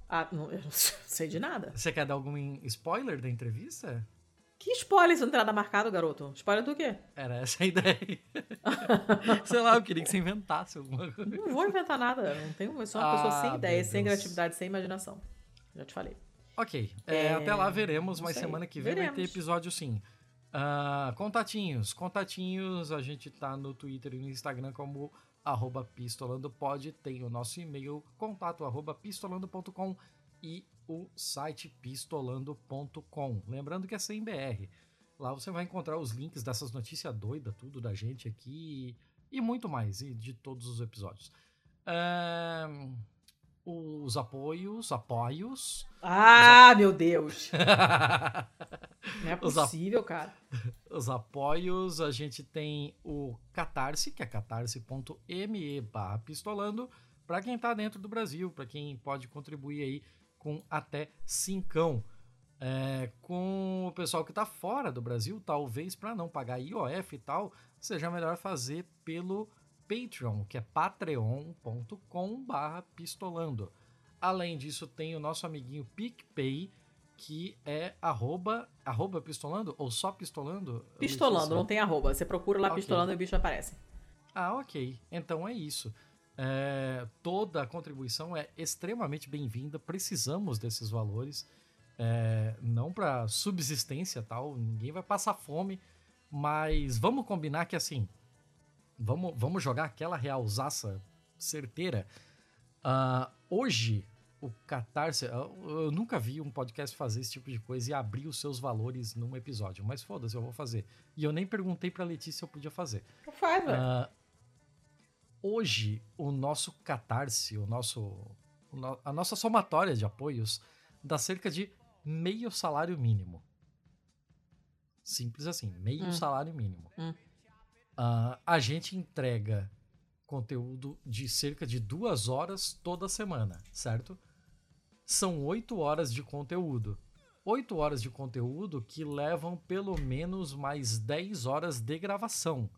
Ah, não, eu não [laughs] sei de nada. Você quer dar algum spoiler da entrevista? Que spoiler se não tem nada marcado, garoto? Spoiler do quê? Era essa a ideia. [laughs] Sei lá, eu queria que você inventasse alguma coisa. Não vou inventar nada. Não tenho, eu sou uma pessoa Ah, sem ideia, sem criatividade, sem imaginação. Já te falei. Ok, é, É, até lá veremos, mas semana que vem vai ter Veremos. episódio sim. Uh, contatinhos. Contatinhos, a gente tá no Twitter e no Instagram como arroba pistolandopod. Tem o nosso e-mail, contato arroba pistolando.com e o site pistolando.com. Lembrando que é sem BR. Lá você vai encontrar os links dessas notícias doidas, tudo da gente aqui e muito mais, e de todos os episódios. Uh, os apoios, apoios. Ah, meu Deus! [laughs] Não é possível, cara. Os apoios, a gente tem o Catarse, que é catarse.me barra pistolando, para quem tá dentro do Brasil, para quem pode contribuir aí com até cincão. É, com o pessoal que tá fora do Brasil, talvez para não pagar IOF e tal, seja melhor fazer pelo Patreon, que é patreon.com barra pistolando. Além disso, tem o nosso amiguinho PicPay, que é arroba, arroba pistolando ou só pistolando? Pistolando, não tem arroba. Você procura lá okay. pistolando e o bicho aparece. Ah, ok. Então é isso. É, toda a contribuição é extremamente bem-vinda. Precisamos desses valores. É, não para subsistência tal, ninguém vai passar fome, mas vamos combinar que assim, vamos, vamos jogar aquela realzaça certeira. Uh, hoje, o Catarse. Eu nunca vi um podcast fazer esse tipo de coisa e abrir os seus valores num episódio. Mas foda-se, eu vou fazer. E eu nem perguntei pra Letícia se eu podia fazer. Faz, velho. Uh, hoje, o nosso Catarse, o nosso, a nossa somatória de apoios, dá cerca de meio salário mínimo. Simples assim, meio hum. salário mínimo. Hum. Uh, a gente entrega conteúdo de cerca de duas horas toda semana, certo? são 8 horas de conteúdo. 8 horas de conteúdo que levam pelo menos mais 10 horas de gravação.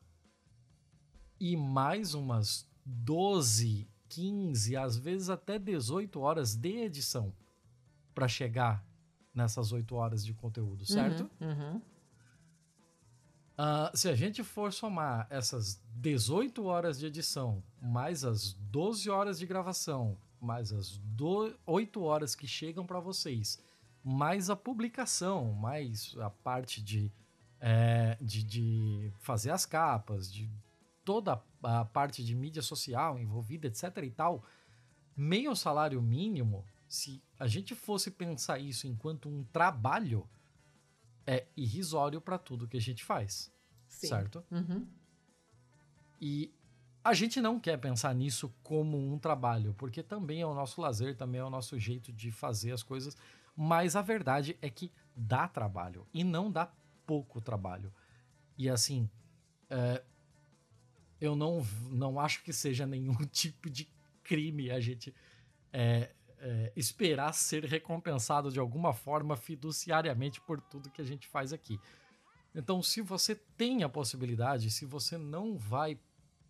E mais umas 12, 15, às vezes até 18 horas de edição para chegar nessas 8 horas de conteúdo, certo? Uhum, uhum. Uh, se a gente for somar essas 18 horas de edição, mais as 12 horas de gravação, mais as do, 8 horas que chegam para vocês, mais a publicação, mais a parte de, é, de, de, fazer as capas, de toda a parte de mídia social envolvida, etc e tal, meio salário mínimo, se a gente fosse pensar isso enquanto um trabalho, é irrisório para tudo que a gente faz. Sim. Certo? Uhum. E a gente não quer pensar nisso como um trabalho, porque também é o nosso lazer, também é o nosso jeito de fazer as coisas, mas a verdade é que dá trabalho e não dá pouco trabalho. E assim, é, eu não, não acho que seja nenhum [laughs] tipo de crime a gente é, é, esperar ser recompensado de alguma forma fiduciariamente por tudo que a gente faz aqui. Então, se você tem a possibilidade, se você não vai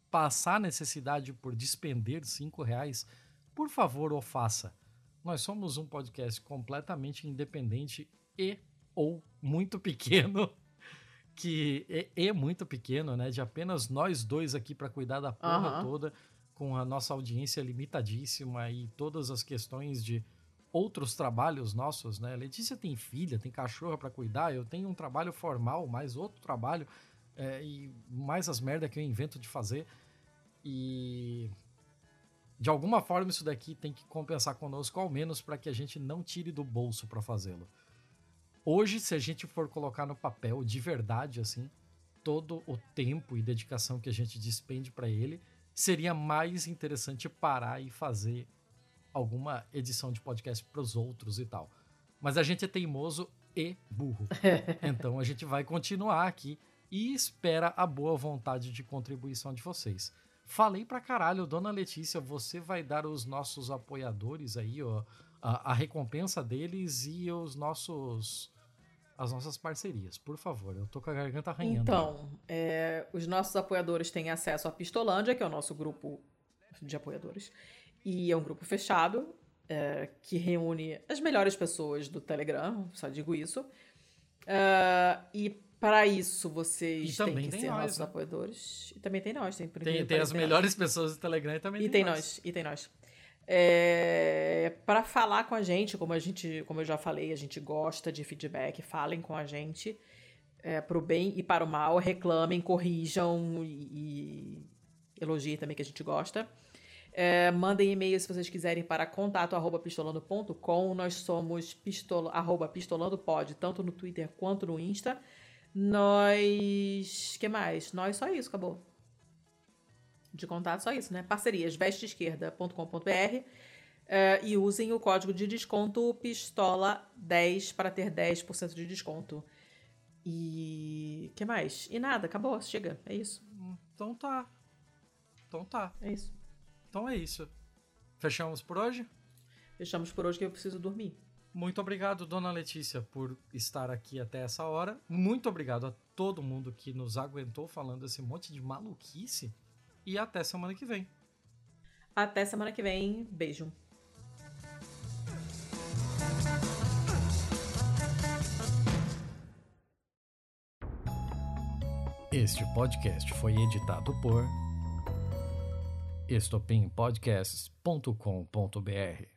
passar necessidade por despender cinco reais, por favor, o faça. Nós somos um podcast completamente independente e ou muito pequeno, [laughs] que é, é muito pequeno, né? De apenas nós dois aqui para cuidar da porra uhum. toda, com a nossa audiência limitadíssima e todas as questões de outros trabalhos nossos, né? Letícia tem filha, tem cachorra para cuidar, eu tenho um trabalho formal, mais outro trabalho é, e mais as merda que eu invento de fazer. E de alguma forma isso daqui tem que compensar conosco, ao menos para que a gente não tire do bolso para fazê-lo. Hoje, se a gente for colocar no papel de verdade assim, todo o tempo e dedicação que a gente despende para ele, seria mais interessante parar e fazer alguma edição de podcast para os outros e tal. Mas a gente é teimoso e burro. [laughs] então a gente vai continuar aqui e espera a boa vontade de contribuição de vocês. Falei pra caralho, dona Letícia, você vai dar os nossos apoiadores aí, ó, a, a recompensa deles e os nossos as nossas parcerias, por favor. Eu tô com a garganta arranhando. Então, é, os nossos apoiadores têm acesso à Pistolândia, que é o nosso grupo de apoiadores. E é um grupo fechado, é, que reúne as melhores pessoas do Telegram, só digo isso. Uh, e para isso, vocês têm que ser nós, nossos né? apoiadores. E também tem nós, tem Tem, tem as melhores pessoas do Telegram e também e tem, tem nós. nós. E tem nós. É, para falar com a gente, como a gente, como eu já falei, a gente gosta de feedback, falem com a gente. é, para o bem e para o mal. Reclamem, corrijam e, e elogiem também, que a gente gosta. É, mandem e-mail se vocês quiserem para contato@pistolando.com. Nós somos pistola, arroba pistolandopod, tanto no Twitter quanto no Insta. Nós. que mais? Nós só isso, acabou. De contato, só isso, né? Parcerias, vesteesquerda.com.br. É, e usem o código de desconto PISTOLA10 para ter 10% de desconto. E. que mais? E nada, acabou, chega, é isso. Então tá. Então tá. É isso. Então é isso. Fechamos por hoje? Fechamos por hoje que eu preciso dormir. Muito obrigado, dona Letícia, por estar aqui até essa hora. Muito obrigado a todo mundo que nos aguentou falando esse monte de maluquice. E até semana que vem. Até semana que vem. Beijo. Este podcast foi editado por estopimpodcasts.com.br.